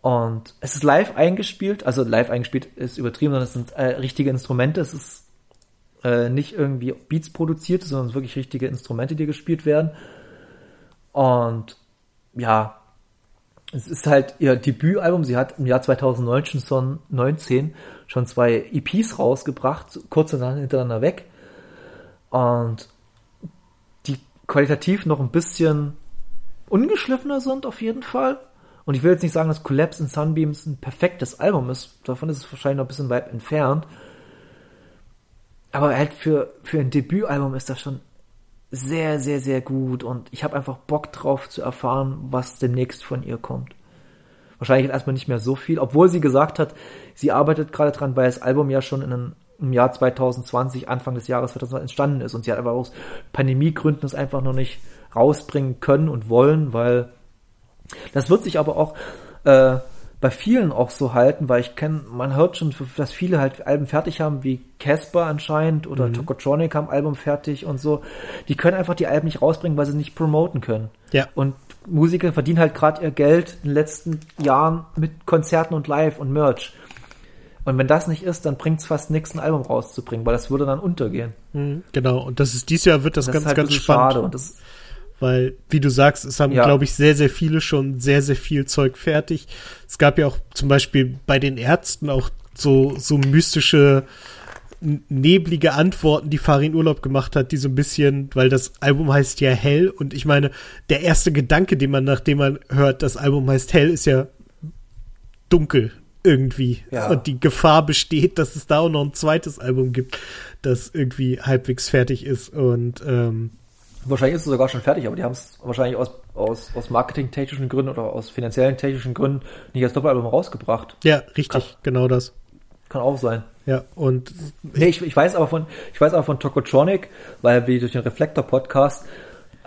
Und es ist live eingespielt, also live eingespielt ist übertrieben, sondern es sind äh, richtige Instrumente. Es ist äh, nicht irgendwie Beats produziert, sondern es sind wirklich richtige Instrumente, die gespielt werden. Und ja, es ist halt ihr Debütalbum. Sie hat im Jahr 2019 schon, 19 schon zwei EPs rausgebracht, kurz hintereinander weg. Und die qualitativ noch ein bisschen ungeschliffener sind auf jeden Fall. Und ich will jetzt nicht sagen, dass Collapse in Sunbeams ein perfektes Album ist. Davon ist es wahrscheinlich noch ein bisschen weit entfernt. Aber halt für, für ein Debütalbum ist das schon sehr, sehr, sehr gut und ich habe einfach Bock drauf zu erfahren, was demnächst von ihr kommt. Wahrscheinlich erstmal nicht mehr so viel, obwohl sie gesagt hat, sie arbeitet gerade dran, weil das Album ja schon in einen im Jahr 2020, Anfang des Jahres 2020 entstanden ist. Und sie hat aber aus Pandemiegründen es einfach noch nicht rausbringen können und wollen, weil das wird sich aber auch äh, bei vielen auch so halten, weil ich kenne, man hört schon, dass viele halt Alben fertig haben, wie Casper anscheinend oder mhm. Tokotronic haben Album fertig und so. Die können einfach die Alben nicht rausbringen, weil sie nicht promoten können. Ja. Und Musiker verdienen halt gerade ihr Geld in den letzten Jahren mit Konzerten und Live und Merch. Und wenn das nicht ist, dann bringt es fast nichts, ein Album rauszubringen, weil das würde dann untergehen. Mhm. Genau, und das ist dieses Jahr wird das, das ganz, halt ganz spannend. Schade und das weil, wie du sagst, es haben, ja. glaube ich, sehr, sehr viele schon sehr, sehr viel Zeug fertig. Es gab ja auch zum Beispiel bei den Ärzten auch so, so mystische, neblige Antworten, die Farin Urlaub gemacht hat, die so ein bisschen, weil das Album heißt ja Hell und ich meine, der erste Gedanke, den man, nachdem man hört, das Album heißt Hell, ist ja dunkel irgendwie. Ja. Und die Gefahr besteht, dass es da auch noch ein zweites Album gibt, das irgendwie halbwegs fertig ist und ähm, Wahrscheinlich ist es sogar schon fertig, aber die haben es wahrscheinlich aus, aus, aus marketingtechnischen Gründen oder aus finanziellen technischen Gründen nicht als Doppelalbum rausgebracht. Ja, richtig, kann, genau das. Kann auch sein. Ja, und. Nee, ich, ich weiß aber von, ich weiß aber von Tokotronic, weil wie durch den Reflektor-Podcast,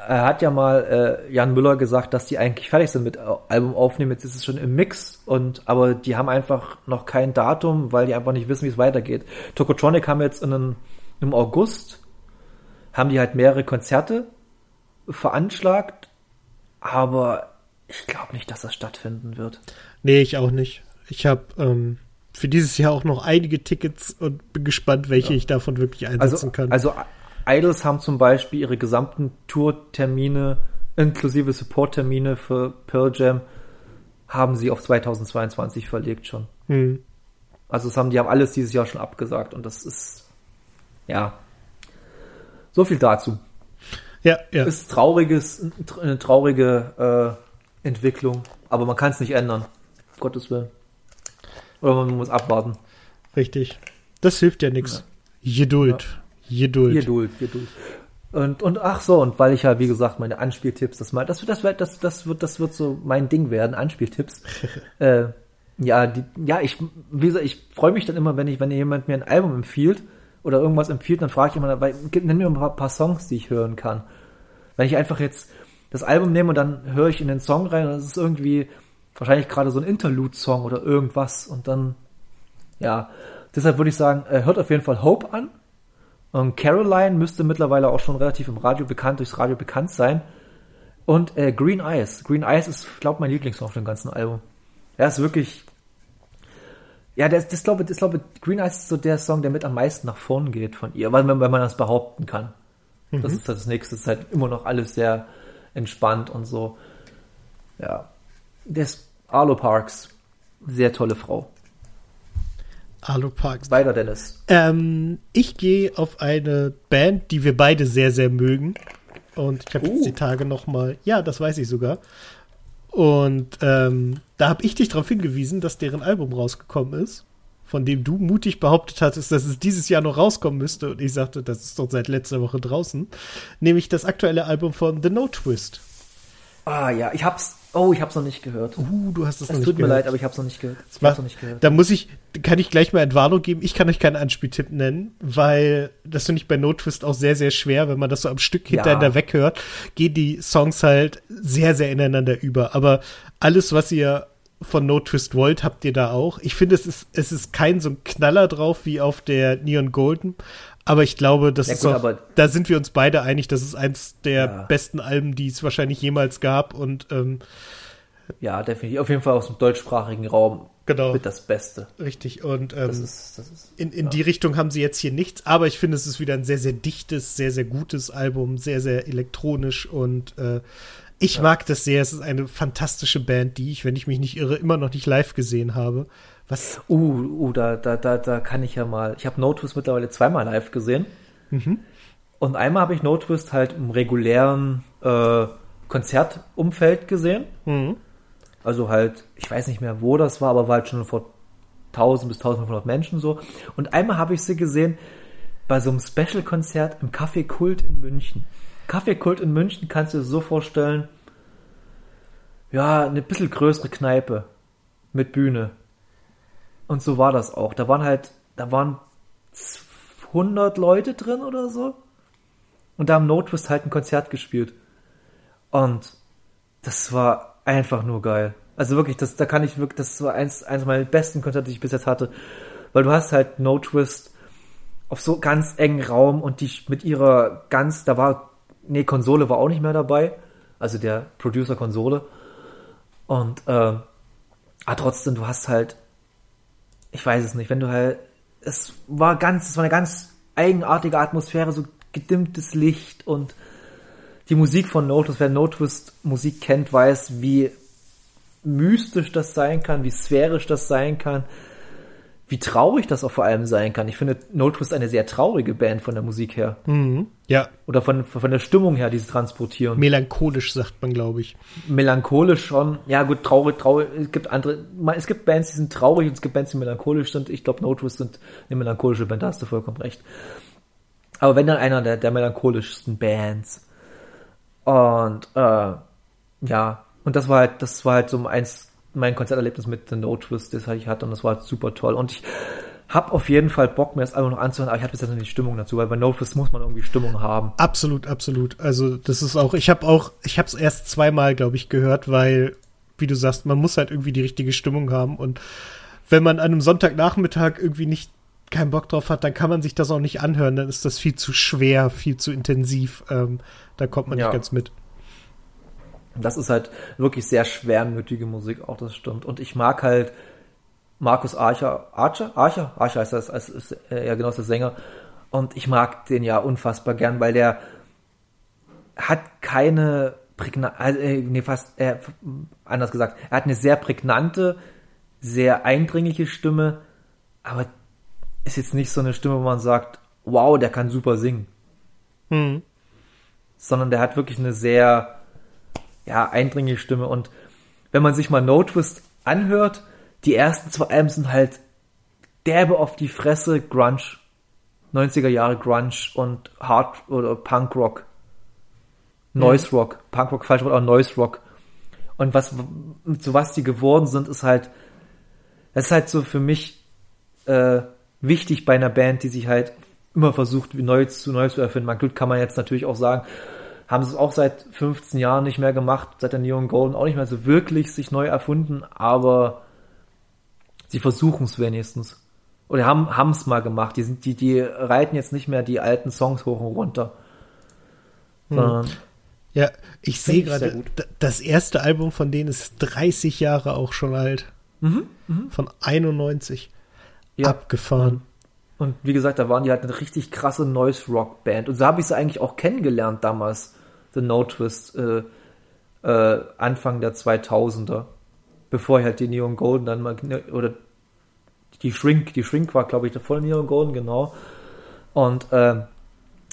er hat ja mal äh, Jan Müller gesagt, dass die eigentlich fertig sind mit Album aufnehmen. Jetzt ist es schon im Mix und aber die haben einfach noch kein Datum, weil die einfach nicht wissen, wie es weitergeht. Tokotronic haben jetzt in einem, im August haben die halt mehrere Konzerte veranschlagt, aber ich glaube nicht, dass das stattfinden wird. Nee, ich auch nicht. Ich habe ähm, für dieses Jahr auch noch einige Tickets und bin gespannt, welche ja. ich davon wirklich einsetzen also, kann. Also Idols haben zum Beispiel ihre gesamten Tourtermine inklusive Supporttermine für Pearl Jam haben sie auf 2022 verlegt schon. Hm. Also das haben die haben alles dieses Jahr schon abgesagt und das ist ja so viel dazu. Ja, ja. Ist trauriges, eine traurige äh, Entwicklung, aber man kann es nicht ändern. Gottes Willen. Oder man muss abwarten. Richtig. Das hilft ja nichts. Ja. Geduld. Ja. Geduld. Geduld, Geduld. Und, und ach so, und weil ich ja, wie gesagt, meine Anspieltipps, das mal, das, das, das, das, wird, das wird so mein Ding werden, Anspieltipps. äh, ja, die, ja, ich, wie gesagt, ich freue mich dann immer, wenn ich, wenn jemand mir ein Album empfiehlt oder irgendwas empfiehlt, dann frage ich immer, weil, nenn mir ein paar, paar, Songs, die ich hören kann. Wenn ich einfach jetzt das Album nehme und dann höre ich in den Song rein das ist irgendwie wahrscheinlich gerade so ein Interlude-Song oder irgendwas und dann, ja, deshalb würde ich sagen, äh, hört auf jeden Fall Hope an. Und Caroline müsste mittlerweile auch schon relativ im Radio bekannt, durchs Radio bekannt sein. Und äh, Green Eyes. Green Eyes ist, glaube ich, mein Lieblingssong auf dem ganzen Album. Er ist wirklich ja, das, das glaube das glaube Green Eyes ist so der Song, der mit am meisten nach vorn geht von ihr, weil, wenn, wenn man das behaupten kann. Mhm. Das ist das nächste, ist halt immer noch alles sehr entspannt und so. Ja. Das Arlo Parks, sehr tolle Frau. Arlo Parks. Weiter, Dennis. Ähm, ich gehe auf eine Band, die wir beide sehr, sehr mögen. Und ich habe uh. jetzt die Tage noch mal, ja, das weiß ich sogar, und ähm, da habe ich dich darauf hingewiesen, dass deren Album rausgekommen ist, von dem du mutig behauptet hattest, dass es dieses Jahr noch rauskommen müsste. Und ich sagte, das ist doch seit letzter Woche draußen. Nämlich das aktuelle Album von The No Twist. Ah ja, ich hab's Oh, ich habe es noch nicht gehört. Uh, du hast es, es noch nicht gehört. Es tut mir leid, aber ich habe es noch nicht gehört. Ich noch nicht gehört. Da muss ich, kann ich gleich mal Entwarnung geben. Ich kann euch keinen Anspieltipp nennen, weil das finde ich bei No Twist auch sehr, sehr schwer, wenn man das so am Stück hintereinander ja. weghört, gehen die Songs halt sehr, sehr ineinander über. Aber alles, was ihr von No Twist wollt, habt ihr da auch. Ich finde, es ist, es ist kein so ein Knaller drauf wie auf der Neon Golden, aber ich glaube, das ja, ist gut, auch, da sind wir uns beide einig, das ist eins der ja. besten Alben, die es wahrscheinlich jemals gab und ähm, ja, definitiv. Auf jeden Fall aus dem deutschsprachigen Raum genau. mit das Beste. Richtig. Und ähm, das ist, das ist, in, in ja. die Richtung haben sie jetzt hier nichts, aber ich finde, es ist wieder ein sehr, sehr dichtes, sehr, sehr gutes Album, sehr, sehr elektronisch und äh, ich mag das sehr. Es ist eine fantastische Band, die ich, wenn ich mich nicht irre, immer noch nicht live gesehen habe. Was? Uh, uh da, da, da, da kann ich ja mal. Ich habe No Twist mittlerweile zweimal live gesehen. Mhm. Und einmal habe ich No Twist halt im regulären äh, Konzertumfeld gesehen. Mhm. Also halt, ich weiß nicht mehr, wo das war, aber war halt schon vor 1000 bis 1500 Menschen so. Und einmal habe ich sie gesehen bei so einem Special-Konzert im Café Kult in München. Café Kult in München kannst du dir so vorstellen, ja, eine bisschen größere Kneipe mit Bühne. Und so war das auch. Da waren halt, da waren 100 Leute drin oder so. Und da haben No Twist halt ein Konzert gespielt. Und das war einfach nur geil. Also wirklich, das, da kann ich wirklich, das war eins, eins meiner besten Konzerte, die ich bis jetzt hatte. Weil du hast halt No Twist auf so ganz engen Raum und die mit ihrer ganz, da war, nee, Konsole war auch nicht mehr dabei. Also der Producer-Konsole. Und, äh, aber trotzdem, du hast halt, ich weiß es nicht, wenn du halt, es war ganz, es war eine ganz eigenartige Atmosphäre, so gedimmtes Licht und die Musik von Notus, wer Notus Musik kennt, weiß, wie mystisch das sein kann, wie sphärisch das sein kann, wie traurig das auch vor allem sein kann. Ich finde No Twist eine sehr traurige Band von der Musik her. Mhm. Ja. Oder von, von der Stimmung her, die sie transportieren. Melancholisch sagt man, glaube ich. Melancholisch schon. Ja, gut, traurig, traurig. Es gibt andere, es gibt Bands, die sind traurig und es gibt Bands, die melancholisch sind. Ich glaube, No Twist sind eine melancholische Band, da hast du vollkommen recht. Aber wenn dann einer der, der melancholischsten Bands. Und, äh, ja. Und das war halt, das war halt so eins mein Konzerterlebnis mit The No Twist, das ich hatte und das war super toll. Und ich habe auf jeden Fall Bock, mir das Album noch anzuhören, aber ich hatte bis jetzt noch nicht die Stimmung dazu, weil bei No Twist muss man irgendwie Stimmung haben. Absolut, absolut. Also das ist auch, ich habe auch, ich habe es erst zweimal, glaube ich, gehört, weil, wie du sagst, man muss halt irgendwie die richtige Stimmung haben und wenn man an einem Sonntagnachmittag irgendwie nicht keinen Bock drauf hat, dann kann man sich das auch nicht anhören, dann ist das viel zu schwer, viel zu intensiv, ähm, da kommt man ja. nicht ganz mit. Das ist halt wirklich sehr schwermütige Musik, auch das stimmt. Und ich mag halt Markus Archer, Archer, Archer, Archer heißt das, als ist, ja genau, ist der Sänger. Und ich mag den ja unfassbar gern, weil der hat keine prägnante, also, äh, nee, fast, äh, anders gesagt, er hat eine sehr prägnante, sehr eindringliche Stimme, aber ist jetzt nicht so eine Stimme, wo man sagt, wow, der kann super singen. Hm. Sondern der hat wirklich eine sehr, ja, eindringliche Stimme. Und wenn man sich mal No Twist anhört, die ersten zwei Alben sind halt derbe auf die Fresse Grunge. 90er Jahre Grunge und Hard oder Punk Rock. Noise mhm. Rock. Punk Rock, falsch Wort, aber Noise Rock. Und was, zu was die geworden sind, ist halt, das ist halt so für mich, äh, wichtig bei einer Band, die sich halt immer versucht, neu zu, neu zu erfinden. Man kann man jetzt natürlich auch sagen, haben sie es auch seit 15 Jahren nicht mehr gemacht, seit der Neon Golden auch nicht mehr so wirklich sich neu erfunden, aber sie versuchen es wenigstens. Oder haben es mal gemacht. Die sind die die reiten jetzt nicht mehr die alten Songs hoch und runter. Hm. Ja, ich sehe gerade, das erste Album von denen ist 30 Jahre auch schon alt. Mhm, mh. Von 91. Ja. Abgefahren. Und wie gesagt, da waren die halt eine richtig krasse Noise Rock Band. Und so habe ich sie eigentlich auch kennengelernt damals. The No Twist äh, äh, Anfang der 2000er, bevor halt die Neon Golden dann mal oder die Shrink, die Shrink war glaube ich davor Neon Golden genau und äh,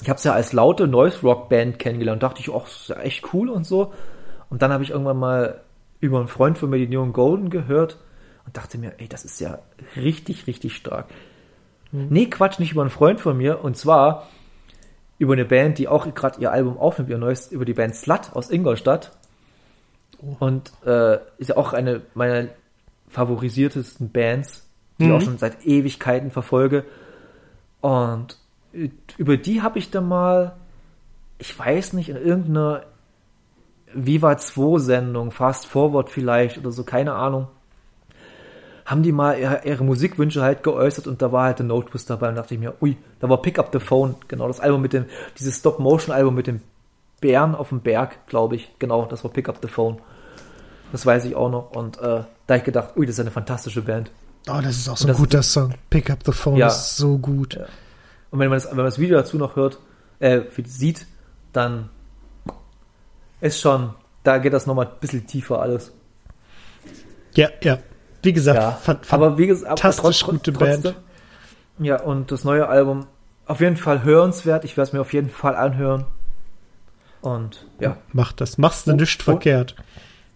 ich habe es ja als laute Noise Rock Band kennengelernt, dachte ich, ach, ist ja echt cool und so und dann habe ich irgendwann mal über einen Freund von mir die Neon Golden gehört und dachte mir, ey, das ist ja richtig, richtig stark. Mhm. Nee, Quatsch, nicht über einen Freund von mir. Und zwar über eine Band, die auch gerade ihr Album aufnimmt, ihr neues, über die Band Slut aus Ingolstadt. Oh. Und äh, ist ja auch eine meiner favorisiertesten Bands, die mhm. ich auch schon seit Ewigkeiten verfolge. Und über die habe ich dann mal, ich weiß nicht, in irgendeiner Viva 2 Sendung, Fast Forward vielleicht oder so, keine Ahnung, haben die mal ihre, Musikwünsche halt geäußert und da war halt der Notebus dabei und dachte ich mir, ui, da war Pick Up the Phone, genau, das Album mit dem, dieses Stop-Motion-Album mit dem Bären auf dem Berg, glaube ich, genau, das war Pick Up the Phone. Das weiß ich auch noch und äh, da ich gedacht, ui, das ist eine fantastische Band. Oh, das ist auch so ein guter ist, Song. Pick Up the Phone ja, ist so gut. Ja. Und wenn man, das, wenn man das Video dazu noch hört, äh, sieht, dann ist schon, da geht das nochmal ein bisschen tiefer alles. Ja, ja. Wie gesagt, ja, fand aber wie gesagt, fantastisch trotz, gute trotzdem, Band. Ja, und das neue Album auf jeden Fall hörenswert. Ich werde es mir auf jeden Fall anhören. Und ja. Mach das. Machst du oh, nicht oh, verkehrt.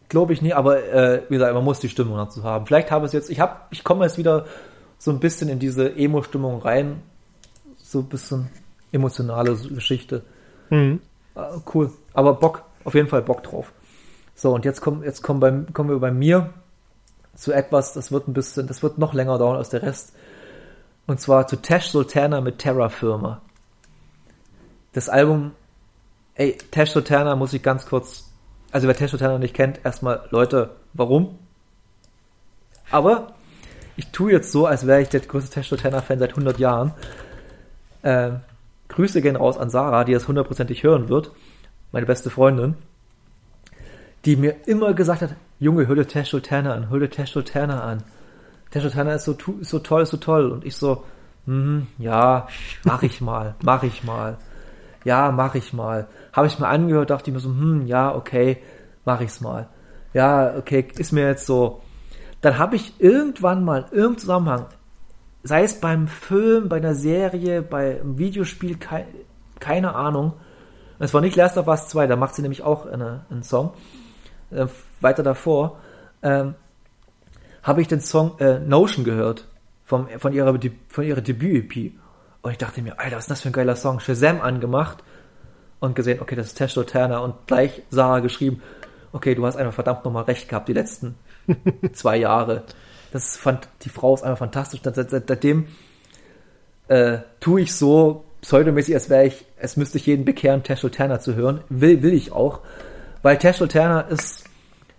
Glaube ich nie, aber äh, wie gesagt, man muss die Stimmung dazu haben. Vielleicht habe ich es jetzt, ich habe, ich komme jetzt wieder so ein bisschen in diese Emo-Stimmung rein. So ein bisschen emotionale Geschichte. Mhm. Äh, cool. Aber Bock, auf jeden Fall Bock drauf. So, und jetzt kommen, jetzt kommen, bei, kommen wir bei mir zu etwas, das wird ein bisschen, das wird noch länger dauern als der Rest. Und zwar zu Tash Sultana mit Terra Firma. Das Album, ey, Tash Sultana muss ich ganz kurz, also wer Tash Sultana nicht kennt, erstmal, Leute, warum? Aber ich tue jetzt so, als wäre ich der größte Tash Sultana-Fan seit 100 Jahren. Ähm, Grüße gehen raus an Sarah, die das hundertprozentig hören wird. Meine beste Freundin. Die mir immer gesagt hat, Junge, hör dir Tash Sultana an, hör dir Tash Sultana an. Tash Sultana ist so, ist so toll, ist so toll. Und ich so, hm, ja, mach ich mal, mach ich mal. Ja, mach ich mal. Habe ich mir angehört, dachte ich mir so, hm, ja, okay, mach ich's mal. Ja, okay, ist mir jetzt so. Dann habe ich irgendwann mal in irgendeinem Zusammenhang sei es beim Film, bei einer Serie, bei einem Videospiel, kei keine Ahnung. Es war nicht Last of Us 2, da macht sie nämlich auch eine, einen Song. Äh, weiter davor ähm, habe ich den Song äh, Notion gehört vom, von ihrer, von ihrer Debüt-EP. Und ich dachte mir, Alter, was ist das für ein geiler Song? Shazam angemacht und gesehen, okay, das ist Testo Turner und gleich Sarah geschrieben, okay, du hast einfach verdammt nochmal recht gehabt, die letzten zwei Jahre. Das fand, die Frau ist einfach fantastisch. Seit, seit, seitdem äh, tue ich so pseudomäßig, als wäre ich, es müsste ich jeden bekehren, Tashel Turner zu hören. Will, will ich auch. Weil Tashel Turner ist,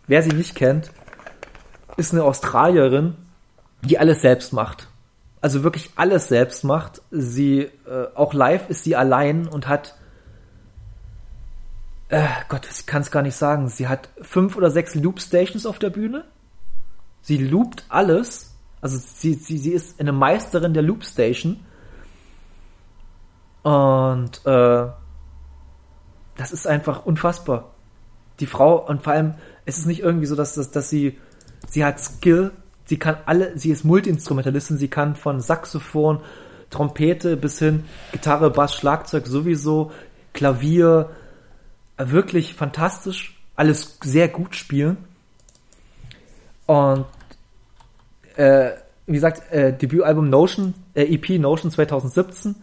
wer sie nicht kennt, ist eine Australierin, die alles selbst macht. Also wirklich alles selbst macht. Sie, äh, auch live ist sie allein und hat äh, Gott, ich kann es gar nicht sagen. Sie hat fünf oder sechs Loop Stations auf der Bühne. Sie loopt alles. Also sie, sie, sie ist eine Meisterin der Loop Station. Und äh, das ist einfach unfassbar. Die Frau, und vor allem, es ist nicht irgendwie so, dass, dass, dass sie, sie hat Skill, sie kann alle, sie ist Multiinstrumentalistin, sie kann von Saxophon, Trompete bis hin Gitarre, Bass, Schlagzeug sowieso, Klavier, wirklich fantastisch, alles sehr gut spielen. Und äh, wie gesagt, äh, Debütalbum Notion, äh, EP Notion 2017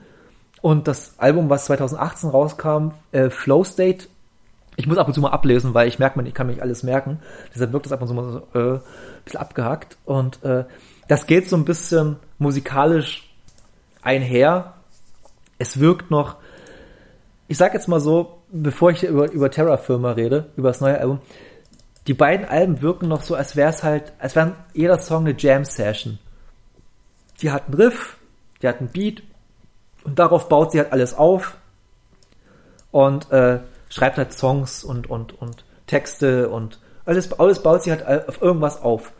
und das Album, was 2018 rauskam, äh, Flow State. Ich muss ab und zu mal ablesen, weil ich merke, ich kann mich alles merken. Deshalb wirkt das ab und zu mal so äh, ein bisschen abgehackt. Und äh, das geht so ein bisschen musikalisch einher. Es wirkt noch, ich sag jetzt mal so, bevor ich über, über Terra Firma rede, über das neue Album, die beiden Alben wirken noch so, als wäre es halt, als wäre jeder Song eine Jam-Session. Die hat einen Riff, die hat einen Beat und darauf baut sie halt alles auf und äh, schreibt halt Songs und, und, und Texte und alles, alles baut sie halt auf irgendwas auf.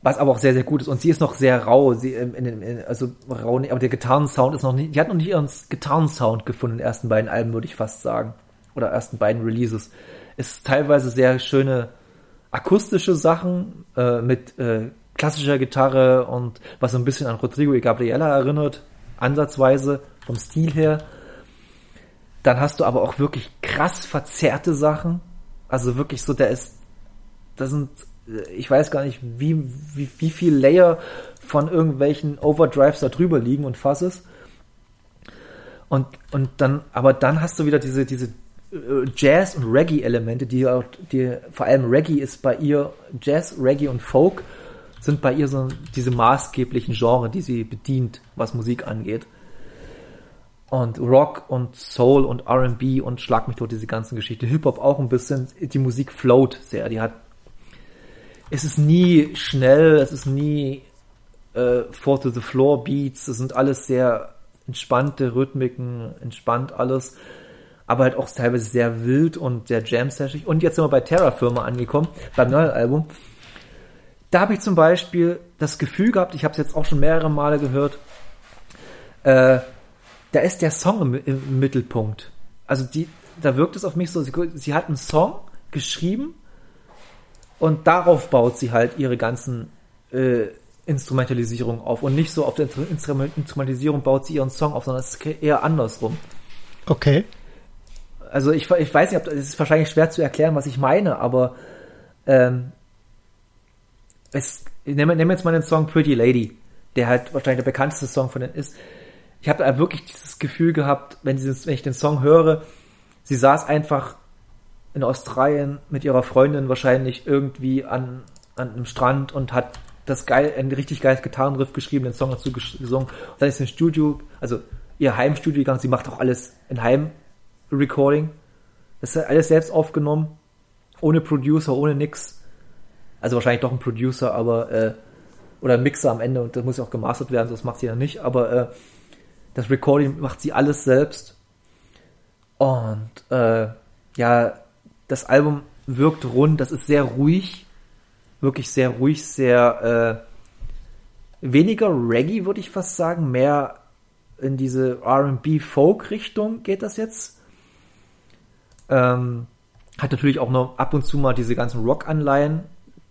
Was aber auch sehr, sehr gut ist. Und sie ist noch sehr rau. Sie, in, in, in, also rau, aber der Gitarrensound ist noch nicht, die hat noch nicht ihren Gitarrensound gefunden in den ersten beiden Alben, würde ich fast sagen. Oder ersten beiden Releases ist teilweise sehr schöne akustische Sachen äh, mit äh, klassischer Gitarre und was so ein bisschen an Rodrigo y Gabriela erinnert, ansatzweise vom Stil her. Dann hast du aber auch wirklich krass verzerrte Sachen. Also wirklich so, der ist, da sind, äh, ich weiß gar nicht, wie, wie, wie viel Layer von irgendwelchen Overdrives da drüber liegen und Fasses. Und, und dann, aber dann hast du wieder diese, diese äh, Jazz- und Reggae-Elemente, die, die vor allem Reggae ist bei ihr, Jazz, Reggae und Folk sind bei ihr so diese maßgeblichen Genre, die sie bedient, was Musik angeht. Und Rock und Soul und RB und Schlag mich tot, diese ganzen Geschichte. Hip-Hop auch ein bisschen. Die Musik float sehr. Die hat. Es ist nie schnell, es ist nie äh, Four to the Floor Beats. Es sind alles sehr entspannte Rhythmiken, entspannt alles aber halt auch teilweise sehr wild und sehr jam-sashig. Und jetzt sind wir bei Terra Firma angekommen, beim neuen Album. Da habe ich zum Beispiel das Gefühl gehabt, ich habe es jetzt auch schon mehrere Male gehört, äh, da ist der Song im, im, Mittelpunkt. Also die, da wirkt es auf mich so, sie, sie hat einen Song geschrieben und darauf baut sie halt ihre ganzen äh, Instrumentalisierung auf und nicht so auf der Instrumentalisierung baut sie ihren Song auf, sondern es ist eher andersrum. Okay also ich, ich weiß nicht, ob es ist wahrscheinlich schwer zu erklären, was ich meine, aber ähm, es, nehme nehm jetzt mal den Song Pretty Lady, der halt wahrscheinlich der bekannteste Song von denen ist. Ich habe da wirklich dieses Gefühl gehabt, wenn, sie, wenn ich den Song höre, sie saß einfach in Australien mit ihrer Freundin wahrscheinlich irgendwie an, an einem Strand und hat das geil, ein richtig geiles Gitarrenriff geschrieben, den Song dazu gesungen. Und dann ist sie ins Studio, also ihr Heimstudio gegangen, sie macht auch alles in Heim-Recording. Das ist alles selbst aufgenommen, ohne Producer, ohne nix. Also wahrscheinlich doch ein Producer, aber äh, oder ein Mixer am Ende und das muss ja auch gemastert werden, das macht sie ja nicht, aber äh, das Recording macht sie alles selbst. Und äh, ja, das Album wirkt rund, das ist sehr ruhig, wirklich sehr ruhig, sehr äh, weniger Reggae, würde ich fast sagen, mehr in diese RB-Folk-Richtung geht das jetzt. Ähm, hat natürlich auch noch ab und zu mal diese ganzen Rock-Anleihen,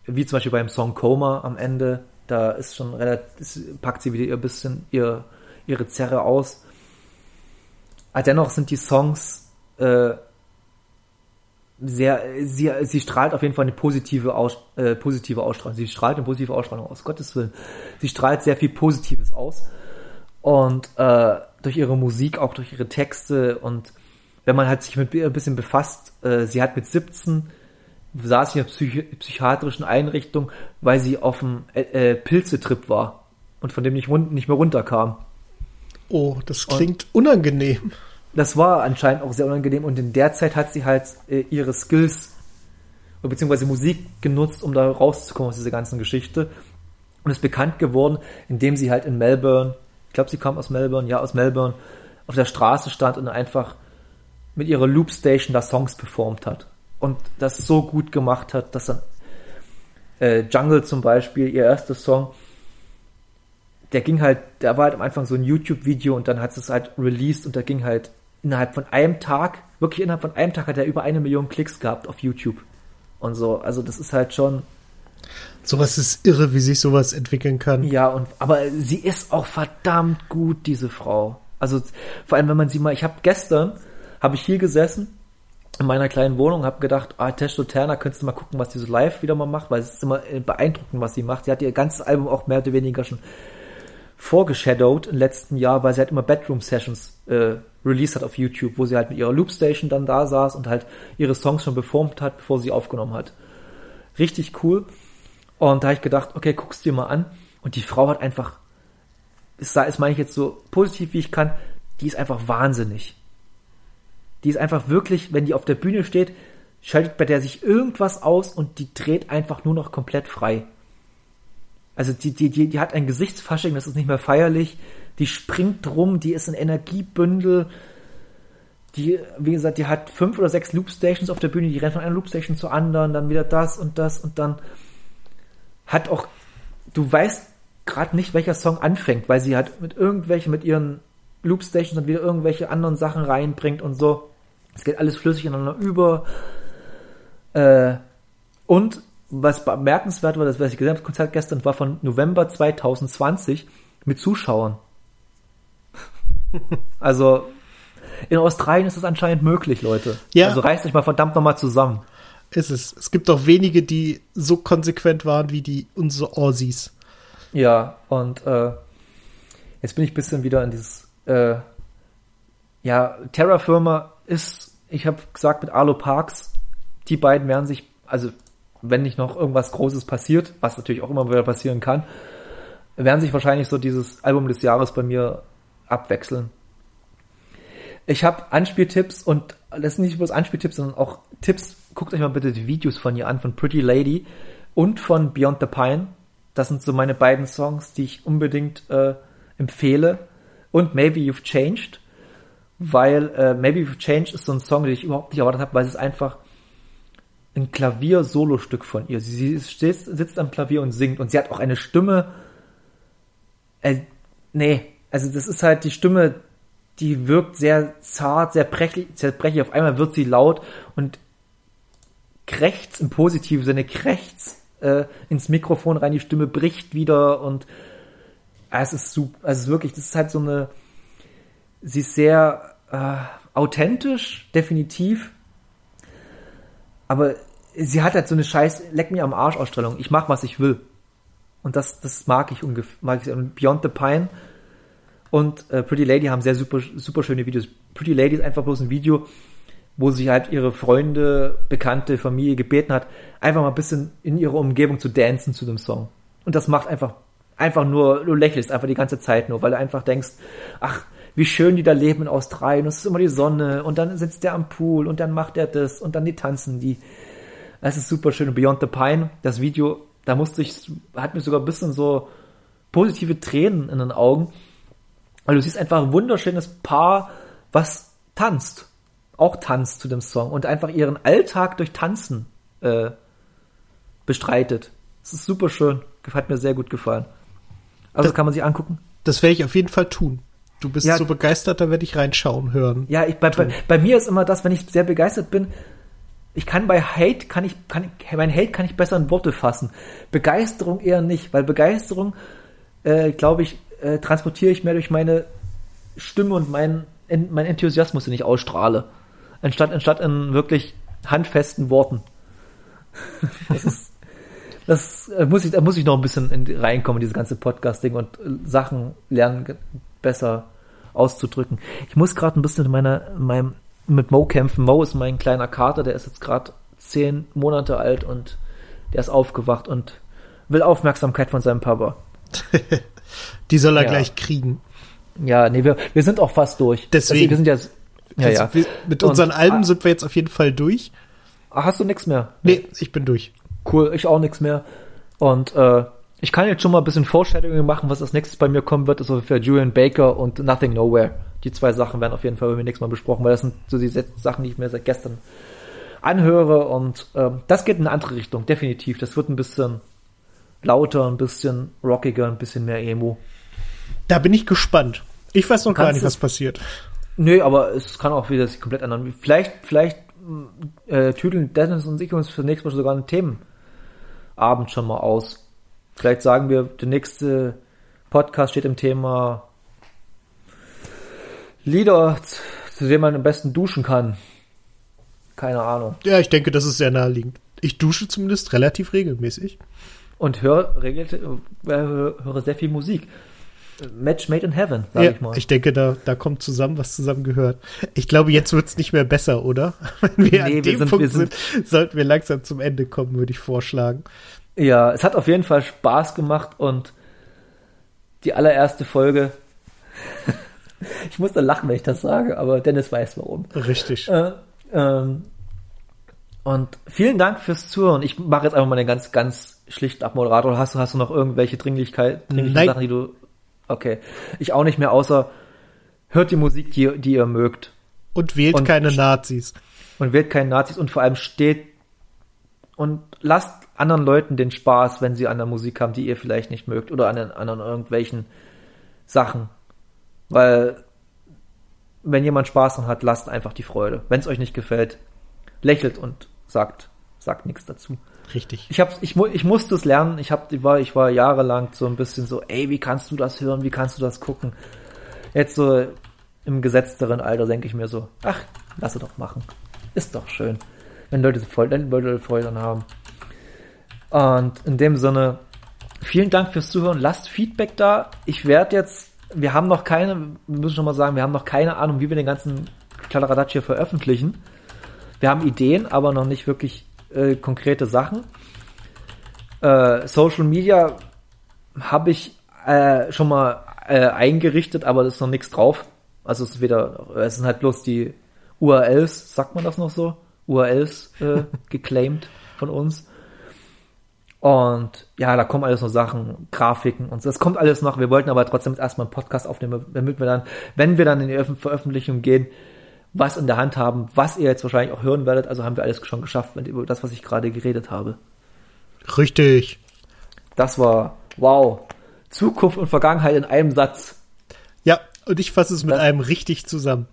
wie zum Beispiel beim Song Coma am Ende. Da ist schon relativ, packt sie wieder ihr bisschen ihr, ihre Zerre aus. Aber dennoch sind die Songs äh, sehr, sie, sie strahlt auf jeden Fall eine positive, aus, äh, positive Ausstrahlung. Sie strahlt eine positive Ausstrahlung aus, Gottes Willen. Sie strahlt sehr viel Positives aus. Und äh, durch ihre Musik, auch durch ihre Texte und wenn man halt sich mit ihr ein bisschen befasst, äh, sie hat mit 17 saß in einer Psych psychiatrischen Einrichtung, weil sie auf dem äh, äh, Pilzetrip war und von dem nicht, nicht mehr runterkam. Oh, das klingt und unangenehm. Das war anscheinend auch sehr unangenehm und in der Zeit hat sie halt äh, ihre Skills beziehungsweise Musik genutzt, um da rauszukommen aus dieser ganzen Geschichte und ist bekannt geworden, indem sie halt in Melbourne, ich glaube, sie kam aus Melbourne, ja, aus Melbourne, auf der Straße stand und einfach mit ihrer Loopstation da Songs performt hat und das so gut gemacht hat, dass dann äh, Jungle zum Beispiel, ihr erster Song, der ging halt, der war halt am Anfang so ein YouTube-Video und dann hat es halt released und da ging halt innerhalb von einem Tag, wirklich innerhalb von einem Tag hat er über eine Million Klicks gehabt auf YouTube und so. Also das ist halt schon. Sowas ist irre, wie sich sowas entwickeln kann. Ja, und aber sie ist auch verdammt gut, diese Frau. Also vor allem, wenn man sie mal, ich habe gestern, habe ich hier gesessen in meiner kleinen Wohnung habe gedacht, ah, Testo Terna, könntest du mal gucken, was die so live wieder mal macht, weil es ist immer beeindruckend, was sie macht. Sie hat ihr ganzes Album auch mehr oder weniger schon vorgeshadowed im letzten Jahr, weil sie halt immer Bedroom Sessions äh, released hat auf YouTube, wo sie halt mit ihrer Loopstation dann da saß und halt ihre Songs schon performt hat, bevor sie aufgenommen hat. Richtig cool. Und da habe ich gedacht, okay, guck's dir mal an. Und die Frau hat einfach, das meine ich jetzt so positiv wie ich kann, die ist einfach wahnsinnig. Die ist einfach wirklich, wenn die auf der Bühne steht, schaltet bei der sich irgendwas aus und die dreht einfach nur noch komplett frei. Also die, die, die, die hat ein Gesichtsfasching, das ist nicht mehr feierlich. Die springt rum, die ist ein Energiebündel. Die, wie gesagt, die hat fünf oder sechs Loopstations auf der Bühne, die rennt von einer Loopstation zur anderen, dann wieder das und das und dann hat auch, du weißt gerade nicht, welcher Song anfängt, weil sie halt mit irgendwelchen, mit ihren Loopstations dann wieder irgendwelche anderen Sachen reinbringt und so. Es geht alles flüssig ineinander über. Äh, und was bemerkenswert war, das was ich gesehen habe, das Konzert gestern war von November 2020 mit Zuschauern. also in Australien ist das anscheinend möglich, Leute. Ja. Also reißt euch mal verdammt nochmal zusammen. Ist es. Es gibt auch wenige, die so konsequent waren wie die unsere Aussies. Ja, und äh, jetzt bin ich ein bisschen wieder in dieses äh, ja, Terra-Firma ist, ich habe gesagt, mit Arlo Parks, die beiden werden sich, also wenn nicht noch irgendwas Großes passiert, was natürlich auch immer wieder passieren kann, werden sich wahrscheinlich so dieses Album des Jahres bei mir abwechseln. Ich habe Anspieltipps und das sind nicht bloß Anspieltipps, sondern auch Tipps. Guckt euch mal bitte die Videos von ihr an, von Pretty Lady und von Beyond the Pine. Das sind so meine beiden Songs, die ich unbedingt äh, empfehle. Und Maybe You've Changed weil äh, Maybe You've Changed ist so ein Song, den ich überhaupt nicht erwartet habe, weil es einfach ein Klavier-Solostück von ihr. Sie, sie sitzt am Klavier und singt und sie hat auch eine Stimme. Äh, nee, also das ist halt die Stimme, die wirkt sehr zart, sehr brechlich, sehr brechlich. Auf einmal wird sie laut und krächzt im positiven Sinne, krächzt äh, ins Mikrofon rein, die Stimme bricht wieder und äh, es ist super, also wirklich, das ist halt so eine sie ist sehr äh, authentisch, definitiv. Aber sie hat halt so eine scheiß Leck mir am Arsch Ausstellung. Ich mach, was ich will. Und das, das mag ich ungefähr. Und Beyond the Pine und äh, Pretty Lady haben sehr super, super schöne Videos. Pretty Lady ist einfach bloß ein Video, wo sie halt ihre Freunde, Bekannte, Familie gebeten hat, einfach mal ein bisschen in ihrer Umgebung zu dancen zu dem Song. Und das macht einfach, einfach nur, du lächelst einfach die ganze Zeit nur, weil du einfach denkst, ach, wie schön die da leben in Australien. Es ist immer die Sonne und dann sitzt der am Pool und dann macht er das und dann die tanzen die. Es ist super schön. Und Beyond the Pine, das Video, da musste ich, hat mir sogar ein bisschen so positive Tränen in den Augen. Weil du siehst einfach ein wunderschönes Paar, was tanzt. Auch tanzt zu dem Song und einfach ihren Alltag durch Tanzen äh, bestreitet. Es ist super schön. Hat mir sehr gut gefallen. Also das, kann man sich angucken. Das werde ich auf jeden Fall tun. Du bist ja, so begeistert, da werde ich reinschauen, hören. Ja, ich, bei, bei, bei, mir ist immer das, wenn ich sehr begeistert bin, ich kann bei Hate, kann ich, kann ich, mein Hate kann ich besser in Worte fassen. Begeisterung eher nicht, weil Begeisterung, äh, glaube ich, äh, transportiere ich mehr durch meine Stimme und meinen mein Enthusiasmus, den ich ausstrahle. Anstatt, anstatt in wirklich handfesten Worten. das ist, das äh, muss ich, da muss ich noch ein bisschen in, reinkommen, dieses ganze Podcasting und äh, Sachen lernen, besser auszudrücken. Ich muss gerade ein bisschen mit meiner, meinem, mit Mo kämpfen. Mo ist mein kleiner Kater, der ist jetzt gerade zehn Monate alt und der ist aufgewacht und will Aufmerksamkeit von seinem Papa. Die soll er ja. gleich kriegen. Ja, nee, wir, wir sind auch fast durch. Deswegen. Also, wir sind ja, ja, ja. mit unseren und, Alben sind wir jetzt auf jeden Fall durch. Hast du nichts mehr? Nee, ich bin durch. Cool, ich auch nichts mehr. Und äh, ich kann jetzt schon mal ein bisschen Foreshadowing machen, was als nächstes bei mir kommen wird, ist also für Julian Baker und Nothing Nowhere. Die zwei Sachen werden auf jeden Fall bei mir nächstes Mal besprochen, weil das sind so die Sachen, die ich mir seit gestern anhöre und ähm, das geht in eine andere Richtung, definitiv. Das wird ein bisschen lauter, ein bisschen rockiger, ein bisschen mehr Emo. Da bin ich gespannt. Ich weiß noch gar nicht, was passiert. Nö, aber es kann auch wieder sich komplett ändern. Vielleicht, vielleicht äh, tüdeln Dennis und ich uns für nächstes Mal sogar einen Themenabend schon mal aus. Vielleicht sagen wir, der nächste Podcast steht im Thema Lieder, zu denen man am besten duschen kann. Keine Ahnung. Ja, ich denke, das ist sehr naheliegend. Ich dusche zumindest relativ regelmäßig. Und höre, äh, höre sehr viel Musik. Match made in heaven, sag ja, ich mal. Ich denke, da, da kommt zusammen, was zusammen gehört. Ich glaube, jetzt wird es nicht mehr besser, oder? Wenn wir nee, an dem sind, Punkt sind, sind, sollten wir langsam zum Ende kommen, würde ich vorschlagen. Ja, es hat auf jeden Fall Spaß gemacht und die allererste Folge. ich muss da lachen, wenn ich das sage, aber Dennis weiß warum. Richtig. Äh, ähm, und vielen Dank fürs Zuhören. Ich mache jetzt einfach mal den ganz, ganz schlichten Abmoderator. Hast du, hast du noch irgendwelche Dringlichkeit, dringliche Sachen, die du Okay. Ich auch nicht mehr, außer hört die Musik, die, die ihr mögt. Und wählt und, keine Nazis. Und wählt keine Nazis und vor allem steht und lasst anderen Leuten den Spaß, wenn sie an der Musik haben, die ihr vielleicht nicht mögt oder an, an irgendwelchen Sachen. Weil wenn jemand Spaß dran hat, lasst einfach die Freude. Wenn es euch nicht gefällt, lächelt und sagt, sagt nichts dazu. Richtig. Ich hab's, ich, ich musste es lernen. Ich hab, ich war, ich war jahrelang so ein bisschen so, ey, wie kannst du das hören? Wie kannst du das gucken? Jetzt so im gesetzteren Alter denke ich mir so, ach, lass doch machen. Ist doch schön, wenn Leute Freude, Leute Freude haben. Und in dem Sinne, vielen Dank fürs Zuhören. Lasst Feedback da. Ich werde jetzt, wir haben noch keine, wir müssen schon mal sagen, wir haben noch keine Ahnung, wie wir den ganzen Kladderadatsch hier veröffentlichen. Wir haben Ideen, aber noch nicht wirklich äh, konkrete Sachen. Äh, Social Media habe ich äh, schon mal äh, eingerichtet, aber da ist noch nichts drauf. Also es ist wieder, es sind halt bloß die URLs, sagt man das noch so? URLs äh, geclaimed von uns. Und ja, da kommen alles noch Sachen, Grafiken und so. Das kommt alles noch. Wir wollten aber trotzdem erstmal einen Podcast aufnehmen, damit wir dann, wenn wir dann in die Veröffentlichung gehen, was in der Hand haben, was ihr jetzt wahrscheinlich auch hören werdet. Also haben wir alles schon geschafft über das, was ich gerade geredet habe. Richtig. Das war wow. Zukunft und Vergangenheit in einem Satz. Ja, und ich fasse es mit das, einem richtig zusammen.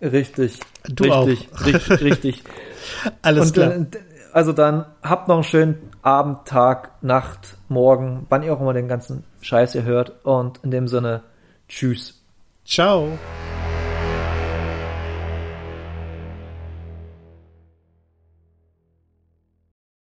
Richtig. Du richtig, auch. richtig, richtig. Alles und, klar. Also dann habt noch einen schönen Abend, Tag, Nacht, Morgen, wann ihr auch immer den ganzen Scheiß ihr hört. Und in dem Sinne, tschüss. Ciao.